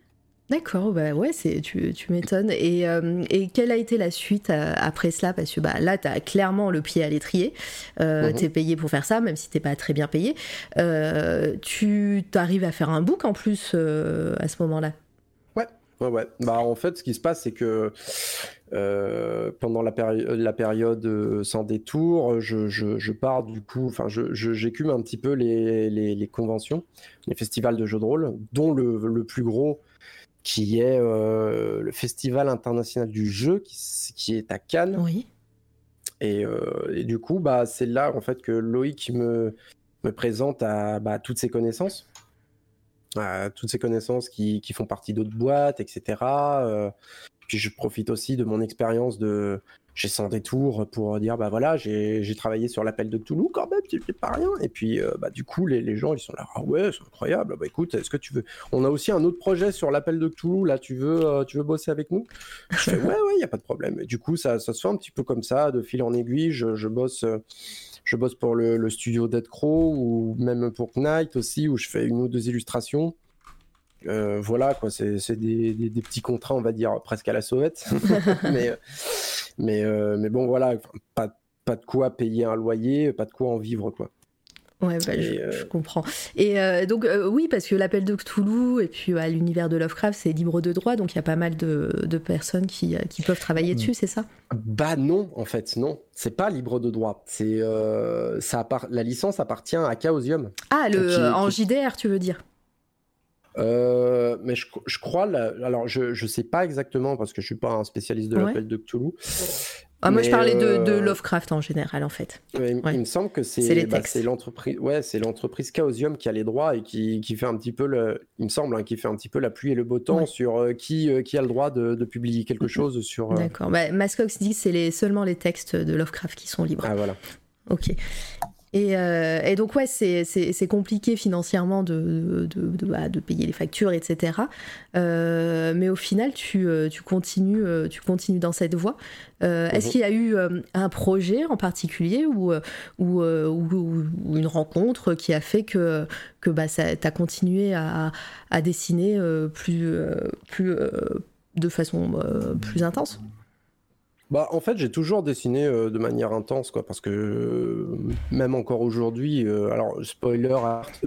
D'accord, bah ouais, c'est, tu, tu m'étonnes. Et, euh, et, quelle a été la suite euh, après cela? Parce que bah, là, tu as clairement le pied à l'étrier. Euh, mhm. Tu es payé pour faire ça, même si t'es pas très bien payé. tu arrives à faire un book en plus à ce moment-là? Ouais, Ouais, ouais. Bah, en fait, ce qui se passe, c'est que euh, pendant la, la, période euh, sans détour, je, je, pars du coup, enfin, j'écume un petit peu les, les, conventions, les festivals de jeux de rôle, dont le, le plus gros qui est euh, le Festival international du jeu, qui, qui est à Cannes. Oui. Et, et, du coup, bah, c'est là en fait que Loïc me, me présente à bah, toutes ses connaissances toutes ces connaissances qui, qui font partie d'autres boîtes, etc. Euh, puis je profite aussi de mon expérience de chez Sans Détour pour dire bah voilà, j'ai travaillé sur l'appel de Toulouse quand même, c'est pas rien. Et puis euh, bah, du coup, les, les, gens ils sont là, ah ouais, c'est incroyable. Bah écoute, est-ce que tu veux On a aussi un autre projet sur l'appel de Toulouse, là, tu veux, euh, tu veux bosser avec nous? Je fais ouais, ouais, il y a pas de problème. Du coup, ça, ça se fait un petit peu comme ça, de fil en aiguille. Je, je bosse je bosse pour le, le studio Dead Crow ou même pour Knight aussi, où je fais une ou deux illustrations. Euh, voilà, quoi, c'est des, des, petits contrats, on va dire, presque à la sauvette. (laughs) (laughs) mais, mais, euh, mais bon, voilà, pas, pas de quoi payer un loyer, pas de quoi en vivre, quoi. Ouais, bah, je, euh, comprends. Et donc, oui, parce que l'appel de Cthulhu et puis l'univers de Lovecraft, c'est libre de droit, donc il y a pas mal de, de personnes qui, qui, peuvent travailler dessus, c'est ça? Bah non, en fait, non. C'est pas libre de droit. C'est ça la licence appartient à Chaosium. Ah, le, en JDR, tu veux dire? Euh, mais je, je crois, alors je ne sais pas exactement parce que je suis pas un spécialiste de l'appel de Cthulhu. Ah, moi, je parlais de, de, euh, Lovecraft en général, en fait. il, me semble que c'est bah, l'entreprise, ouais, Chaosium qui a les droits et qui, qui, fait un petit peu le, il me semble, hein, qui fait un petit peu la pluie et le beau temps sur euh, qui, qui a le droit de, de publier quelque chose sur. D'accord. Bah, Mascox dit que c'est les, seulement les textes de Lovecraft qui sont libres. Ah voilà. Ok. Euh, et, donc, ouais, c'est compliqué financièrement de, de, bah, de, payer les factures, etc. Euh, mais au final, tu, euh, tu, continues, tu continues dans cette voie. Est-ce mhm. qu'il y a eu un projet en particulier ou, ou, ou, une rencontre qui a fait que, que bah, tu as continué à, à dessiner plus, plus, de façon plus intense? Bah, en fait, j'ai toujours dessiné euh, de manière intense, quoi, parce que euh, même encore aujourd'hui, euh, alors spoiler,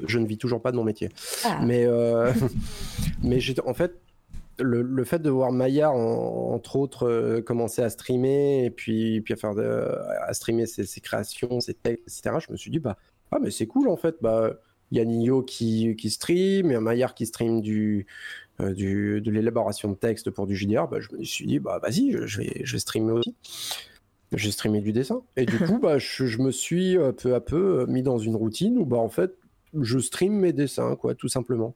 je ne vis toujours pas de mon métier. Ah. Mais, (laughs) mais j'ai, en fait, le, le, fait de voir Maya, entre autres, commencer à streamer et puis, puis à faire à streamer ses, ses, créations, ses textes, etc., je me suis dit, bah, ah, mais c'est cool, en fait, bah. Il y a Nino qui, qui stream, il y a Maillard qui stream du, du, de l'élaboration de texte pour du JDR, bah, je me suis dit, bah vas-y, je, vais, je vais streamer aussi. J'ai streamé du dessin. Et du (laughs) coup, bah, je, me suis euh, peu à peu euh, mis dans une routine où, bah, en fait, je stream mes dessins, quoi, tout simplement.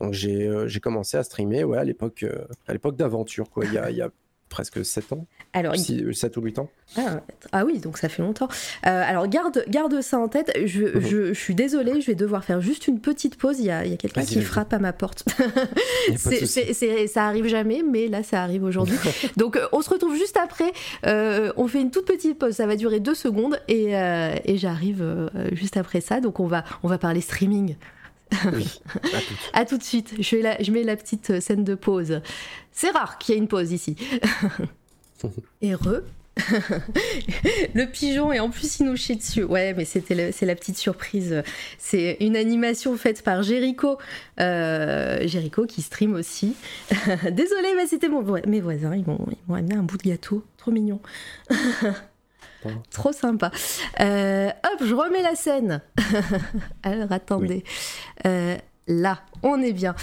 Donc j'ai commencé à streamer ouais, à l'époque à l'époque d'aventure, quoi, il y a, il y a presque 7 ans. Alors, 7 ou 8 ans. Ah, ah, oui, donc ça fait longtemps. Euh, alors garde, garde ça en tête. Je, mhm. je, je, suis désolée, je vais devoir faire juste une petite pause. Il y a, il y a quelqu'un qui frappe à ma porte. (laughs) c'est, ça arrive jamais, mais là ça arrive aujourd'hui. (laughs) donc euh, on se retrouve juste après. Euh, on fait une toute petite pause, ça va durer 2 secondes et, et j'arrive juste après ça. Donc on va, on va parler streaming. (laughs) Oui, à, tout. de suite. Je, je mets la petite scène de pause. C'est rare qu'il y ait une pause ici. (laughs) Heureux. (laughs) le pigeon et en plus il nous chie dessus. Ouais, mais c'était c'est la petite surprise. C'est une animation faite par Jericho, euh, Jericho qui stream aussi. Désolé, mais c'était mon mes voisins. Ils m'ont amené un bout de gâteau, trop mignon. Trop sympa. Euh, hop, je remets la scène. (laughs) Alors attendez. Euh, là, on est bien.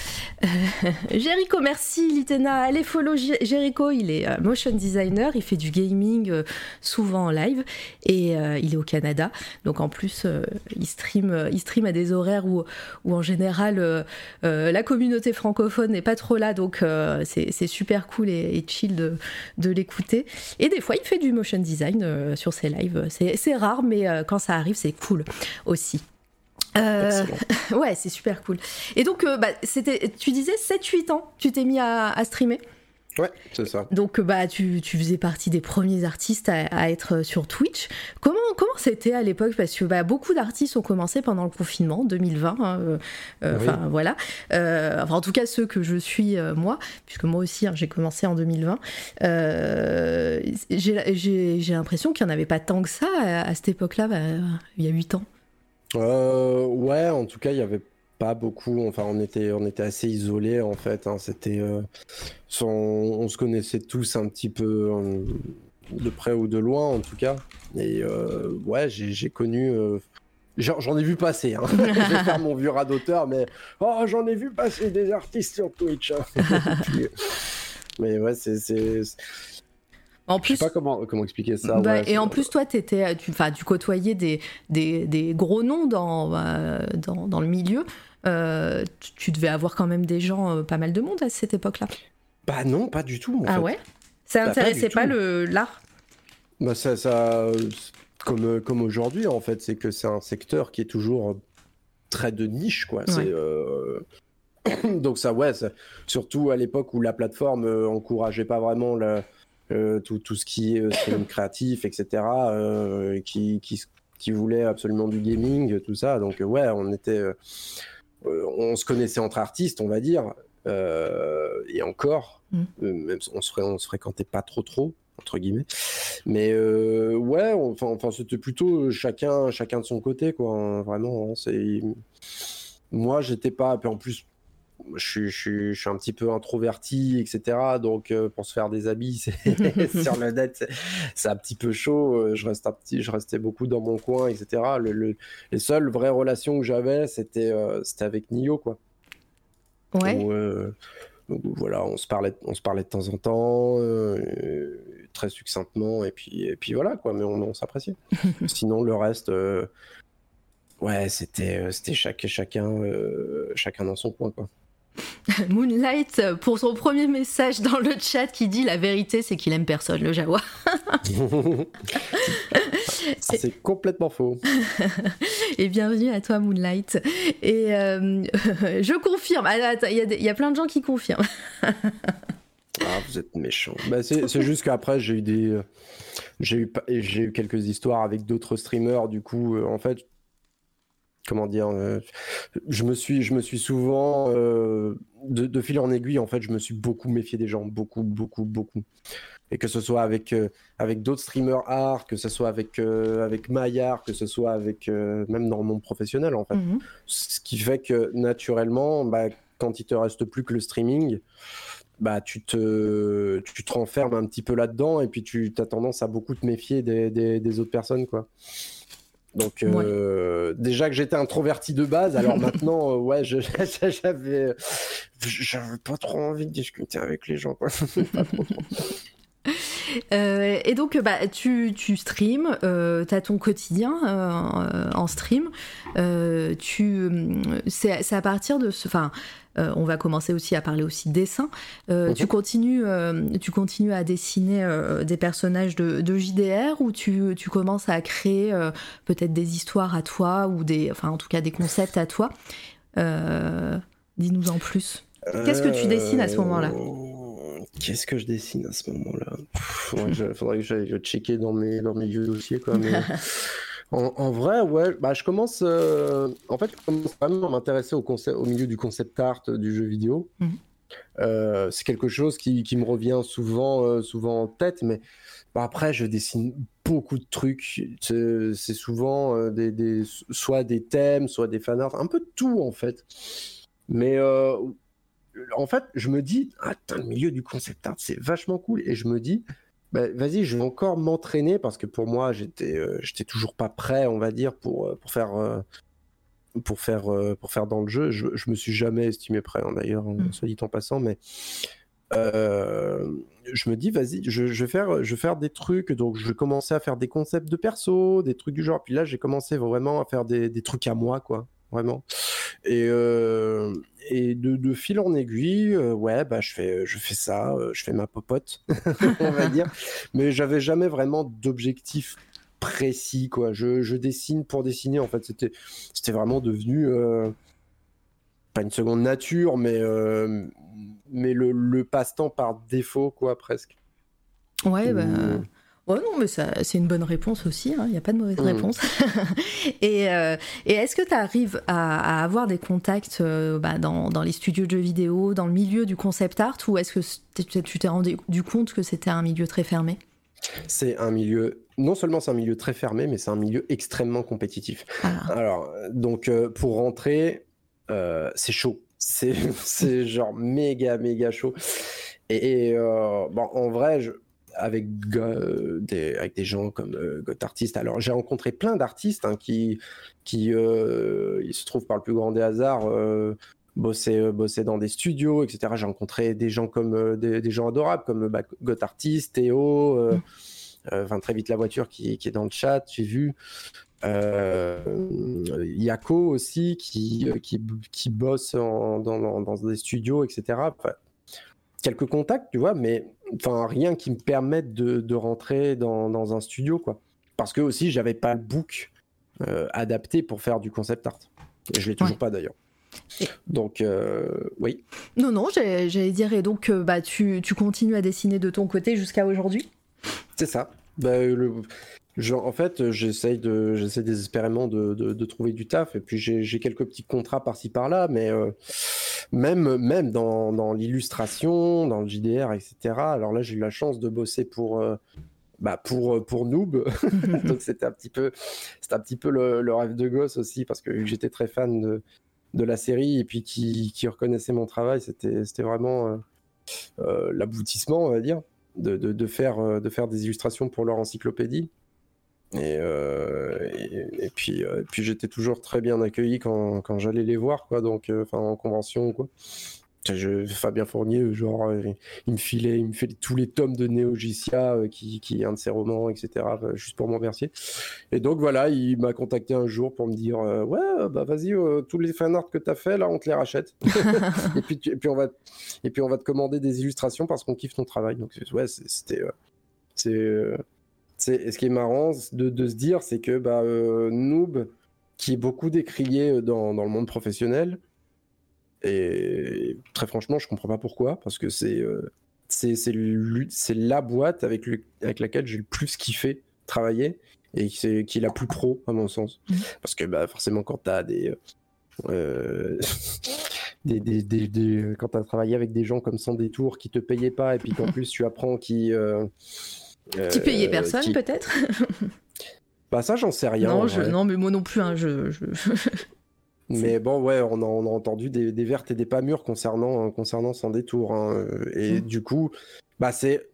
Euh, (laughs) merci Litena. Allez follow Jericho, il est euh, motion designer, il fait du gaming euh, souvent en live et il est au Canada. Donc en plus, il, stream, il stream à des horaires où, où en général la communauté francophone n'est pas trop là. Donc c'est super cool et, chill de, de l'écouter. Et des fois, il fait du motion design sur ses lives. C'est rare, mais quand ça arrive, c'est cool aussi. Euh, (laughs) ouais, c'est super cool. Et donc, euh, bah, c'était, tu disais 7-8 ans, tu t'es mis à, streamer? Ouais, c'est ça. Donc, bah, tu, tu, faisais partie des premiers artistes à, être sur Twitch. Comment, comment c'était à l'époque? Parce que bah, beaucoup d'artistes ont commencé pendant le confinement, 2020. Hein, euh, enfin, voilà. enfin, en tout cas, ceux que je suis, moi, puisque moi aussi, hein, j'ai commencé en 2020. j'ai, l'impression qu'il n'y en avait pas tant que ça à, cette époque-là, bah, il y a 8 ans. Euh, ouais, en tout cas, il y avait pas beaucoup. Enfin, on était, on était assez isolés en fait. Hein. C'était, on, se connaissait tous un petit peu de près ou de loin en tout cas. Et ouais, j'ai connu J'en ai vu passer. Hein. (laughs) je vais faire mon vieux radoteur, mais oh, j'en ai vu passer des artistes sur Twitch. Hein. (laughs) mais ouais, c'est. En plus, je sais pas comment, comment expliquer ça. Bah, et en plus, toi, étais, tu, tu côtoyais des, des, des, gros noms dans, euh, dans, dans, le milieu. Euh, tu, devais avoir quand même des gens, euh, pas mal de monde à cette époque-là. Bah non, pas du tout. En ah ouais? Ça bah, intéressait pas, l'art? Bah ça, ça, comme, euh, comme aujourd'hui, en fait, c'est que c'est un secteur qui est toujours euh, très de niche, quoi. Euh, (coughs) donc ça, ouais, surtout à l'époque où la plateforme encourageait pas vraiment tout, tout, ce qui est stream créatif, etc., qui, qui, qui, voulait absolument du gaming, tout ça. Donc ouais, on était, on se connaissait entre artistes, on va dire, et encore, mm. même on se, on se fréquentait pas trop trop entre guillemets. Mais euh, ouais, enfin, enfin c'était plutôt chacun, chacun de son côté, quoi. Hein, vraiment, hein, c'est moi, j'étais pas. en plus, je suis, je, un petit peu introverti, etc. Donc, euh, pour se faire des habits (laughs) (laughs) sur le net, c'est un petit peu chaud. Euh, je, reste un petit, je restais beaucoup dans mon coin, etc. Le, les seules vraies relations que j'avais, c'était c'était avec Nio, quoi. Ouais. donc, voilà, on se parlait, on se parlait de temps en temps très succinctement et puis et puis voilà quoi mais on, s'appréciait (laughs) sinon le reste euh, ouais c'était euh, c'était chaque, chacun euh, chacun dans son coin quoi (laughs) Moonlight pour son premier message dans le chat qui dit la vérité c'est qu'il aime personne le Jawa. (laughs) c'est complètement faux. (laughs) et bienvenue à toi Moonlight. Et je confirme, ah, il y, y, a plein de gens qui confirment. Ah, vous êtes méchant. Bah, c'est juste qu'après, j'ai eu des. Euh, j'ai eu, j'ai eu quelques histoires avec d'autres streamers. Du coup, euh, en fait, comment dire, euh, je me suis, je me suis souvent, de, fil en aiguille, en fait, je me suis beaucoup méfié des gens, beaucoup, beaucoup, beaucoup. Et que ce soit avec, avec d'autres streamers art, que ce soit avec, avec Maillard, que ce soit avec, même dans le monde professionnel, en fait. Mhm. Ce qui fait que, naturellement, bah, quand il te reste plus que le streaming, bah, tu, te, tu te renfermes un petit peu là-dedans et puis tu as tendance à beaucoup te méfier des, des, autres personnes. quoi. Donc euh, déjà que j'étais introverti de base, alors (laughs) maintenant, euh, ouais, (laughs) j'avais, j'avais pas trop envie de discuter avec les gens. Quoi. (laughs) Euh, et donc, bah, tu, tu streams, euh, tu as ton quotidien en stream. tu, c'est, à partir de ce. Enfin, euh, on va commencer aussi à parler aussi de dessin. Euh, tu, continues, euh, tu continues à dessiner des personnages de, JDR ou tu, commences à créer peut-être des histoires à toi ou des, enfin en tout cas des concepts à toi. Dis-nous en plus. Qu'est-ce que tu dessines à ce moment-là? Qu'est-ce que je dessine à ce moment-là? Il faudrait que j'aille checker dans mes, dans mes vieux dossiers. Quoi, (laughs) En, vrai, ouais, bah, je commence, euh, en fait, je commence vraiment à m'intéresser au, au milieu du concept art du jeu vidéo. Mhm. Euh, c'est quelque chose qui, qui, me revient souvent, euh, souvent en tête, mais bah, après, je dessine beaucoup de trucs. C'est souvent des, des, soit des thèmes, soit des fanarts, un peu tout en fait. Mais en fait, je me dis, ah, le milieu du concept art, c'est vachement cool. Et je me dis, bah, vas-y, je vais encore m'entraîner parce que pour moi, j'étais, euh, j'étais toujours pas prêt, on va dire, pour, euh, pour faire, euh, pour faire, pour faire dans le jeu. Je, je me suis jamais estimé prêt, hein, d'ailleurs, hein, mm. soit dit en passant, mais je me dis, vas-y, je, je, vais faire, je vais faire des trucs. Donc, je vais commencer à faire des concepts de perso, des trucs du genre. Puis là, j'ai commencé vraiment à faire des, des trucs à moi, quoi, vraiment. Et et de, fil en aiguille, euh, ouais, bah, je, fais, je fais ça, euh, je fais ma popote, (laughs) on va (laughs) dire. Mais j'avais jamais vraiment d'objectif précis, quoi. Je, dessine pour dessiner, en fait. C'était, c'était vraiment devenu, euh, pas une seconde nature, mais, mais le, le passe-temps par défaut, quoi, presque. Ouais, bah... Oh non, mais c'est une bonne réponse aussi, il hein, n'y a pas de mauvaise mm. réponse. (laughs) Euh, et, est-ce que tu arrives à, avoir des contacts euh, bah, dans, les studios de jeux vidéo, dans le milieu du concept art, ou est-ce que tu t'es rendu compte que c'était un milieu très fermé? C'est un milieu, non seulement c'est un milieu très fermé, mais c'est un milieu extrêmement compétitif. Ah. Alors, donc euh, pour rentrer, c'est chaud. (laughs) C'est genre méga, méga chaud. Et, bon, en vrai, je, avec, des, avec des gens comme euh, Artist. Alors, j'ai rencontré plein d'artistes hein, qui, qui il se trouvent par le plus grand des hasards, bosser, bosser dans des studios, etc. J'ai rencontré des gens comme des, gens adorables comme bah, Artist, Théo, mmh. enfin très vite la voiture qui, qui est dans le chat, j'ai vu. Euh, Yako aussi qui, qui, qui bosse dans, dans, des studios, etc. quelques contacts, tu vois, mais enfin rien qui me permette de, de rentrer dans, dans, un studio, quoi. Parce que aussi, j'avais pas le book euh, adapté pour faire du concept art. Et je l'ai toujours pas d'ailleurs. Donc, euh, oui. Non, non, j'allais dire, et donc, bah, tu, tu, continues à dessiner de ton côté jusqu'à aujourd'hui? C'est ça. Bah, le, en fait, j'essaye de, j'essaie désespérément de, de, trouver du taf et puis j'ai quelques petits contrats par-ci par-là, mais euh, même, même dans, dans l'illustration, dans le JDR, etc. Alors là, j'ai eu la chance de bosser pour, euh, bah pour, pour Noob, (laughs) donc c'était un petit peu, c'était un petit peu le, rêve de gosse aussi parce que j'étais très fan de, de la série et puis qui, qui reconnaissait mon travail, c'était, vraiment euh, l'aboutissement, on va dire. De, de, de, faire, de faire des illustrations pour leur encyclopédie. Euh, et, et, puis, euh, puis j'étais toujours très bien accueilli quand, quand j'allais les voir, quoi. Donc, euh, enfin, en convention, quoi. Je, Fabien Fournier, genre, il me filait, il me fait tous les tomes de Néogicia, qui, qui est un de ses romans, etc., juste pour m'en remercier. Et donc voilà, il m'a contacté un jour pour me dire, ouais, bah vas-y, tous les fanarts que t'as fait, là, on te les rachète. (laughs) et puis, et puis on va, et puis on va te commander des illustrations parce qu'on kiffe ton travail. Donc ouais, c'était, c'est ce qui est marrant de, se dire, c'est que bah, euh, Noob, qui est beaucoup décrié euh, dans, dans, le monde professionnel, et très franchement, je comprends pas pourquoi, parce que c'est euh, c'est la boîte avec, avec laquelle j'ai le plus kiffé travailler et qui, est, qui est la plus pro, à mon sens. Mmh. Parce que bah, forcément, quand tu as des. Euh, (laughs) des, des, des, quand as travaillé avec des gens comme sans détour qui te payaient pas et puis qu'en (laughs) plus tu apprends qui tu payais personne peut-être (laughs) Bah ça j'en sais rien. Non, je... non mais moi non plus. Hein, je, (laughs) mais bon ouais, on a, on a entendu des, des, vertes et des pas mûres concernant, concernant Sans Détour. Hein, et mm. du coup, bah c'est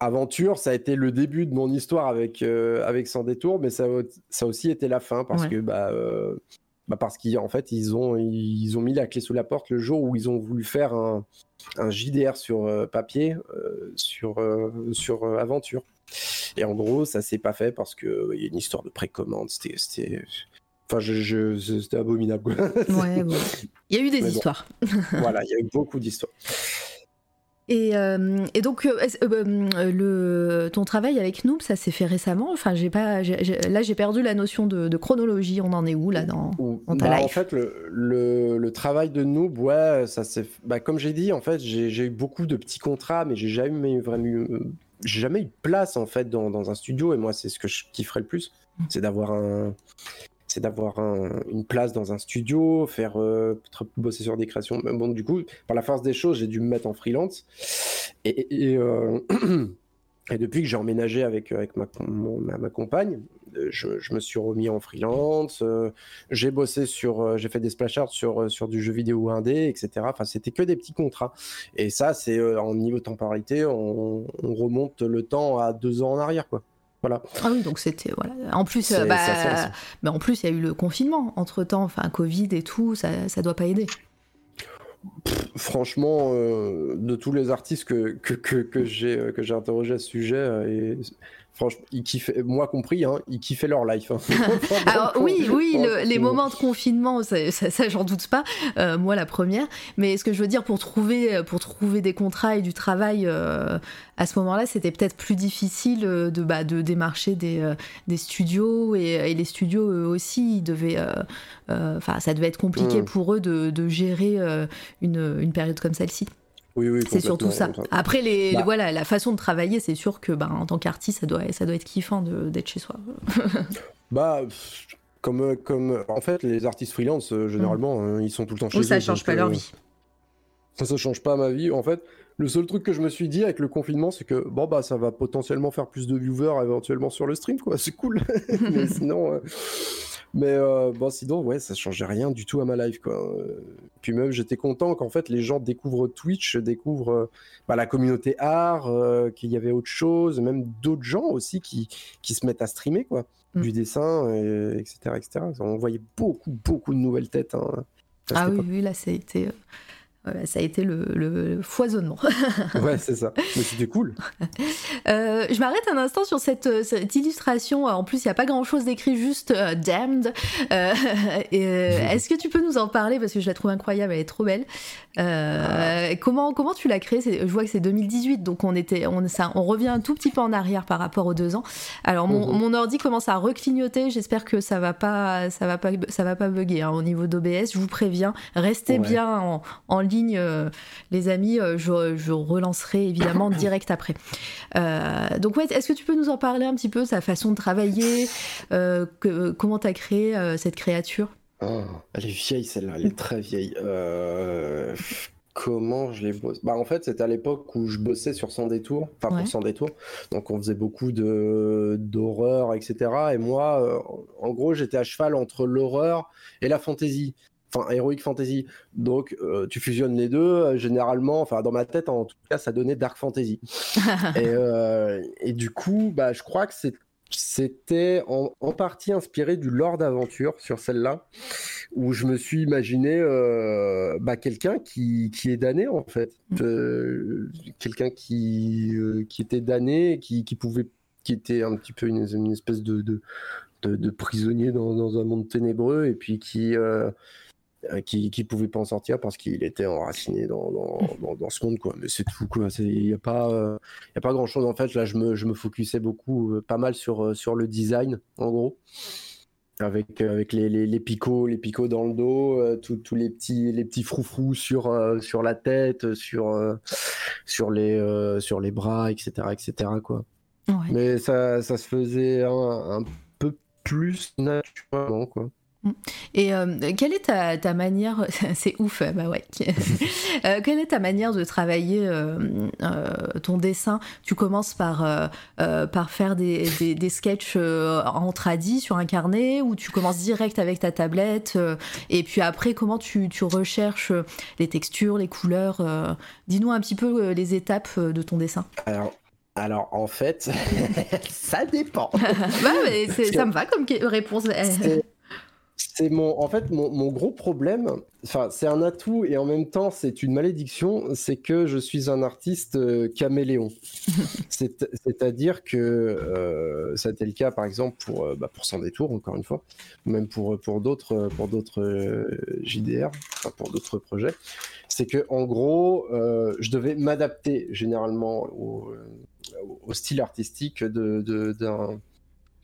aventure, ça a été le début de mon histoire avec, euh, avec Sans Détour, mais ça, ça a aussi été la fin parce que bah, euh, bah parce qu'en fait ils ont, ils ont mis la clé sous la porte le jour où ils ont voulu faire un, un JDR sur euh, papier sur, sur aventure. Et en gros, ça s'est pas fait parce qu'il y a une histoire de précommande. C'était. Enfin, je, c'était abominable. ouais, (laughs) Il y a eu des histoires. (laughs) voilà, il y a eu beaucoup d'histoires. Et, euh, et, donc, euh, euh, le, ton travail avec Noob, ça s'est fait récemment? Enfin, j'ai pas, là, j'ai perdu la notion de, chronologie. On en est où là dans, dans ta bah, life? En fait, le, le, travail de Noob, ouais, ça s'est. Bah, comme j'ai dit, en fait, j'ai eu beaucoup de petits contrats, mais j'ai jamais vraiment j'ai jamais eu de place en fait dans, dans un studio et moi c'est ce que je kifferais le plus, mm. c'est d'avoir un c'est d'avoir un, une place dans un studio, faire euh, bosser sur des créations. Bon, du coup, par la force des choses, j'ai dû me mettre en freelance. Et, et, euh, (clears throat) et depuis que j'ai emménagé avec, avec ma, ma, compagne, euh, je, me suis remis en freelance. Euh, j'ai bossé sur, euh, j'ai fait des splash arts sur, sur du jeu vidéo indé, etc. Enfin, c'était que des petits contrats. Et ça, c'est en niveau temporalité, on, on, remonte le temps à deux ans en arrière, quoi. Voilà. Ah oui, donc c'était voilà. En plus, bah, bah, en plus, il y a eu le confinement entre temps, enfin Covid et tout, ça, ça doit pas aider franchement, de tous les artistes que, que, que, que j'ai interrogé à ce sujet, et franchement, ils kiffaient, moi compris, hein, ils kiffaient leur life. Hein. (laughs) Alors oui, oui, les moments de confinement, ça, ça, j'en doute pas. Euh, moi, la première. Mais ce que je veux dire, pour trouver, pour trouver des contrats et du travail euh, à ce moment-là, c'était peut-être plus difficile euh, de, bah, de démarcher des, des studios et, les studios eux aussi, ils devaient, enfin, ça devait être compliqué mm. pour eux de, de gérer une, une période comme celle-ci. Oui, oui, c'est surtout ça. Après, les, bah. voilà, la façon de travailler, c'est sûr que bah, en tant qu'artiste, ça doit, ça doit être kiffant d'être chez soi. (laughs) bah, comme, comme. En fait, les artistes freelance, euh, généralement, mm. euh, ils sont tout le temps chez eux. ça change pas leur euh, vie. Ça, ça change pas ma vie. En fait, le seul truc que je me suis dit avec le confinement, c'est que bon, bah, ça va potentiellement faire plus de viewers éventuellement sur le stream, quoi. (laughs) C'est cool. (laughs) Mais sinon. Mais euh, bon, sinon, ouais, ça changeait rien du tout à ma life, quoi. Puis même, j'étais content qu'en fait, les gens découvrent Twitch, découvrent bah, la communauté art, qu'il y avait autre chose, même d'autres gens aussi qui, qui se mettent à streamer, quoi. Mm. Du dessin, etc., etc. On voyait beaucoup, beaucoup de nouvelles têtes. Hein, ah oui, oui, là, ça a été ça a été le, foisonnement. (laughs) ouais, c'est ça. Mais c'était cool. (laughs) Euh, je m'arrête un instant sur cette, illustration. En plus, il n'y a pas grand-chose d'écrit, juste euh, damned. (laughs) Euh, est-ce que tu peux nous en parler? Parce que je la trouve incroyable, elle est trop belle. Ah. comment, comment tu l'as créée? Je vois que c'est 2018, donc on, était, on, ça, on revient un tout petit peu en arrière par rapport aux deux ans. Alors, mon, mhm. mon ordi commence à reclignoter. J'espère que ça va pas, ça va pas, ça va pas bugger hein, au niveau d'OBS. Je vous préviens, restez bien en, en ligne euh, les amis, euh, je, relancerai évidemment (coughs) direct après. Euh, donc ouais, est-ce que tu peux nous en parler un petit peu, sa façon de travailler, comment tu as créé cette créature? Ah, Elle est vieille celle-là, elle est très vieille. comment je l'ai bossé? Bah en fait, c'était à l'époque où je bossais sur Sans détour, enfin pour Sans détour. Donc on faisait beaucoup de d'horreur, etc. Et moi, en gros, j'étais à cheval entre l'horreur et la fantaisie enfin Heroic Fantasy. Donc euh, tu fusionnes les deux, euh, généralement, enfin dans ma tête en tout cas, ça donnait Dark Fantasy. (laughs) Euh, et, du coup, bah je crois que c'était en, partie inspiré du lore d'aventure sur celle-là, où je me suis imaginé bah, quelqu'un qui, est damné en fait, mm. quelqu'un qui, qui était damné, qui, qui pouvait, qui était un petit peu une, espèce de, de, prisonnier dans, dans, un monde ténébreux et puis qui euh, qui, qui pouvait pas en sortir parce qu'il était enraciné dans, dans, (laughs) dans, ce monde quoi. Mais c'est tout quoi. Il n'y a pas euh, a pas grand chose en fait là je me, je me focusais beaucoup euh, pas mal sur sur le design en gros. Avec avec les, les, les picots les picots dans le dos tous les petits les petits froufrous sur sur la tête sur sur les sur les bras etc etc quoi. Mais ça ça se faisait un, un peu plus naturellement quoi et euh, quelle est ta, ta manière, (laughs) c'est ouf, bah ouais, (laughs) euh, quelle est ta manière de travailler euh, ton dessin? Tu commences par, par faire des, des, des sketchs en tradi sur un carnet ou tu commences direct avec ta tablette et puis après comment tu, tu recherches les textures, les couleurs Dis-nous un petit peu les étapes de ton dessin. Alors, alors en fait, (laughs) ça dépend. bah, mais ça me va comme réponse c'est mon, en fait, mon, gros problème. Enfin, c'est un atout et en même temps, c'est une malédiction. C'est que je suis un artiste euh, caméléon. (laughs) C'est-à-dire que euh, ça a été le cas, par exemple, pour euh, bah, pour Sans détour, encore une fois, ou même pour pour d'autres pour d'autres JDR, enfin, pour d'autres projets. C'est que en gros, je devais m'adapter généralement au, au, style artistique de d'un de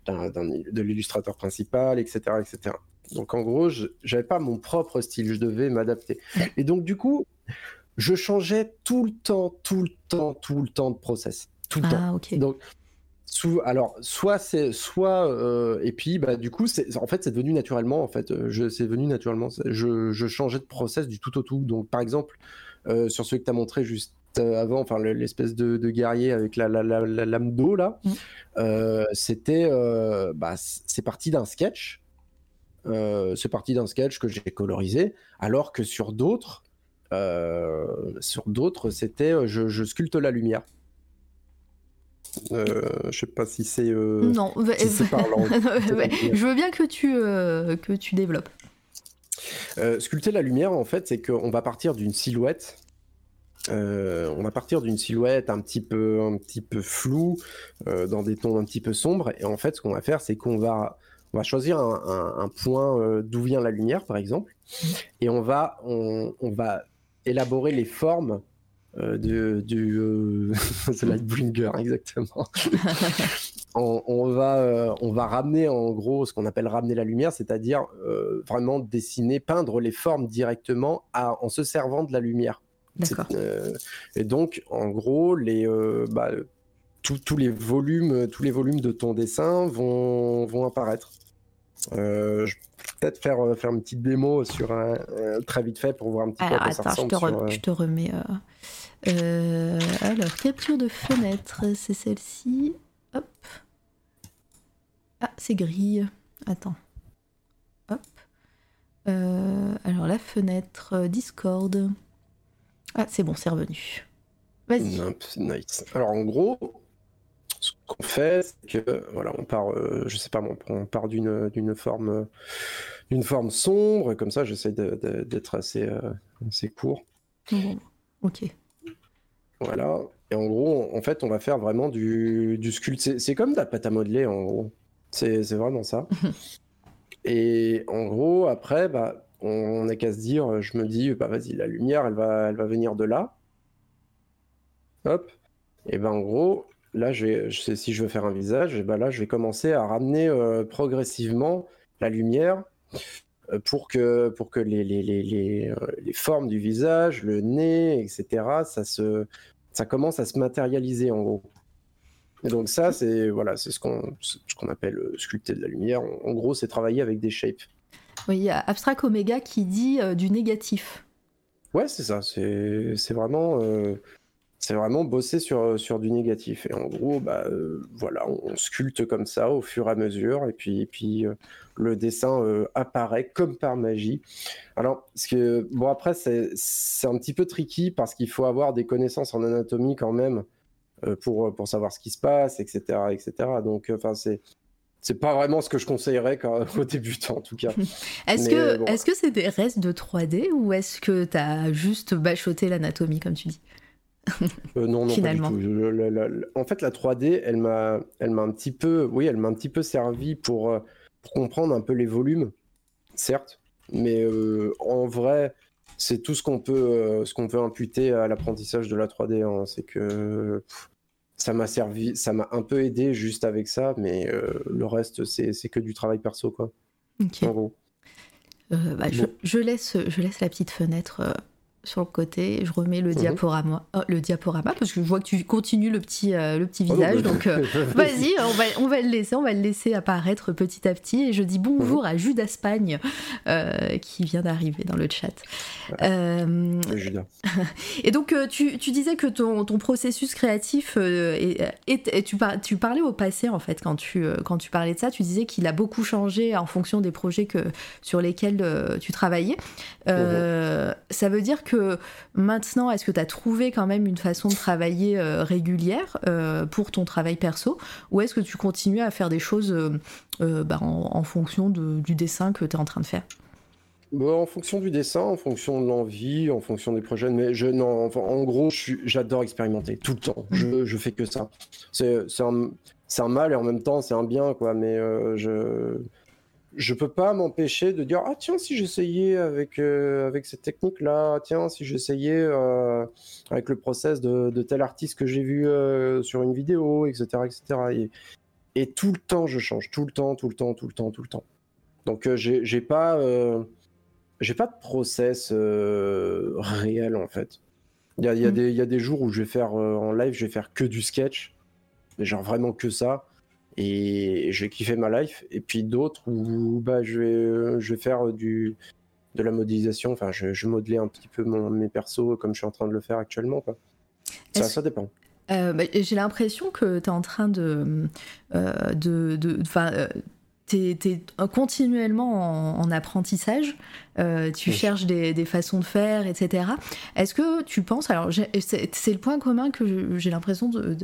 l'illustrateur principal, etc., etc. Donc en gros, je n'avais pas mon propre style, je devais m'adapter. Et donc du coup, je changeais tout le temps, tout le temps, tout le temps de process, tout le ah, temps. Donc alors soit c'est soit euh, et puis bah du coup c'est en fait c'est devenu naturellement en fait je c'est venu naturellement je, je, changeais de process du tout au tout donc par exemple euh, sur celui que tu as montré juste avant, enfin l'espèce de, guerrier avec la, la, la, lame d'eau là, mm. euh, c'était, bah, c'est parti d'un sketch euh, c'est parti d'un sketch que j'ai colorisé, alors que sur d'autres, euh, sur d'autres, c'était euh, je, sculpte la lumière. Euh, je sais pas si c'est non, (laughs) parlant. je veux bien que tu que tu développes. sculpter la lumière, en fait, c'est qu'on va partir d'une silhouette. On va partir d'une silhouette un petit peu un petit peu floue, dans des tons un petit peu sombres, et en fait, ce qu'on va faire, c'est qu'on va on va choisir un, point euh, d'où vient la lumière, par exemple, et on va, on, va élaborer les formes euh, de, du euh, (laughs) Lightbringer, exactement. (laughs) on, va, on va ramener en gros ce qu'on appelle ramener la lumière, c'est-à-dire vraiment dessiner, peindre les formes directement en se servant de la lumière. Et donc, en gros, les, bah, tous les volumes, tous les volumes de ton dessin vont, vont apparaître. Euh, je vais peut-être faire, euh, faire une petite démo sur un, très vite fait pour voir un petit peu quoi ça. Je te, sur, je te remets. Euh, alors, capture de fenêtre, c'est celle-ci. Hop. Ah, c'est gris. Attends. alors la fenêtre Discord. Ah, c'est bon, c'est revenu. Vas-y. Nice. Alors en gros, ce qu'on fait, c'est que voilà, on part, je sais pas, on part d'une d'une forme d'une forme sombre, comme ça, j'essaie d'être assez assez court. ok. Voilà. Et en gros, en fait, on va faire vraiment du, du sculpte. C'est comme de la pâte à modeler, en gros. C'est vraiment ça. (laughs) et en gros, après, bah, on n'a qu'à se dire, je me dis, bah vas-y, la lumière, elle va, elle va venir de là. Hop. Et ben en gros, là, je si je veux faire un visage, ben là, je vais commencer à ramener euh, progressivement la lumière euh, pour que, pour que les, les, les, euh, les, formes du visage, le nez, etc., ça, se, ça commence à se matérialiser en gros. Et donc ça, c'est voilà, c'est ce qu'on qu'on appelle euh, sculpter de la lumière. En, gros, c'est travailler avec des shapes. Oui, il y a Abstract Omega qui dit du négatif. Ouais, c'est ça. C'est vraiment c'est vraiment bosser sur, sur du négatif. Et en gros, bah, euh, voilà, on, sculpte comme ça au fur et à mesure, et puis, et puis euh, le dessin euh, apparaît comme par magie. Alors, ce que, bon, après, c'est un petit peu tricky parce qu'il faut avoir des connaissances en anatomie quand même pour, pour savoir ce qui se passe, etc. etc. Donc, enfin, c'est. C'est pas vraiment ce que je conseillerais quand, aux débutants, en tout cas. (laughs) est-ce que est-ce que c'est des restes de 3D ou est-ce que tu as juste bachoté l'anatomie, comme tu dis euh, non, non, pas du tout. en fait, la 3D, elle m'a, elle m'a un petit peu, oui, elle m'a un petit peu servi pour, euh, pour comprendre un peu les volumes, certes, mais euh, en vrai, c'est tout ce qu'on peut, ce qu'on peut imputer à l'apprentissage de la 3D. Hein. c'est que ça m'a servi, ça m'a un peu aidé juste avec ça, mais le reste, c'est, c'est que du travail perso, quoi. En gros. Bah, je, je, laisse, je laisse la petite fenêtre sur le côté, je remets le mhm. diaporama, oh, le diaporama parce que je vois que tu continues le petit, euh, le petit oh, visage. donc euh, (laughs) vas-y, on va, on va le laisser, on va le laisser apparaître petit à petit. Et je dis bonjour mhm. à Judas Spagne euh, qui vient d'arriver dans le chat. (laughs) et donc tu, tu, disais que ton, ton processus créatif et, tu, tu, parlais au passé en fait quand tu, quand tu parlais de ça, tu disais qu'il a beaucoup changé en fonction des projets que, sur lesquels tu travaillais. Mhm. Ça veut dire que maintenant, est-ce que tu as trouvé quand même une façon de travailler euh, régulière euh, pour ton travail perso? Ou est-ce que tu continues à faire des choses euh, bah, en, fonction du dessin que tu es en train de faire? En fonction du dessin, en fonction de l'envie, en fonction des projets. Mais je, non, en gros, j'adore expérimenter tout le temps. Je, je fais que ça. C'est un, un, mal et en même temps, c'est un bien, quoi. Mais je je peux pas m'empêcher de dire ah tiens si j'essayais avec euh, avec cette technique là tiens si j'essayais euh, avec le process de, de, tel artiste que j'ai vu euh, sur une vidéo etc etc et, et, tout le temps je change. Tout le temps tout le temps tout le temps tout le temps. Donc j'ai pas j'ai pas de process réel en fait. Il y a, y, a mm. y a des jours où je vais faire en live je vais faire que du sketch. Genre vraiment que ça et j'ai kiffé ma life. Et puis d'autres où bah, je, vais, je vais faire du, de la modélisation. Enfin, je, je modeler un petit peu mon, mes persos comme je suis en train de le faire actuellement. Quoi. Ça, ça dépend. Euh, bah, j'ai l'impression que tu es en train de. Euh, de, de euh, tu es, continuellement en, apprentissage, tu cherches des, des, façons de faire, etc. Est-ce que tu penses, alors c'est le point commun que j'ai l'impression de,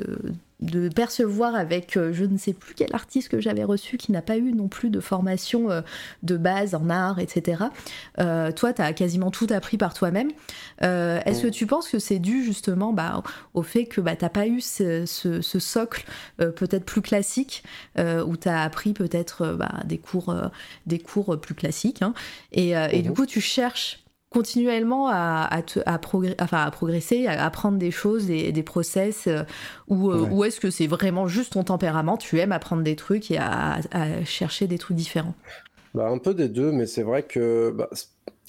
de percevoir avec euh, je ne sais plus quel artiste que j'avais reçu qui n'a pas eu non plus de formation euh, de base en art, etc. Euh, toi, tu as quasiment tout appris par toi-même. Est-ce que tu penses que c'est dû justement bah, au fait que bah, tu n'as pas eu ce, socle peut-être plus classique, où tu as appris peut-être bah, des, cours, des cours plus classiques, hein, et, et du mhm. coup tu cherches continuellement à, à, à, enfin, à progresser, à apprendre des choses, des, des process, euh, ou, euh, ou est-ce que c'est vraiment juste ton tempérament, tu aimes apprendre des trucs et à, chercher des trucs différents. Bah, Un peu des deux, mais c'est vrai que bah,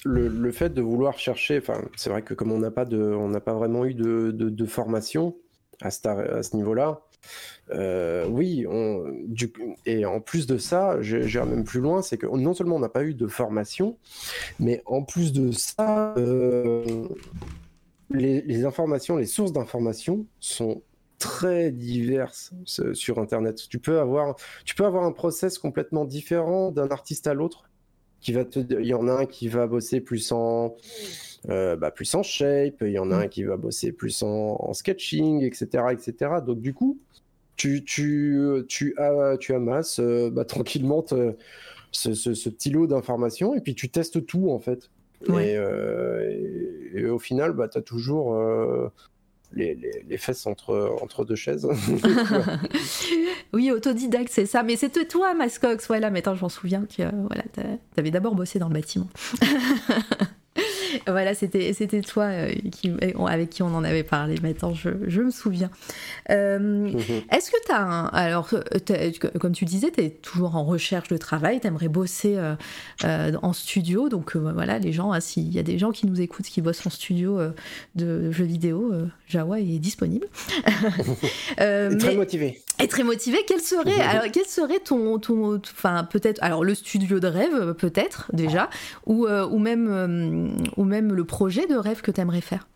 le, le, fait de vouloir chercher, enfin, c'est vrai que comme on n'a pas, de, on pas vraiment eu de, de, de formation à ce, à ce niveau-là, euh, oui, on, du, et en plus de ça, j'irai même plus loin, c'est que non seulement on n'a pas eu de formation, mais en plus de ça, euh, les, informations, les sources d'informations sont très diverses sur Internet. Tu peux avoir, tu peux avoir un process complètement différent d'un artiste à l'autre. qui va te, il y en a un qui va bosser plus en, euh, bah, plus en shape, il y en a un qui va bosser plus en, sketching, etc., etc. Donc du coup, tu, tu, tu, as, tu amasses euh, bah, tranquillement ce, ce, petit lot d'informations et puis tu testes tout en fait. Euh, et, au final, bah, tu as toujours les, les, fesses entre, entre deux chaises. (laughs) (laughs) oui, autodidacte, c'est ça. Mais c'était toi, Mascox. Voilà, maintenant je m'en souviens que voilà, tu avais d'abord bossé dans le bâtiment. (laughs) voilà, c'était c'était toi euh, qui, avec qui on en avait parlé. Maintenant, je, je me souviens. Euh. Est-ce que tu as un. Alors, comme tu disais, tu es toujours en recherche de travail, tu aimerais bosser euh, en studio. Donc, voilà, les gens, hein, s'il y a des gens qui nous écoutent qui bossent en studio de jeux vidéo, Jawa est disponible. (laughs) et très motivé. Et très motivé. Quel serait, alors, quel serait ton. ton enfin, peut-être. Alors, le studio de rêve, peut-être, déjà, ou, ou même ou même le projet de rêve que tu aimerais faire?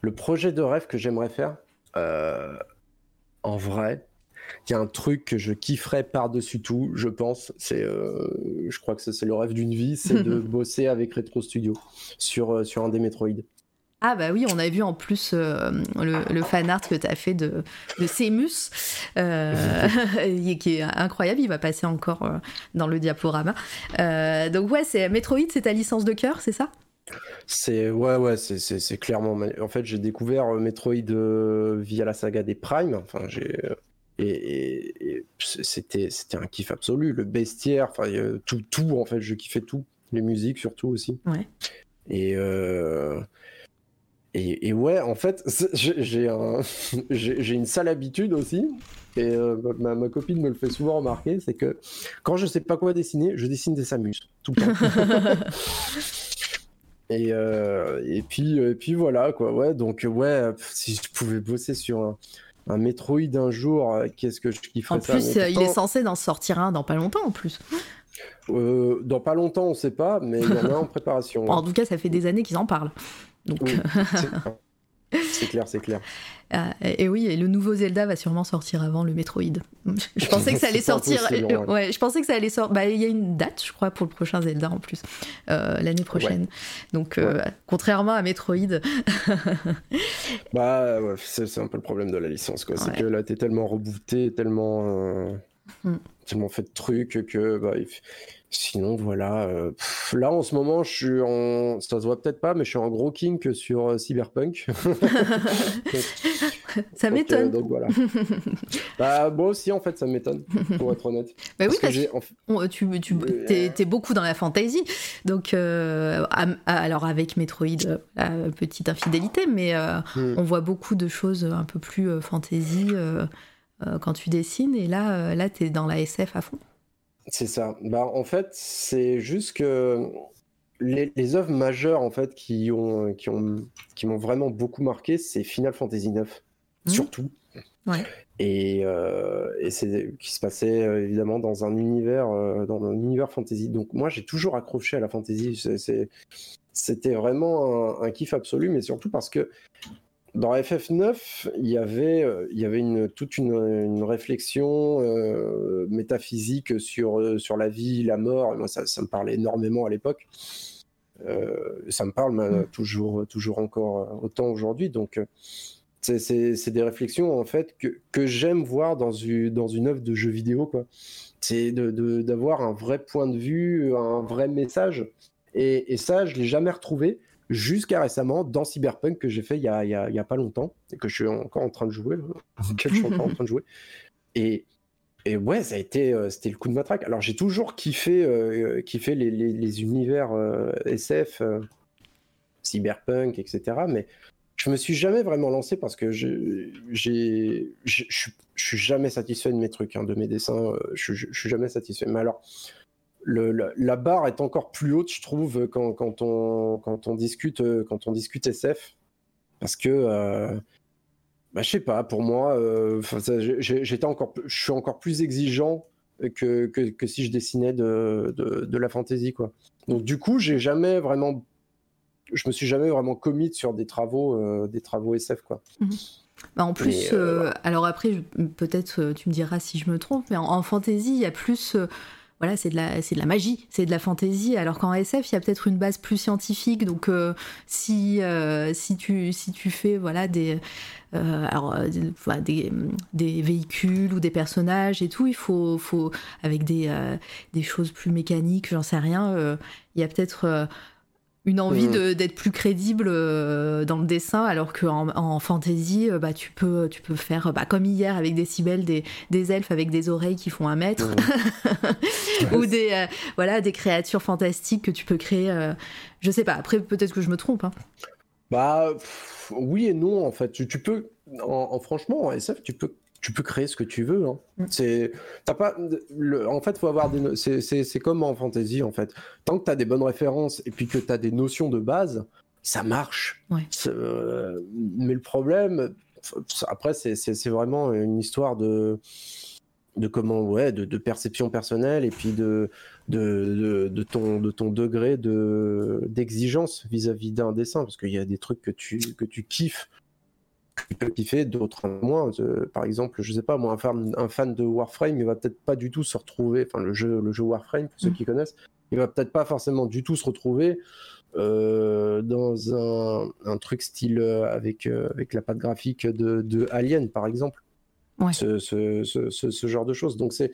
Le projet de rêve que j'aimerais faire, euh, en vrai, il y a un truc que je kifferais par-dessus tout, je pense. C'est, euh, je crois que c'est le rêve d'une vie, c'est de (laughs) bosser avec Retro Studio sur, euh, sur un des Metroid. Ah bah oui, on a vu en plus le, fan art que tu as fait de, de Semus, (laughs) qui est incroyable, il va passer encore dans le diaporama. donc ouais, c'est Metroid, c'est ta licence de cœur, c'est ça? C'est ouais ouais c'est clairement en fait j'ai découvert Metroid via la saga des Prime enfin j'ai et, c'était c'était un kiff absolu. Le bestiaire enfin tout tout en fait je kiffais tout. Les musiques surtout aussi. Ouais. Et et, ouais, en fait, j'ai un, (laughs) une sale habitude aussi, et euh, ma, ma, copine me le fait souvent remarquer, c'est que quand je sais pas quoi dessiner, je dessine des Samus, tout le temps. (laughs) et, euh, et, puis, et puis voilà, quoi, ouais, donc ouais, si je pouvais bosser sur un, un Metroid un jour, euh, qu'est-ce que je kifferais En plus, il est censé d'en sortir un dans pas longtemps en plus. Dans pas longtemps, on sait pas, mais il y en a en (laughs) préparation. en tout cas, ça fait des années qu'ils en parlent. c'est clair, c'est clair. (laughs) Ah, et, oui, et le nouveau Zelda va sûrement sortir avant le Metroid. Je pensais que ça allait sortir. ouais. je pensais que ça allait sortir. Bah, il y a une date, je crois, pour le prochain Zelda en plus, euh, l'année prochaine. Donc, euh, contrairement à Metroid. (laughs) bah, c'est un peu le problème de la licence, quoi. C'est que là, t'es tellement rebooté, tellement. Euh, mm. Tellement fait de trucs que bah, Sinon, voilà. Euh, là, en ce moment, je suis en. Ça se voit peut-être pas, mais je suis en gros kink sur euh, Cyberpunk. (laughs) (laughs) ça m'étonne. donc, voilà. (laughs) bah, moi aussi, en fait, ça m'étonne, pour être honnête. Bah oui, parce que tu, tu es, es, beaucoup dans la fantasy. Donc, euh, alors, avec Metroid, petite infidélité, mais hmm. on voit beaucoup de choses un peu plus fantasy quand tu dessines. Et là, là tu es dans la SF à fond. C'est ça. Bah, en fait, c'est juste que les, les, œuvres majeures en fait qui ont qui ont qui m'ont vraiment beaucoup marqué, c'est Final Fantasy IX, mmh. surtout. Ouais. Et, euh, et c'est qui se passait euh, évidemment dans un univers euh, dans un univers fantasy. Donc moi, j'ai toujours accroché à la fantasy. C'était vraiment un, un, kiff absolu, mais surtout parce que dans FF9, il y avait, euh, il y avait une, toute une, réflexion euh, métaphysique sur, euh, sur la vie, la mort. moi, ça, me parlait énormément à l'époque. ça me parle mm. toujours, toujours encore autant aujourd'hui. Donc, c'est des réflexions en fait que, que j'aime voir dans une, dans une œuvre de jeu vidéo. C'est d'avoir de, un vrai point de vue, un vrai message. Et, et ça, je l'ai jamais retrouvé jusqu'à récemment dans Cyberpunk que j'ai fait il y, a, y a, pas longtemps et que je suis encore en train de jouer, (laughs) en train de jouer. Et, et ouais, ça a été, euh, c'était le coup de matraque. Alors j'ai toujours kiffé, euh, kiffé les, les, les univers euh, SF, Cyberpunk, etc. Mais je me suis jamais vraiment lancé parce que je je suis jamais satisfait de mes trucs, hein, de mes dessins. je suis jamais satisfait. Mais alors la, barre est encore plus haute, je trouve, quand, quand, on, quand, on, discute, quand on discute SF. Parce que, euh, bah, je sais pas, pour moi, euh, j'étais encore, je suis encore plus exigeant que, que, si je dessinais de, de, la fantasy, quoi. Donc, du coup, j'ai jamais vraiment, je me suis jamais vraiment commit sur des travaux, euh, des travaux SF, quoi. Mhm. Bah en plus, euh, alors après, peut-être tu me diras si je me trompe, mais en, en fantasy, il y a plus voilà, c'est de la, c'est de la magie, c'est de la fantaisie. Alors qu'en SF, il y a peut-être une base plus scientifique. Donc, euh, si si tu si tu fais voilà des alors des, des, véhicules ou des personnages et tout, il faut faut avec des des choses plus mécaniques, j'en sais rien. Il y a peut-être une envie mm. d'être plus crédible euh, dans le dessin, alors qu'en en fantasy, euh, bah, tu, peux, tu peux faire, bah, comme hier avec des, des elfes avec des oreilles qui font un mètre, mm. (laughs) ou des, euh, voilà, des créatures fantastiques que tu peux créer. je sais pas, après peut-être que je me trompe. Hein. Bah oui et non, en fait. Tu, peux, en, franchement, en SF, tu peux tu peux créer ce que tu veux. Hein. Mm. C'est, t'as pas, le, en fait, faut avoir des, c'est, comme en fantasy en fait. Tant que tu as des bonnes références et puis que tu as des notions de base, ça marche. Euh, mais le problème, après, c'est, vraiment une histoire de, de comment, ouais, de, perception personnelle et puis de, de, de, ton, de ton degré de, d'exigence vis-à-vis d'un dessin, parce qu'il y a des trucs que tu, que tu kiffes peut kiffer, d'autres moins. par exemple, je sais pas, moi, un fan, un fan de Warframe, il va peut-être pas du tout se retrouver, enfin, le jeu, le jeu Warframe, pour ceux mm. qui connaissent, il va peut-être pas forcément du tout se retrouver euh, dans un, un, truc style euh, avec, euh, avec la patte graphique de, de Alien, par exemple. Ce, ce, ce, ce, genre de choses. Donc, c'est.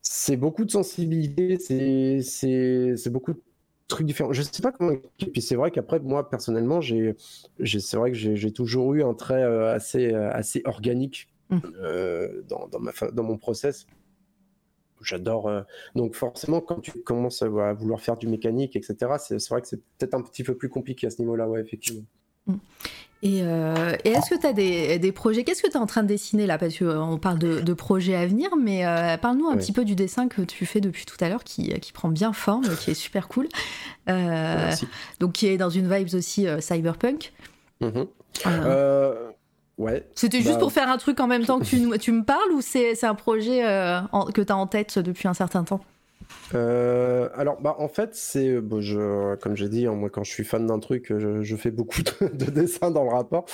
C'est beaucoup de sensibilité, c'est beaucoup de trucs différents. Je sais pas comment. Et puis c'est vrai qu'après, moi personnellement, j'ai, c'est vrai que j'ai toujours eu un trait euh, assez, euh, assez organique mmh. euh, dans, dans, ma, dans mon process. J'adore. donc forcément, quand tu commences à, vouloir faire du mécanique, etc., c'est vrai que c'est peut-être un petit peu plus compliqué à ce niveau-là, ouais, effectivement. Euh, et, est-ce que tu as des, projets Qu'est-ce que tu es en train de dessiner là? Parce qu'on euh, parle de, projets à venir, mais euh, parle-nous un petit peu du dessin que tu fais depuis tout à l'heure, qui, qui, prend bien forme, qui est super cool. donc, qui est dans une vibe aussi cyberpunk. Mm-hmm. ouais. C'était juste bah, pour faire un truc en même temps que tu, tu me parles ou c'est un projet que tu as en tête depuis un certain temps? Euh, alors, bah, en fait, c'est, euh, je, comme j'ai dit, hein, moi, quand je suis fan d'un truc, je, fais beaucoup (laughs) de, dessins dans le rapport.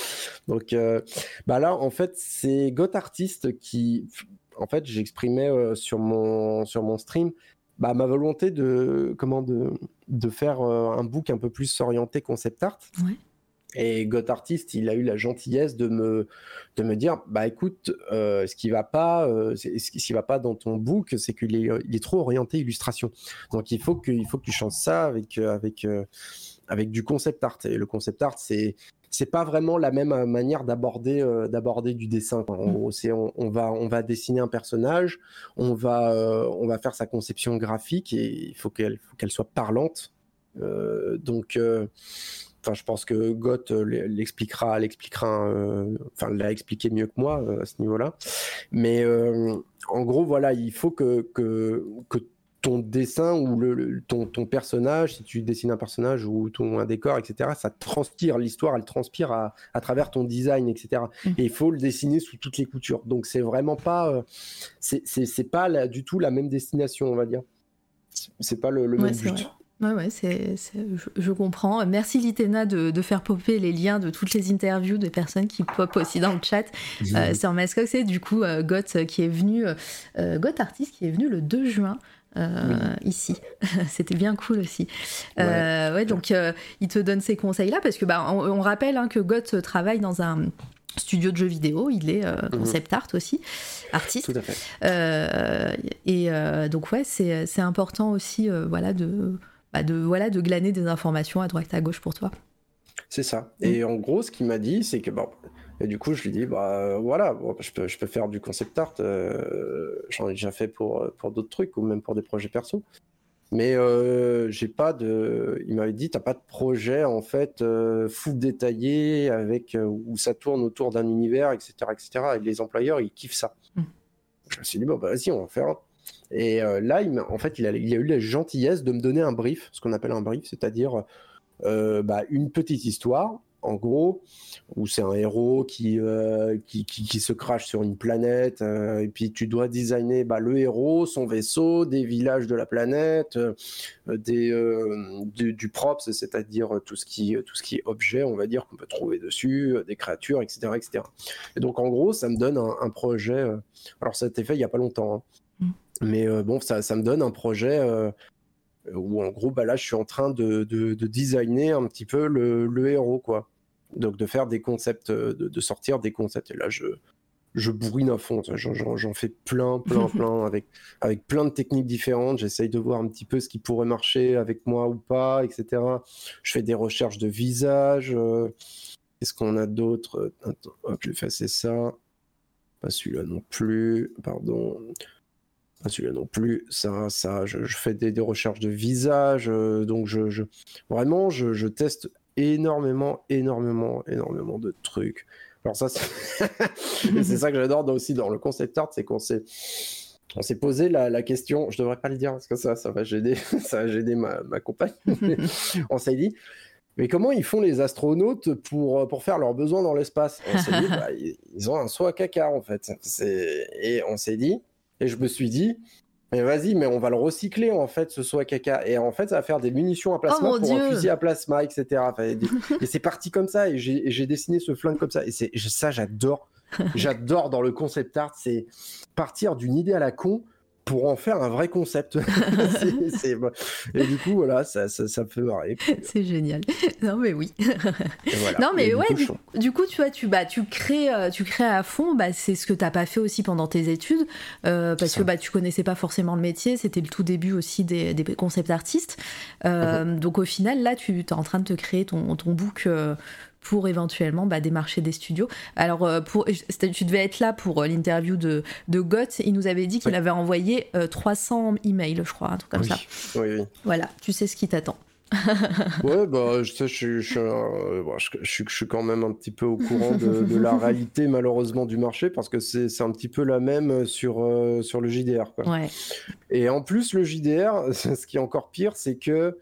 Donc, euh, bah là, en fait, c'est Got Artist qui, en fait, j'exprimais sur mon sur mon stream, bah, ma volonté de comment de de faire un book un peu plus orienté concept art. Et Got Artist, il a eu la gentillesse de me, de me dire, bah écoute, euh, ce qui va pas, euh, ce qui va pas dans ton book, c'est qu'il est, il est trop orienté illustration. Donc il faut que, il faut que tu changes ça avec, euh, avec, avec du concept art. Et le concept art, c'est, c'est pas vraiment la même manière d'aborder, d'aborder du dessin. En c'est, on, on, va, on va dessiner un personnage, on va, on va faire sa conception graphique et il faut qu'elle, faut qu'elle soit parlante. donc Enfin, je pense que Goth euh, l'expliquera, l'expliquera, euh, enfin, l'a expliqué mieux que moi euh, à ce niveau-là. Mais en gros, voilà, il faut que, que, que ton dessin ou le, ton, ton, personnage, si tu dessines un personnage ou ton, un décor, etc., ça transpire, l'histoire, elle transpire à, à, travers ton design, etc. Mmh. Et il faut le dessiner sous toutes les coutures. Donc c'est vraiment pas, c'est pas du tout la même destination, on va dire. C'est pas le, même but. Ouais, ouais, c'est, je, comprends. Merci Litena de, de, faire popper les liens de toutes les interviews des personnes qui pop aussi dans le chat euh, sur Mascox. C'est du coup euh, Goth qui est venu, euh, Goth Artist qui est venu le 2 juin. ici. (laughs) C'était bien cool aussi. Ouais, donc il te donne ces conseils-là parce que bah, on, rappelle hein, que Goth travaille dans un studio de jeux vidéo, il est mhm. concept art aussi, artiste. Tout à fait. et donc ouais, c'est important aussi voilà de bah, de, voilà, de glaner des informations à droite à gauche pour toi. C'est ça. Et mm. en gros, ce qu'il m'a dit, c'est que bon, et du coup, je lui dis, bah voilà, je, peux, je peux faire du concept art. Euh, j'en ai déjà fait pour, pour d'autres trucs ou même pour des projets perso. Mais euh, j'ai pas de. Il m'avait dit, t'as pas de projet en fait euh, fou détaillé avec où ça tourne autour d'un univers, etc., etc. Et les employeurs, ils kiffent ça. Mm. Je me suis dit, bon, bah, vas-y, on va faire. Et euh, là, il en fait, il a, a, eu la gentillesse de me donner un brief, ce qu'on appelle un brief, c'est-à-dire euh, bah, une petite histoire, en gros, où c'est un héros qui, euh, qui, qui, se crache sur une planète, et puis tu dois designer bah, le héros, son vaisseau, des villages de la planète, du, props, c'est-à-dire tout, ce qui, tout ce qui est objet, on va dire, qu'on peut trouver dessus, des créatures, etc., etc. Et donc, en gros, ça me donne un, projet. alors, ça a été fait il n'y a pas longtemps. Hein. Mm. Mais bon, ça, ça, me donne un projet où en gros, bah là, je suis en train de, de, designer un petit peu le, le, héros, quoi. Donc de faire des concepts, de, de, sortir des concepts. Et là, je, je bourrine à fond. J'en fais plein, plein, (laughs) plein, avec, avec plein de techniques différentes. J'essaye de voir un petit peu ce qui pourrait marcher avec moi ou pas, etc. Je fais des recherches de visage. Euh, qu'est-ce qu'on a d'autre? Hop, je vais effacer ça. Pas celui-là non plus. Pardon. Pas celui-là non plus. Ça, ça. Je, fais des, recherches de visage. Euh, donc, je, vraiment, je, teste énormément, énormément, énormément de trucs. Alors ça, c'est (laughs) ça que j'adore aussi dans le concept art, c'est qu'on s'est on s'est posé la, question, je devrais pas le dire parce que ça, ça va gêner, (laughs) ça va gêner ma, ma compagne. (laughs) on s'est dit, mais comment ils font les astronautes pour, pour faire leurs besoins dans l'espace? On bah, ils ont un saut à caca en fait. Et on s'est dit, et je me suis dit, mais vas-y, mais on va le recycler en fait, ce soit caca. Et en fait, ça va faire des munitions à plasma oh, pour un fusil à plasma, etc. (laughs) et c'est parti comme ça. Et j'ai dessiné ce flingue comme ça. Et c'est ça, j'adore. (laughs) J'adore dans le concept art, c'est partir d'une idée à la con pour en faire un vrai concept. (laughs) (laughs) Et du coup, voilà, ça, ça, me fait marrer. (laughs) C'est génial. Non, mais oui. Non, mais ouais, du, coup, tu vois, tu, bah, tu, crées, euh, tu crées à fond, bah, c'est ce que tu n'as pas fait aussi pendant tes études, euh, parce que bah, tu connaissais pas forcément le métier, c'était le tout début aussi des, des concepts artistes. Euh, uh-huh. Donc au final, là, tu es en train de te créer ton, ton book pour éventuellement bah, démarcher des studios. Alors, euh, pour, tu devais être là pour euh, l'interview de, de Gott. Il nous avait dit qu'il avait envoyé 300 euh, emails, je crois, un truc comme ça. Oui, oui. Voilà, tu sais ce qui t'attend. (laughs) ouais, bah, je, sais, je, je, je, suis quand même un petit peu au courant de, la (laughs) réalité, malheureusement, du marché, parce que c'est un petit peu la même sur, sur le JDR. Quoi. Ouais. Et en plus, le JDR, (laughs) ce qui est encore pire, c'est que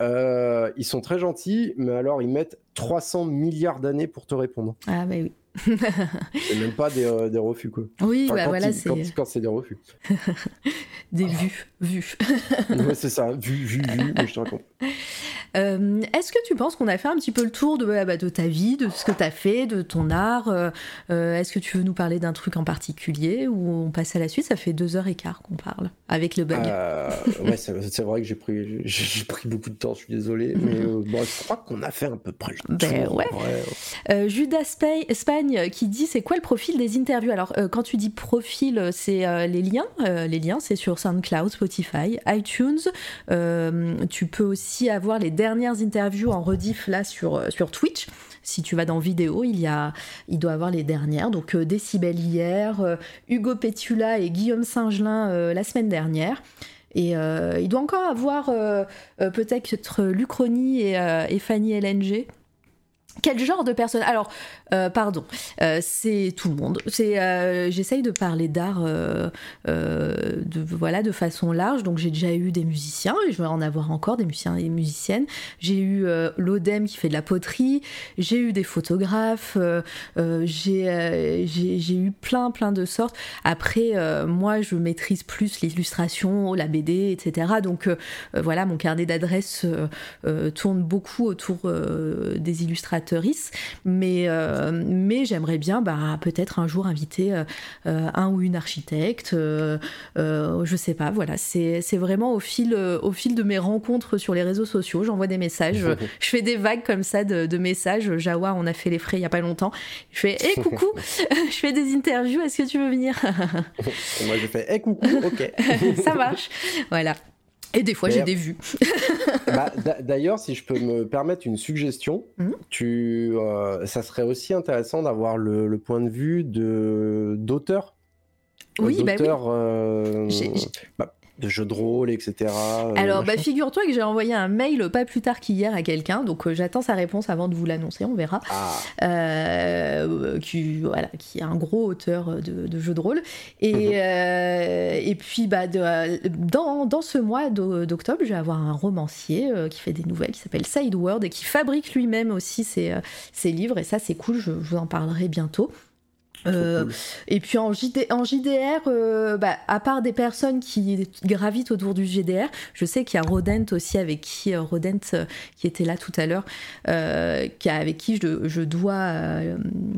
euh, ils sont très gentils, mais alors ils mettent 300 milliards d'années pour te répondre. Ah, bah oui. Et même pas des, euh, des refus, quoi. Oui, bah voilà, c'est. Quand, c'est des refus. (laughs) des vues, vues. (laughs) ouais, c'est ça, vues, vues, vues, mais je te raconte. Euh, est-ce que tu penses qu'on a fait un petit peu le tour de, bah, de ta vie, de ce que tu as fait, de ton art euh, euh, Est-ce que tu veux nous parler d'un truc en particulier ou on passe à la suite? Ça fait deux heures et quart qu'on parle avec le bug. ouais, c'est vrai que j'ai pris, j'ai pris beaucoup de temps, je suis désolé, mais bon, je crois qu'on a fait à peu près le ben, tour. Ouais. Judas Qui dit c'est quoi le profil des interviews? Alors, quand tu dis profil, c'est les liens. les liens, c'est sur SoundCloud, Spotify, iTunes. tu peux aussi avoir les dernières interviews en rediff là sur, euh, sur Twitch. Si tu vas dans vidéo, il, y a, il doit avoir les dernières. Donc euh, Décibel hier, euh, Hugo Petula et Guillaume Singelin la semaine dernière. Et il doit encore avoir peut-être Lucroni et Fanny LNG quel genre de personne? Alors, euh, pardon, euh, c'est tout le monde. C'est, euh, j'essaye de parler d'art, de voilà, de façon large. Donc, j'ai déjà eu des musiciens, et je vais en avoir encore des musiciens et musiciennes. J'ai eu l'Odem qui fait de la poterie. J'ai eu des photographes. j'ai, j'ai, eu plein, plein de sortes. Après, moi, je maîtrise plus l'illustration, la BD, etc. Donc, voilà, mon carnet d'adresses tourne beaucoup autour des illustrateurs mais, euh, mais j'aimerais bien bah, peut-être un jour inviter euh, euh, un ou une architecte, je sais pas, voilà, c'est vraiment au fil, au fil de mes rencontres sur les réseaux sociaux, j'envoie des messages, (laughs) je fais des vagues comme ça de, messages, Jawa, on a fait les frais il y a pas longtemps, je fais hé coucou, (laughs) (laughs) je fais des interviews, est-ce que tu veux venir? Moi je fais hé coucou, ok. ça marche, voilà. Et des fois, j'ai des vues. (laughs) Bah, (laughs) d'ailleurs, si je peux me permettre une suggestion, mmh. tu, euh, ça serait aussi intéressant d'avoir le, point de vue d'auteur. Oui, bah oui. Euh, bah, de jeux de rôle, etc. Euh, Alors, bah, figure-toi que j'ai envoyé un mail pas plus tard qu'hier à quelqu'un, donc euh, j'attends sa réponse avant de vous l'annoncer, on verra. Ah. Euh, qui, voilà, qui est un gros auteur de, jeux de rôle. Et, mhm. et puis, bah, dans, dans, ce mois d'octobre, je vais avoir un romancier qui fait des nouvelles, qui s'appelle Sideward et qui fabrique lui-même aussi ses, ses, livres, et ça, c'est cool, je vous en parlerai bientôt. Euh, et puis en, en JDR, euh, bah, à part des personnes qui gravitent autour du JDR, je sais qu'il y a Rodent aussi avec qui euh, Rodent qui était là tout à l'heure, avec qui je, dois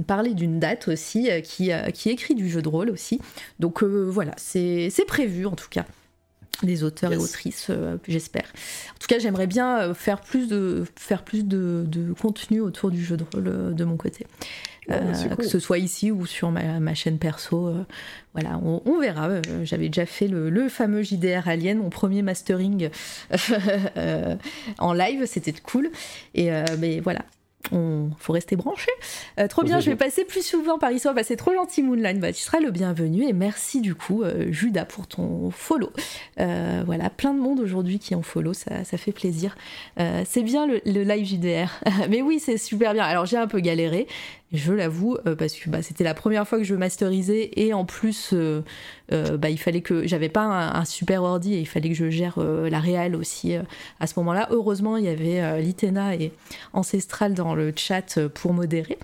parler d'une date aussi, qui, qui écrit du jeu de rôle aussi. Donc voilà, c'est prévu en tout cas des auteurs et autrices, j'espère. En tout cas, j'aimerais bien faire plus de faire plus de, de, contenu autour du jeu de rôle de mon côté. Euh, que ce soit ici ou sur ma, chaîne perso. Euh, voilà, on, verra. Euh, j'avais déjà fait le, fameux JDR Alien, mon premier mastering (laughs) en live, c'était cool. Et mais voilà, on faut rester branché. Euh, trop bien, je vais passer plus souvent par ici. Bah, c'est trop gentil, Moonline. Bah, tu seras le bienvenu et merci du coup, euh, Judas, pour ton follow. Euh, voilà, plein de monde aujourd'hui qui ont follow, ça, fait plaisir. c'est bien le, live JDR. (laughs) Mais oui, c'est super bien. Alors j'ai un peu galéré, je l'avoue, parce que bah, c'était la première fois que je masterisais et en plus, bah, il fallait que j'avais pas un, super ordi et il fallait que je gère la réelle aussi à ce moment-là. Heureusement, il y avait Litena et Ancestral dans le chat pour modérer.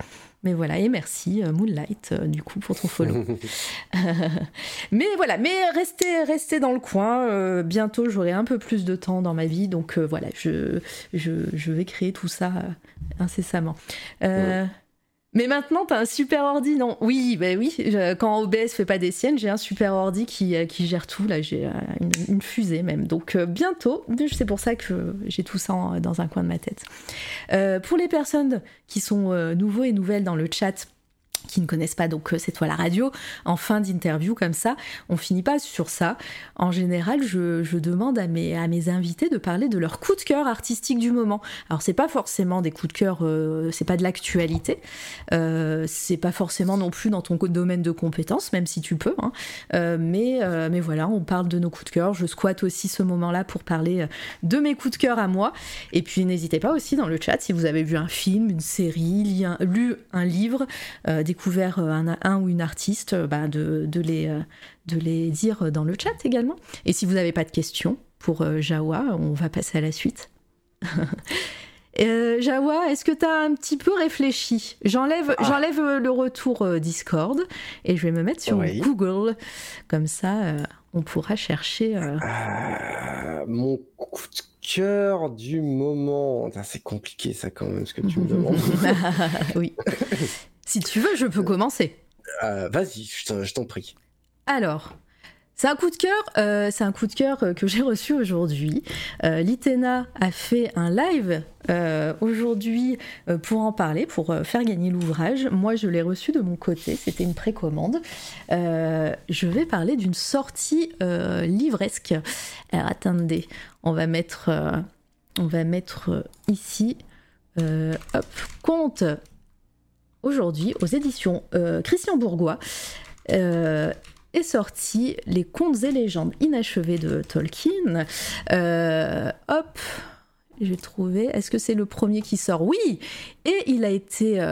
Mais voilà, et merci euh, Moonlight euh, du coup pour ton follow. (laughs) (laughs) mais voilà, mais restez, restez dans le coin. Euh, bientôt j'aurai un peu plus de temps dans ma vie, donc voilà, je, je, vais créer tout ça incessamment. Mais maintenant, t'as un super ordi, non? Oui, bah oui. quand OBS fait pas des siennes, j'ai un super ordi qui, euh, gère tout. Là, j'ai euh, une, fusée même. Donc euh, bientôt, c'est pour ça que j'ai tout ça dans un coin de ma tête. pour les personnes qui sont nouveaux et nouvelles dans le chat, qui ne connaissent pas donc c'est toi la radio, en fin d'interview comme ça, on finit pas sur ça. En général, je, demande à mes, à mes invités de parler de leur coup de cœur artistique du moment. Alors c'est pas forcément des coups de cœur, euh, c'est pas de l'actualité, euh, c'est pas forcément non plus dans ton domaine de compétences, même si tu peux. Hein. Euh, mais, mais voilà, on parle de nos coups de cœur. Je squatte aussi ce moment-là pour parler de mes coups de cœur à moi. Et puis n'hésitez pas aussi dans le chat si vous avez vu un film, une série, lu un livre, des découvert euh, un, ou une artiste, euh, bah, de, les, euh, de les dire dans le chat également. Et si vous n'avez pas de questions pour Jawa, on va passer à la suite. (laughs) Jawa, est-ce que tu as un petit peu réfléchi? J'enlève ah. j'enlève le retour Discord et je vais me mettre sur Google. Comme ça, on pourra chercher. mon coup de cœur du moment. C'est compliqué ça quand même ce que tu me (laughs) demandes. (laughs) oui. Si tu veux, je peux commencer. Euh, vas-y, je t'en prie. Alors, c'est un coup de cœur, euh, c'est un coup de cœur euh, que j'ai reçu aujourd'hui. Litena a fait un live aujourd'hui pour en parler, pour faire gagner l'ouvrage. Moi, je l'ai reçu de mon côté, c'était une précommande. je vais parler d'une sortie livresque. Alors, attendez, on va mettre, on va mettre ici, hop, compte aujourd'hui aux éditions euh, Christian Bourgois euh, sorti Les contes et légendes inachevés de Tolkien. Euh, hop, j'ai trouvé. Est-ce que c'est le premier qui sort? Oui. Et il a été,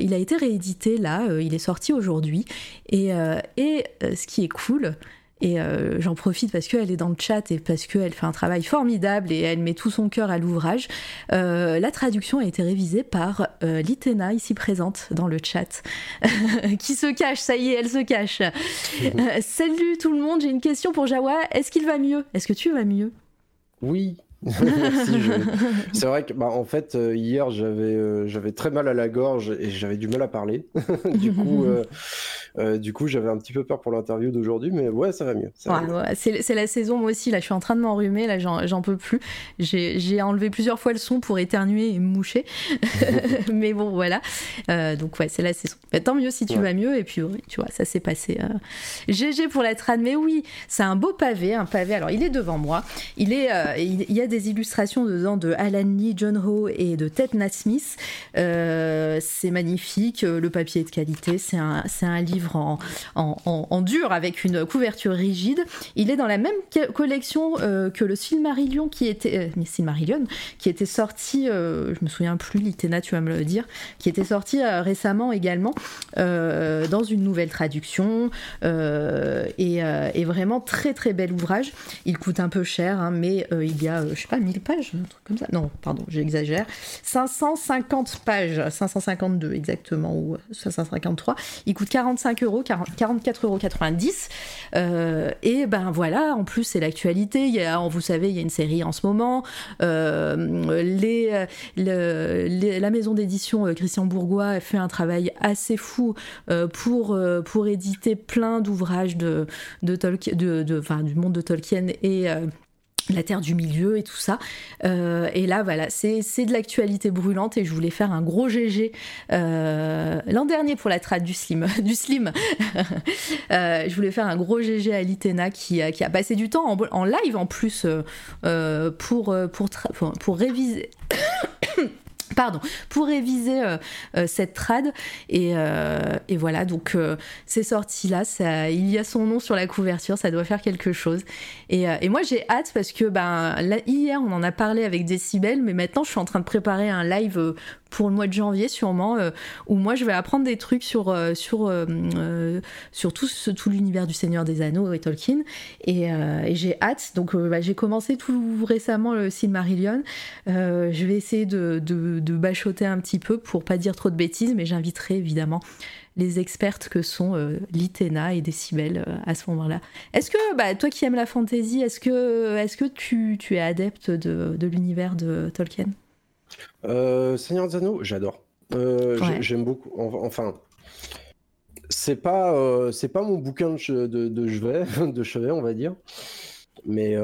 il a été réédité là. il est sorti aujourd'hui. Et, et ce qui est cool, et euh, j'en profite parce qu'elle est dans le chat et parce qu'elle fait un travail formidable et elle met tout son cœur à l'ouvrage. Euh, la traduction a été révisée par euh, Litena, ici présente dans le chat, (laughs) qui se cache, ça y est, elle se cache. (laughs) salut tout le monde, j'ai une question pour Jawa. Est-ce qu'il va mieux? Est-ce que tu vas mieux? Oui, (laughs) C'est vrai que bah, en fait euh, hier j'avais euh, j'avais très mal à la gorge et j'avais du mal à parler. du coup euh, du coup j'avais un petit peu peur pour l'interview d'aujourd'hui mais ouais ça va mieux. c'est la saison moi aussi là je suis en train de m'enrhumer là j'en peux plus. J'ai enlevé plusieurs fois le son pour éternuer et me moucher (laughs) mais bon voilà donc ouais c'est la saison. Bah, tant mieux si tu vas mieux et puis tu vois ça s'est passé. GG pour la trad mais oui c'est un beau pavé un pavé alors il est devant moi il est il y a des illustrations dedans de Alan Lee, John Ho et de Ted Nasmith. Euh, c'est magnifique, le papier est de qualité, c'est un, un, livre en, dur avec une couverture rigide. Il est dans la même collection que le Silmarillion qui était, Silmarillion, qui était sorti, je me souviens plus, Litena, tu vas me le dire, qui était sorti récemment également dans une nouvelle traduction et, et, vraiment très très bel ouvrage. Il coûte un peu cher, hein, mais il y a, je sais pas, 1000 pages, un truc comme ça. Non, pardon, j'exagère. 550 pages, 552 exactement, ou 553. Il coûte 45 euros, 44,90 euros. Euh, et ben voilà, en plus c'est l'actualité. Il y a, vous savez, il y a une série en ce moment. Euh, les, la maison d'édition euh, Christian Bourgois a fait un travail assez fou pour, éditer plein d'ouvrages du monde de Tolkien et la Terre du Milieu et tout ça. Euh, et là, voilà, c'est de l'actualité brûlante et je voulais faire un gros GG euh, l'an dernier pour la trad du Slim. (laughs) du slim. (laughs) Euh, je voulais faire un gros GG à Litena qui, a passé du temps en, live en plus pour réviser. Pardon, pour réviser euh, euh, cette trad. Et, euh, voilà, donc c'est sorti là, il y a son nom sur la couverture, ça doit faire quelque chose. Et, moi j'ai hâte parce que ben, hier on en a parlé avec Décibel, mais maintenant je suis en train de préparer un live pour le mois de janvier sûrement, euh, où moi je vais apprendre des trucs sur, euh, sur, euh, sur tout, tout l'univers du Seigneur des Anneaux et Tolkien. Et, j'ai hâte. Donc bah, j'ai commencé tout récemment le Silmarillion. je vais essayer de, de, de, bachoter un petit peu pour pas dire trop de bêtises, mais j'inviterai évidemment les expertes que sont Litena et Decibel à ce moment-là. Est-ce que, bah, toi qui aimes la fantasy, est-ce que, est-ce que tu, tu es adepte de, de l'univers de Tolkien? Euh, Seigneur Zano, j'adore. Euh, j'aime beaucoup. Enfin, c'est pas, euh, c'est pas mon bouquin de, de, de, chevet, (laughs) de chevet, on va dire. Mais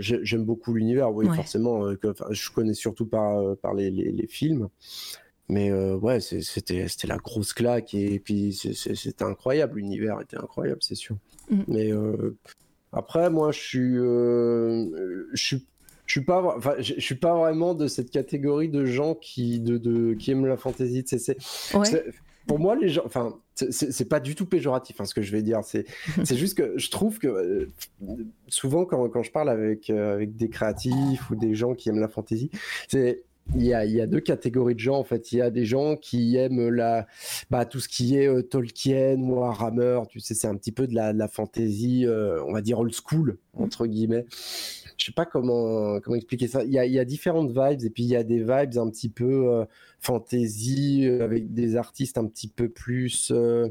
j'aime beaucoup l'univers, oui, forcément. Que, je connais surtout par, par les, les, films. Mais ouais, c'était la grosse claque. Et, puis, c'était incroyable. L'univers était incroyable, c'est sûr. Mm. Mais après, moi, je suis, je suis je suis pas, enfin, je, suis pas vraiment de cette catégorie de gens qui, de, de qui aiment la fantasy. Pour moi, les gens, enfin, c'est pas du tout péjoratif hein, ce que je vais dire. (laughs) C'est juste que je trouve que euh, souvent quand, quand, je parle avec, euh, avec des créatifs ou des gens qui aiment la fantasy, c'est il y, a, il y, a, deux catégories de gens en fait. Il y a des gens qui aiment la, bah, tout ce qui est euh, Tolkien, Warhammer, tu sais, c'est un petit peu de la, de la fantasy, on va dire old school entre guillemets je sais pas comment comment expliquer ça. Il y a, y a différentes vibes et puis il y a des vibes un petit peu euh, fantasy euh, avec des artistes un petit peu plus euh,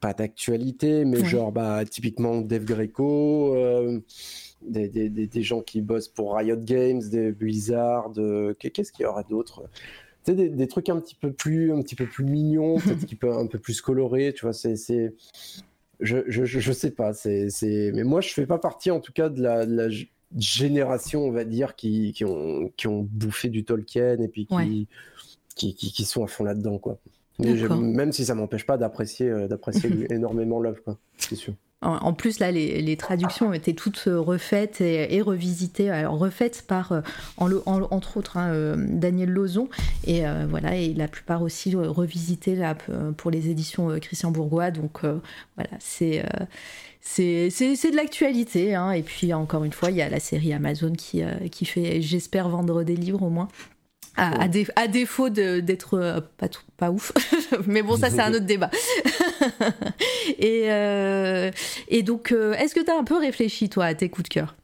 pas d'actualité, mais genre bah typiquement Dave Greco, des, des, des, gens qui bossent pour Riot Games, des Blizzard, qu'est-ce qu'il y aura d'autre? Sais, des, trucs un petit peu plus un petit peu plus mignons, (laughs) peut-être qui peut un peu plus colorés, tu vois, c'est je, je, je, sais pas, c'est, mais moi je fais pas partie en tout cas de la, de la génération, on va dire, qui, qui, ont, qui ont bouffé du Tolkien et puis qui, qui, qui, sont à fond là-dedans, quoi. même si ça m'empêche pas d'apprécier euh, d'apprécier (laughs) énormément l'œuvre, c'est sûr. En plus, là, les, les, traductions étaient toutes euh, refaites et, revisitées, alors refaites par, euh, en, entre autres, hein, Daniel Lozon, et voilà, et la plupart aussi revisitées là, pour les éditions Christian Bourgois. Donc voilà, c'est c'est de l'actualité. Hein. Et puis, encore une fois, il y a la série Amazon qui, euh, qui fait, j'espère, vendre des livres au moins. À, défaut d'être euh, pas, pas ouf. (laughs) Mais bon, ça, c'est un autre débat. (laughs) et, euh, et donc, est-ce que tu as un peu réfléchi, toi, à tes coups de cœur?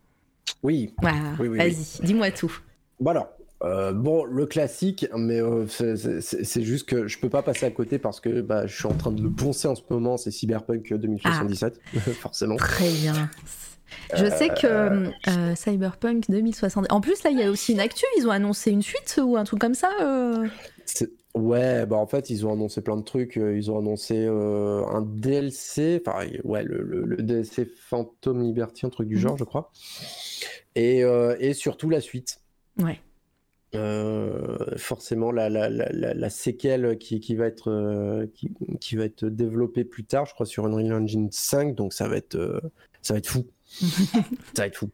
Oui. oui, Vas-y, dis-moi tout. Bon alors, euh, bon, le classique, mais euh, c'est juste que je peux pas passer à côté parce que bah, je suis en train de le poncer en ce moment, c'est Cyberpunk 2077, ah. (laughs) forcément. Très bien. Je sais que euh, Cyberpunk 2077. En plus, là, il y a aussi une actu. Ils ont annoncé une suite ou un truc comme ça. Ouais, bah en fait, ils ont annoncé plein de trucs. Ils ont annoncé un DLC, enfin, ouais, le, DLC Phantom Liberty, un truc du mhm. genre, je crois. Et, et surtout la suite. Ouais. Euh, forcément la, la, la, la, séquelle qui, qui va être euh, qui, qui, va être développée plus tard, je crois sur Unreal Engine 5, donc ça va être euh, ça va être fou. (laughs) ça va être fou.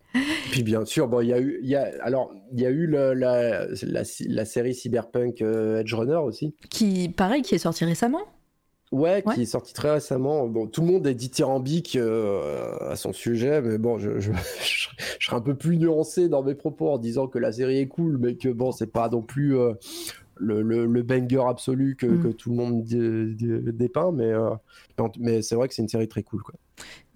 Puis bien sûr, bon, il y a eu, il y a, alors il y a eu la, la, la, série Cyberpunk Edge Runner aussi. Qui, pareil, qui est sorti récemment. Ouais, qui est sorti très récemment. Bon, tout le monde est dithyrambique euh, à son sujet, mais bon, je, (laughs) je, serais un peu plus nuancé dans mes propos en disant que la série est cool, mais que bon, c'est pas non plus euh, le, le, banger absolu que, mm. que tout le monde dépeint, mais, euh, mais c'est vrai que c'est une série très cool. Quoi.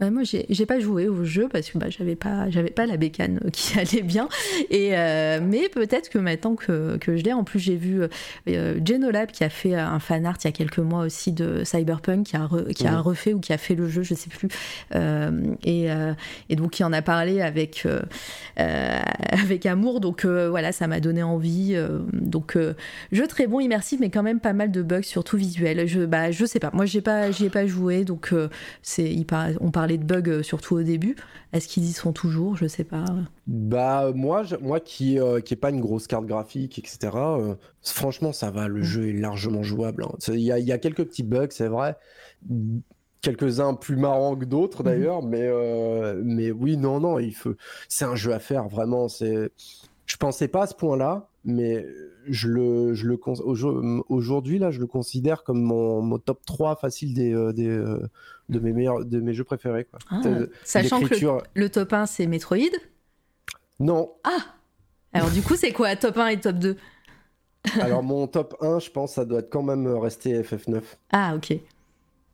Bah, moi, j'ai pas joué au jeu parce que bah, j'avais pas, pas la bécane (laughs) qui allait bien. Et, euh, mais peut-être que maintenant que, que je l'ai, en plus, j'ai vu euh, Genolab qui a fait un fan art il y a quelques mois aussi de Cyberpunk, qui a, qui a refait ou qui a fait le jeu, je sais plus. Euh, et, et, donc, il en a parlé avec, avec amour. Donc, voilà, ça m'a donné envie. donc, jeu très bon, immersif, mais quand même pas mal de bugs, surtout visuels. Je, bah, je sais pas. Moi, j'y ai, pas, ai pas joué. Donc, c'est on parlait de bugs euh, surtout au début. Est-ce qu'ils y sont toujours? Je sais pas. Bah moi, moi qui euh, qui est pas une grosse carte graphique, etc. Euh, franchement, ça va. Le mm. jeu est largement jouable. Hein. Il y, a, quelques petits bugs, c'est vrai. Quelques-uns plus marrants que d'autres mm-hmm. d'ailleurs, mais mais oui, non, non, il faut. C'est un jeu à faire vraiment. C'est. Je pensais pas à ce point-là, mais je le, je le aujourd'hui là, je le considère comme mon, top 3 facile des, des, de mes meilleurs, de mes jeux préférés. Quoi. Ah, sachant que le, top 1 c'est Metroid. Non. Ah. Alors du coup c'est quoi top 1 et top 2 (laughs) Alors mon top 1, je pense, ça doit être quand même resté FF9. Ah ok.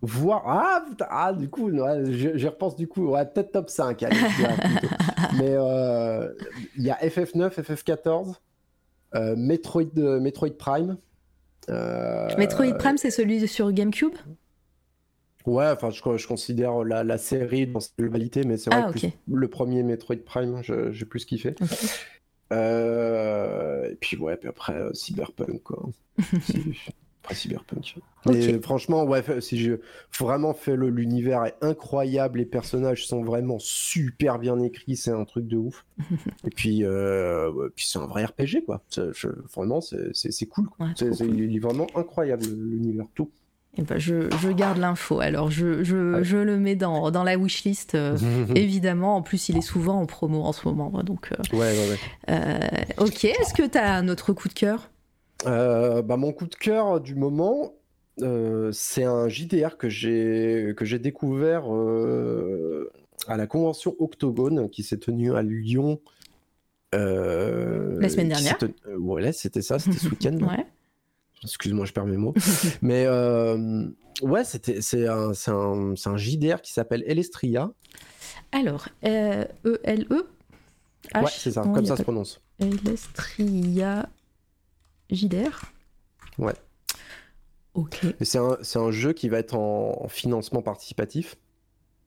Voir ah, ah du coup j'y repense du coup ouais, peut-être top 5 (laughs) mais euh, il y a FF9 FF14 euh, Metroid Metroid Prime euh, Metroid Prime c'est celui sur GameCube? Ouais, enfin, je, je considère la, la, série dans sa globalité, mais c'est vrai ah, que le premier Metroid Prime, j'ai plus kiffé. Euh, et puis, ouais, puis après, euh, Cyberpunk, quoi. (laughs) après Cyberpunk. Mais franchement, ouais, si je vraiment fait l'univers est incroyable, les personnages sont vraiment super bien écrits, c'est un truc de ouf. (laughs) et puis, euh, puis c'est un vrai RPG, quoi. vraiment, c'est cool. Quoi. il est vraiment incroyable, l'univers, tout. Eh ben, je, je, garde l'info. Alors, je, je, je, le mets dans, dans la wishlist, euh, (laughs) évidemment. En plus, il est souvent en promo en ce moment. Donc, euh, ouais, ouais, ouais. Euh, ok, est-ce que tu as un autre coup de cœur? Bah, Mon coup de cœur du moment, c'est un JDR que j'ai découvert à la convention Octogone qui s'est tenue à Lyon. la semaine dernière. Ouais, c'était ça, c'était ce (laughs) week-end. ouais. Excuse-moi, je perds mes mots. (laughs) Mais euh, ouais, c'était, c'est un, un, un, JDR qui s'appelle Elestria. Alors, E-L-E euh, e Ouais, c'est ça, comme ça se prononce. Elestria JDR Ouais. Ok. C'est un, un, jeu qui va être en, financement participatif.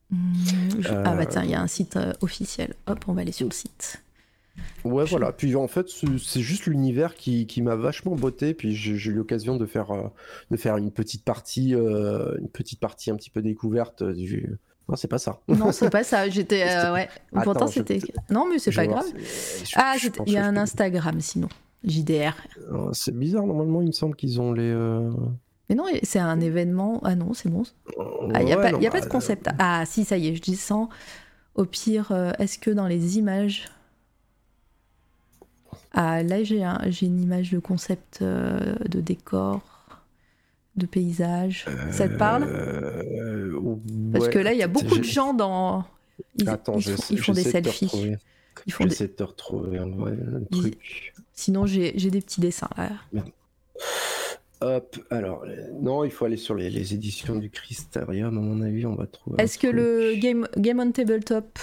Hmm, ah bah tiens, il y a un site euh, officiel. Hop, on va aller sur le site. Ouais, voilà. Puis en fait, c'est juste l'univers qui, qui m'a vachement botté. Puis j'ai eu l'occasion de faire, euh, de faire une petite partie, euh, une petite partie un petit peu découverte. Non, c'est pas ça. Non, c'est pas ça. (laughs) J'étais, euh, ouais. Pourtant, c'était. Non, mais c'est pas grave. ah, il y a un Instagram sinon. JDR. C'est bizarre. Normalement, il me semble qu'ils ont les. Mais non, c'est un événement. Ah non, c'est bon. Ah, il n'y a, pas, y a pas de bah, concept. Ah, si, ça y est, je dis sans. Au pire, est-ce que dans les images ah, là, j'ai une image de concept euh, de décor, de paysage. Ça te parle? Euh, Parce que là, il y a beaucoup de gens dans. Ils, Attends, ils, font, des selfies. Ils font J'essaie de te retrouver un truc. Sinon, j'ai des petits dessins là. Hop, alors, non, il faut aller sur les, éditions du Crystarium, à mon avis, on va trouver. Est-ce que le Game, Game on Tabletop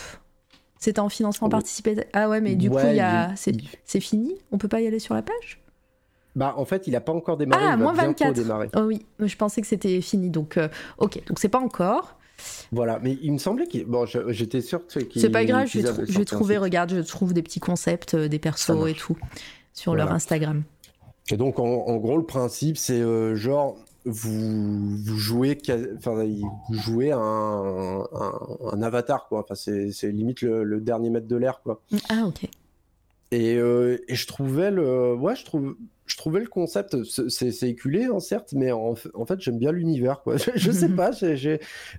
c'est en financement participatif. Ah ouais, mais du coup, il a... c'est fini? On peut pas y aller sur la page? Bah, en fait, il n'a pas encore démarré. Ah, il va moins 24. Démarrer. Oh oui, je pensais que c'était fini. Donc, euh, ok, donc c'est pas encore. Voilà, mais il me semblait qu'il. Bon, j'étais sûr qu'il. C'est pas grave, je vais, trouver, regarde, je trouve des petits concepts, euh, des persos et tout, sur leur Instagram. Et donc, en, gros, le principe, c'est euh, genre, vous, vous jouez, enfin, vous jouez un, un, avatar, quoi. Enfin, c'est limite le, dernier mètre de l'air, quoi. Ah, ok. Et, euh, et, je trouvais le. Ouais, je trouve. Je trouvais le concept, c'est éculé, hein, certes, mais en, fait, j'aime bien l'univers. (laughs) Je, sais (laughs) pas,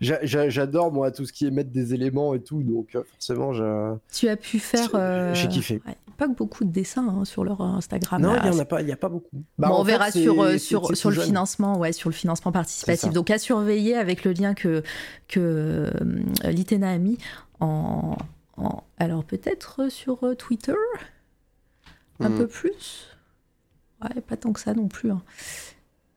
j'adore moi tout ce qui est mettre des éléments et tout, donc euh, forcément, je. Tu as pu faire. J'ai euh, kiffé. pas que beaucoup de dessins hein, sur leur Instagram. Non, il n'y en a pas, y a pas beaucoup. Bah, on verra sur euh, sur, sur le financement, ouais, sur le financement participatif. Donc à surveiller avec le lien que que Litena a mis en, alors peut-être sur Twitter, un hmm. peu plus? Ouais, pas tant que ça non plus. Hein.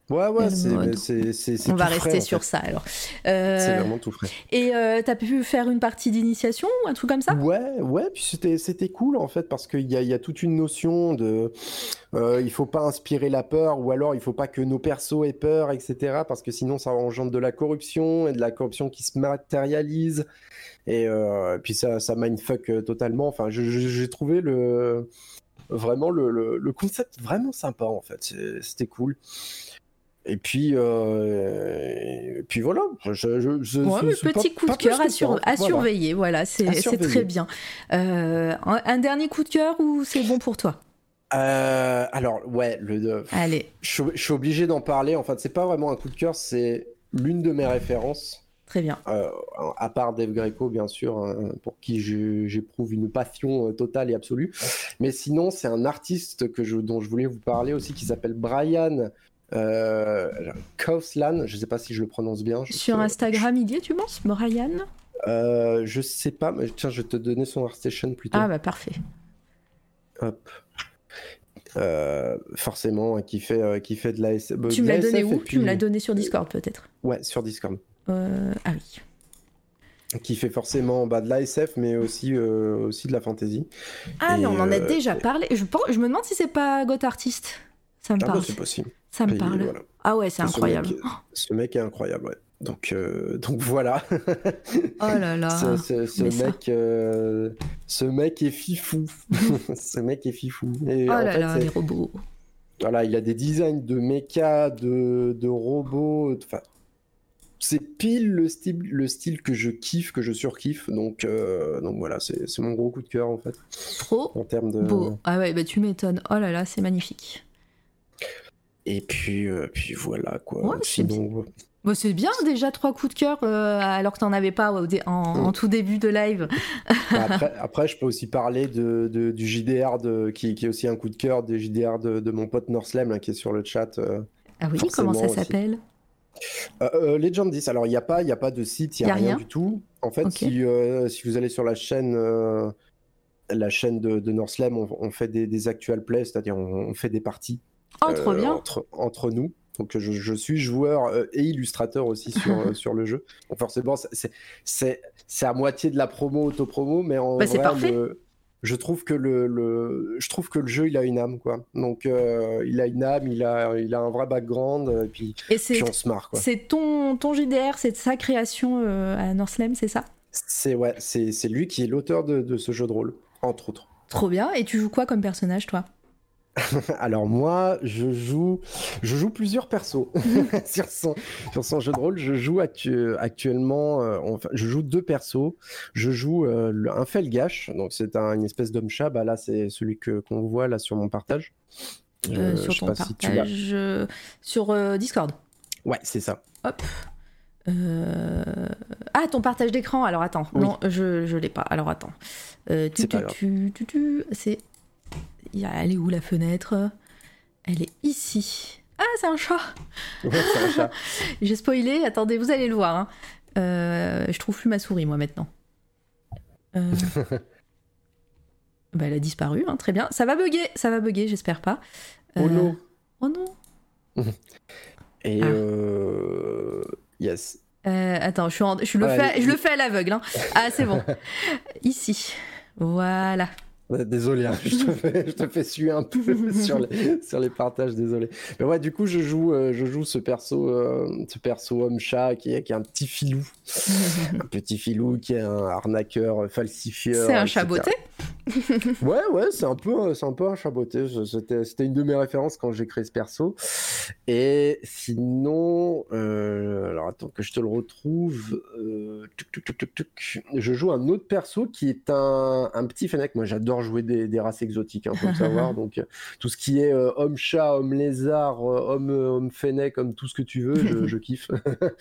Ouais, ouais, c'est. On va rester sur ça alors. Euh, c'est vraiment tout frais. Et euh, t'as pu faire une partie d'initiation ou un truc comme ça? Ouais, ouais, puis c'était cool en fait parce qu'il y a, y a toute une notion de. Euh, il faut pas inspirer la peur ou alors il faut pas que nos persos aient peur, etc. Parce que sinon ça engendre de la corruption et de la corruption qui se matérialise. Et euh, puis ça, ça mindfuck totalement. Enfin, j'ai trouvé le vraiment le, le, concept vraiment sympa en fait. C'était cool. Et puis, euh, puis voilà. Je, je, petit coup de cœur à, à surveiller. Voilà, c'est très bien. Euh, un, dernier coup de cœur ou c'est bon pour toi? Euh, Alors, ouais, le. Allez. Je, suis obligé d'en parler. En fait, c'est pas vraiment un coup de cœur, c'est l'une de mes références. Très bien. Euh, à part Dave Greco, bien sûr, hein, pour qui j'éprouve une passion euh, totale et absolue. Mais sinon, c'est un artiste que je, dont je voulais vous parler aussi, qui s'appelle Brian euh, Kauslan. Je ne sais pas si je le prononce bien. Sur Instagram, il y est, tu penses, Brian? Euh, Je sais pas, mais tiens, je vais te donner son ArtStation plutôt. Ah bah parfait. Hop. forcément, hein, qui fait, qui fait de la Tu me l'as donné où? Tu me l'as donné sur Discord peut-être Ouais, sur Discord. Euh, ah oui. Qui fait forcément bah, de l'ASF, mais aussi, euh, aussi de la fantasy. Ah, mais on en a euh, déjà parlé. Je, je me demande si c'est pas God Artist. Ça me ah, bah, parle. c'est possible. Ça me parle. Ah ouais, c'est incroyable. ce mec est incroyable, ouais. Donc, donc voilà. (laughs) oh là là. ce, mec, ce mec est fifou. (laughs) (laughs) ce mec est fifou. Et oh là là, les robots. Voilà, il a des designs de mecha, de, de robots. Enfin, c'est pile le style, le style que je kiffe, que je surkiffe. Donc, euh, donc voilà, c'est mon gros coup de cœur en fait. Trop en termes de... beau. Ah ouais, bah tu m'étonnes. Oh là là, c'est magnifique. Et puis, euh, puis voilà quoi. Sinon, Bon, c'est bien déjà trois coups de cœur euh, alors que t'en avais pas en, mm. tout début de live. Bah, (laughs) après, après, je peux aussi parler de, du JDR de, qui, est aussi un coup de cœur des JDR de, mon pote Norslem qui est sur le chat. ah oui, comment ça s'appelle? Euh, euh, Legend 10, alors il n'y a, pas, a pas de site, il n'y a, rien, du tout. En fait, si, euh, si, vous allez sur la chaîne, la chaîne de, de Northlem, on, fait des, des actual plays, c'est-à-dire on, fait des parties oh, bien. Entre, entre, nous. Donc je, je suis joueur et illustrateur aussi sur, (laughs) sur le jeu. Donc forcément, c'est à moitié de la promo, auto-promo, mais en bah, vrai, je trouve que le, le, je trouve que le jeu il a une âme quoi. Donc euh, il a une âme, il a il a un vrai background et puis, et puis on se marre quoi. C'est ton ton JDR, c'est sa création euh, à Northlem, c'est ça? C'est ouais, c'est lui qui est l'auteur de, de, ce jeu de rôle entre autres. Trop bien. Et tu joues quoi comme personnage toi? (laughs) Alors moi, je joue, je joue plusieurs persos (laughs) sur son sur son jeu de rôle. Je joue actuellement, euh, enfin, je joue deux persos. Je joue euh, un Felgash, donc c'est un, une espèce d'homme chat. Bah là, c'est celui que qu'on voit là sur mon partage. Euh, sur ton partage, sur Discord. Ouais, c'est ça. Hop. Ah, ton partage d'écran. Alors attends, non, je je l'ai pas. Alors attends. c'est elle est où la fenêtre? Elle est ici. Ah, c'est un chat Ouais, c'est un chat. (laughs) J'ai spoilé, attendez, vous allez le voir. Hein. Euh, je trouve plus ma souris, moi, maintenant. Euh, (laughs) bah, elle a disparu, hein, très bien. Ça va bugger, ça va bugger, j'espère pas. Oh non Oh non (laughs) Et ah. Yes. attends, je, suis je, le fais, je le fais à l'aveugle. Hein. Ah, c'est bon. Ici. Voilà. Désolé, hein, (laughs) je, te fais, je, te fais, suer un peu (laughs) sur les, sur les partages, désolé. Mais ouais, du coup, je joue, euh, je joue ce perso, euh, ce perso homme-chat qui qui est un petit filou. (laughs) un petit filou qui est un arnaqueur, falsifieur. C'est un chaboté Ouais, ouais, c'est un, peu, un peu un chaboté. C'était une de mes références quand j'ai créé ce perso. Et sinon, euh, alors attends que je te le retrouve. Euh, je joue un autre perso qui est un, un petit fennec. Moi, j'adore jouer des, des, races exotiques, hein, faut le (laughs) savoir. Donc, tout ce qui est homme-chat, homme-lézard, homme, homme fennec, comme tout ce que tu veux, je, je kiffe.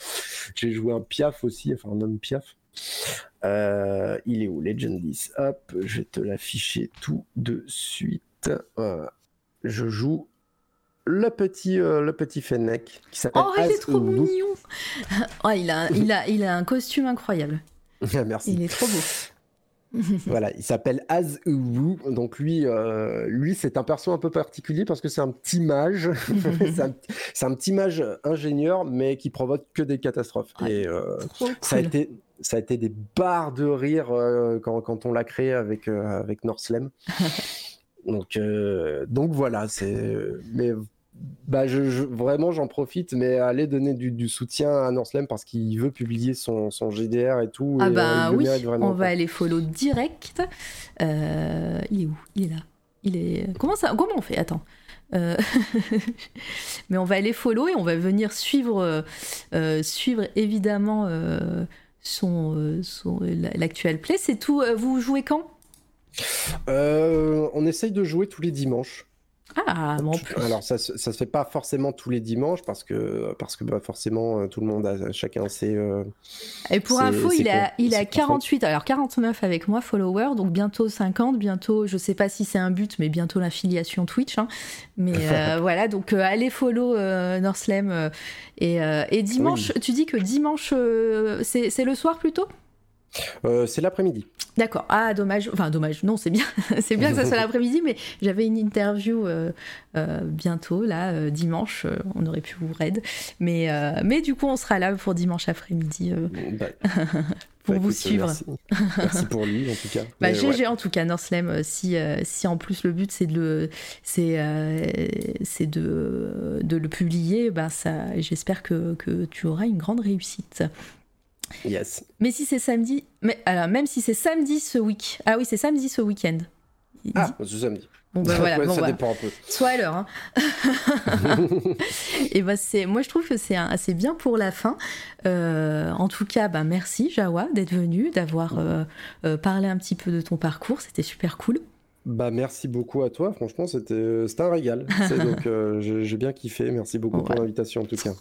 (laughs) J'ai joué un piaf aussi, enfin un homme piaf. Euh, il est où Legend 10 Hop, je vais te l'afficher tout de suite. Je joue le petit, euh, le petit Fennec qui s'appelle. Oh, il est trop mignon (laughs) oh, il, a, il, a, il a un costume incroyable. Merci. Il est trop beau. (laughs) voilà, il s'appelle Azuwu. Donc lui, euh, lui c'est un perso un peu particulier parce que c'est un petit mage. (laughs) c'est un, petit mage ingénieur, mais qui provoque que des catastrophes. Et ça a été ça a été des barres de rire euh, quand, quand, on l'a créé avec, euh, avec Northlem. (laughs) donc, euh, donc voilà, c'est. Mais bah, je, vraiment, j'en profite, mais allez donner du, du soutien à Northlem parce qu'il veut publier son, son, GDR et tout. Ah, bah oui, on va aller follow direct. il est où? Il est là. Il est. Comment, ça... Comment on fait? Attends. (laughs) mais on va aller follow et on va venir suivre, suivre évidemment son, euh, son l'actuel play. C'est tout. Euh, vous jouez quand? Euh, On essaye de jouer tous les dimanches. Ah, bon, Alors, ça, ça se fait pas forcément tous les dimanches parce que, parce que bah, forcément, euh, tout le monde a chacun ses. Euh, et pour info, il a, il a 48, alors 49 avec moi, followers, donc bientôt 50, bientôt, je sais pas si c'est un but, mais bientôt l'affiliation Twitch. Hein. Mais (laughs) euh, voilà, donc allez follow Northlem. Et, et, dimanche, tu dis que dimanche, c'est le soir plutôt? C'est l'après-midi. D'accord. Ah, dommage. Enfin, dommage. Non, c'est bien. (laughs) c'est bien que ça soit l'après-midi, mais j'avais une interview euh, euh, bientôt, là, dimanche. on aurait pu vous raid. Mais, mais du coup, on sera là pour dimanche après-midi. Bah, (laughs) pour bah, vous suivre. Merci. pour lui, en tout cas. Bah, GG, en tout cas, Northlem. Si, si en plus le but, c'est de le, c'est, c'est de, de le publier, bah, ça, j'espère que, que tu auras une grande réussite. Yes. Mais si c'est samedi, mais alors même si c'est samedi ce week, ah oui c'est samedi ce week-end. Ah, c'est samedi. Bon ben voilà, (laughs) ça bah, dépend un peu. Soit à l'heure. Hein. (laughs) et bah c'est, moi je trouve que c'est assez bien pour la fin. Euh, en tout cas, bah merci Jawa d'être venu, d'avoir euh, euh, parlé un petit peu de ton parcours, c'était super cool. Bah merci beaucoup à toi, franchement c'était euh, un régal. (laughs) donc euh, j'ai bien kiffé. Merci beaucoup pour l'invitation en tout cas.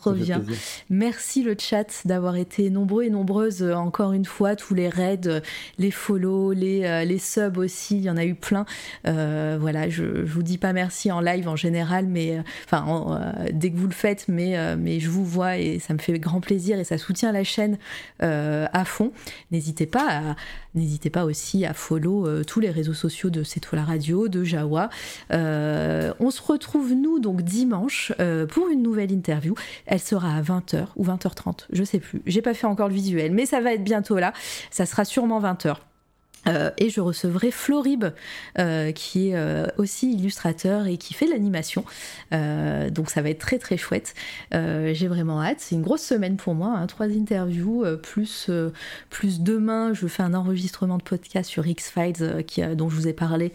Merci le chat d'avoir été nombreux et nombreuses euh, encore une fois tous les raids, les follow, les, les subs aussi, il y en a eu plein. voilà, je, je vous dis pas merci en live en général, mais enfin dès que vous le faites, mais mais je vous vois et ça me fait grand plaisir et ça soutient la chaîne à fond. N'hésitez pas à N'hésitez pas aussi à follow euh, tous les réseaux sociaux de C'est la radio, de Jawa. Euh, on se retrouve nous donc dimanche euh, pour une nouvelle interview. Elle sera à 20h ou 20h30, je sais plus. J'ai pas fait encore le visuel, mais ça va être bientôt là. Ça sera sûrement 20h. Euh, et je recevrai Florib, euh, qui est euh, aussi illustrateur et qui fait l'animation. donc ça va être très très chouette. J'ai vraiment hâte. C'est une grosse semaine pour moi. Hein. trois interviews, plus, plus demain, je fais un enregistrement de podcast sur X-Files dont je vous ai parlé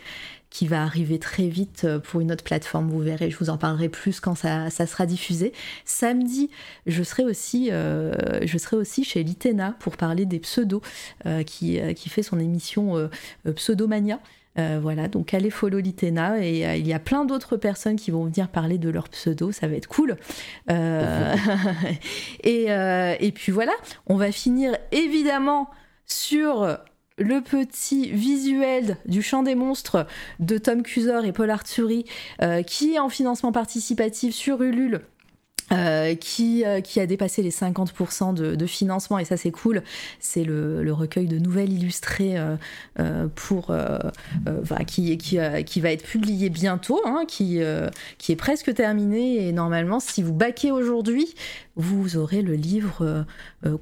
qui va arriver très vite euh, pour une autre plateforme. Vous verrez, je vous en parlerai plus quand ça, sera diffusé. Samedi, je serai aussi, euh, je serai aussi chez Litena pour parler des pseudos, euh, qui, qui, fait son émission Pseudomania. voilà, donc allez follow Litena et il y a plein d'autres personnes qui vont venir parler de leur pseudo, ça va être cool. (laughs) et puis voilà, on va finir évidemment sur le petit visuel du chant des monstres de Tom Cusor et Paul Arturi, euh, qui est en financement participatif sur Ulule. Euh, qui, euh, qui a dépassé les 50% de, financement et ça c'est cool c'est le, recueil de nouvelles illustrées pour qui, va être publié bientôt hein, qui, qui est presque terminé et normalement si vous baquez aujourd'hui vous aurez le livre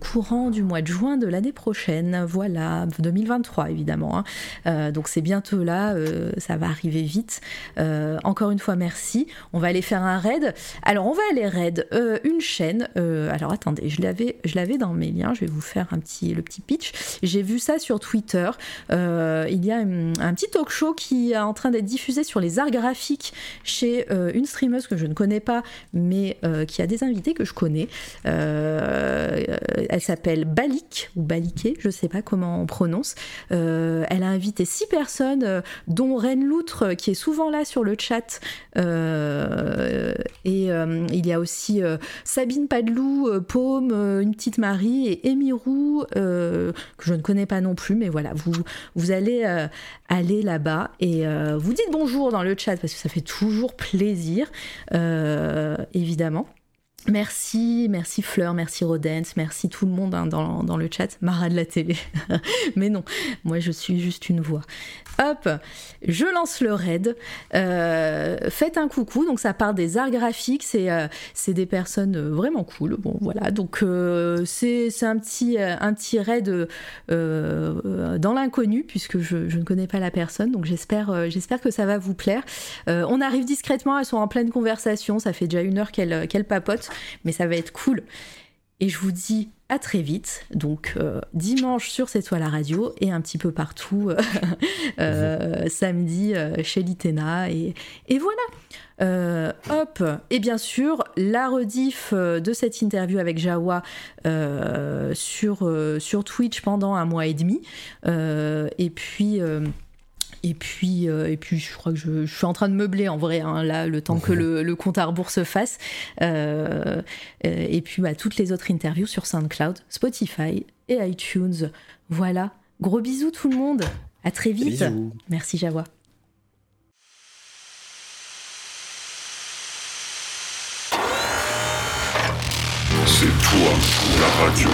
courant du mois de juin de l'année prochaine. Voilà, 2023 évidemment. Hein. donc c'est bientôt là, ça va arriver vite. encore une fois, merci. On va aller faire un raid. Alors on va aller raid une chaîne. alors attendez, je l'avais, je l'avais dans mes liens. Je vais vous faire un petit, le petit pitch. J'ai vu ça sur Twitter. il y a un, petit talk show qui est en train d'être diffusé sur les arts graphiques chez une streameuse que je ne connais pas, mais qui a des invités que je connais. Elle s'appelle Balik ou Baliké, je sais pas comment on prononce. elle a invité six personnes, dont Ren Loutre qui est souvent là sur le chat. et il y a aussi Sabine Padelou, Paume, une petite Marie et Emirou que je ne connais pas non plus, mais voilà, vous, vous allez aller là-bas et vous dites bonjour dans le chat parce que ça fait toujours plaisir, évidemment. Merci, merci Fleur, merci Rodens, merci tout le monde hein, dans, dans, le chat. Mara de la télé. (laughs) Mais non, moi je suis juste une voix. Hop, je lance le raid. Euh, faites un coucou. Donc ça part des arts graphiques. C'est euh, des personnes euh, vraiment cool. Bon voilà. Donc c'est un petit un raid dans l'inconnu puisque je, ne connais pas la personne. Donc j'espère j'espère que ça va vous plaire. on arrive discrètement. Elles sont en pleine conversation. Ça fait déjà une heure qu'elles qu'elles papotent, mais ça va être cool. Et je vous dis à très vite, donc euh, dimanche sur C'est toi la radio et un petit peu partout euh, (laughs) euh, samedi chez Litena et, voilà. hop, et bien sûr, la rediff de cette interview avec Jawa sur, sur Twitch pendant un mois et demi. et puis et puis, euh, et puis, je crois que je, suis en train de meubler en vrai, hein, là, le temps que le, compte à rebours se fasse. Euh, et puis, bah, toutes les autres interviews sur SoundCloud, Spotify et iTunes. Voilà. Gros bisous tout le monde. À très vite. Merci Jawa. C'est toi la radio.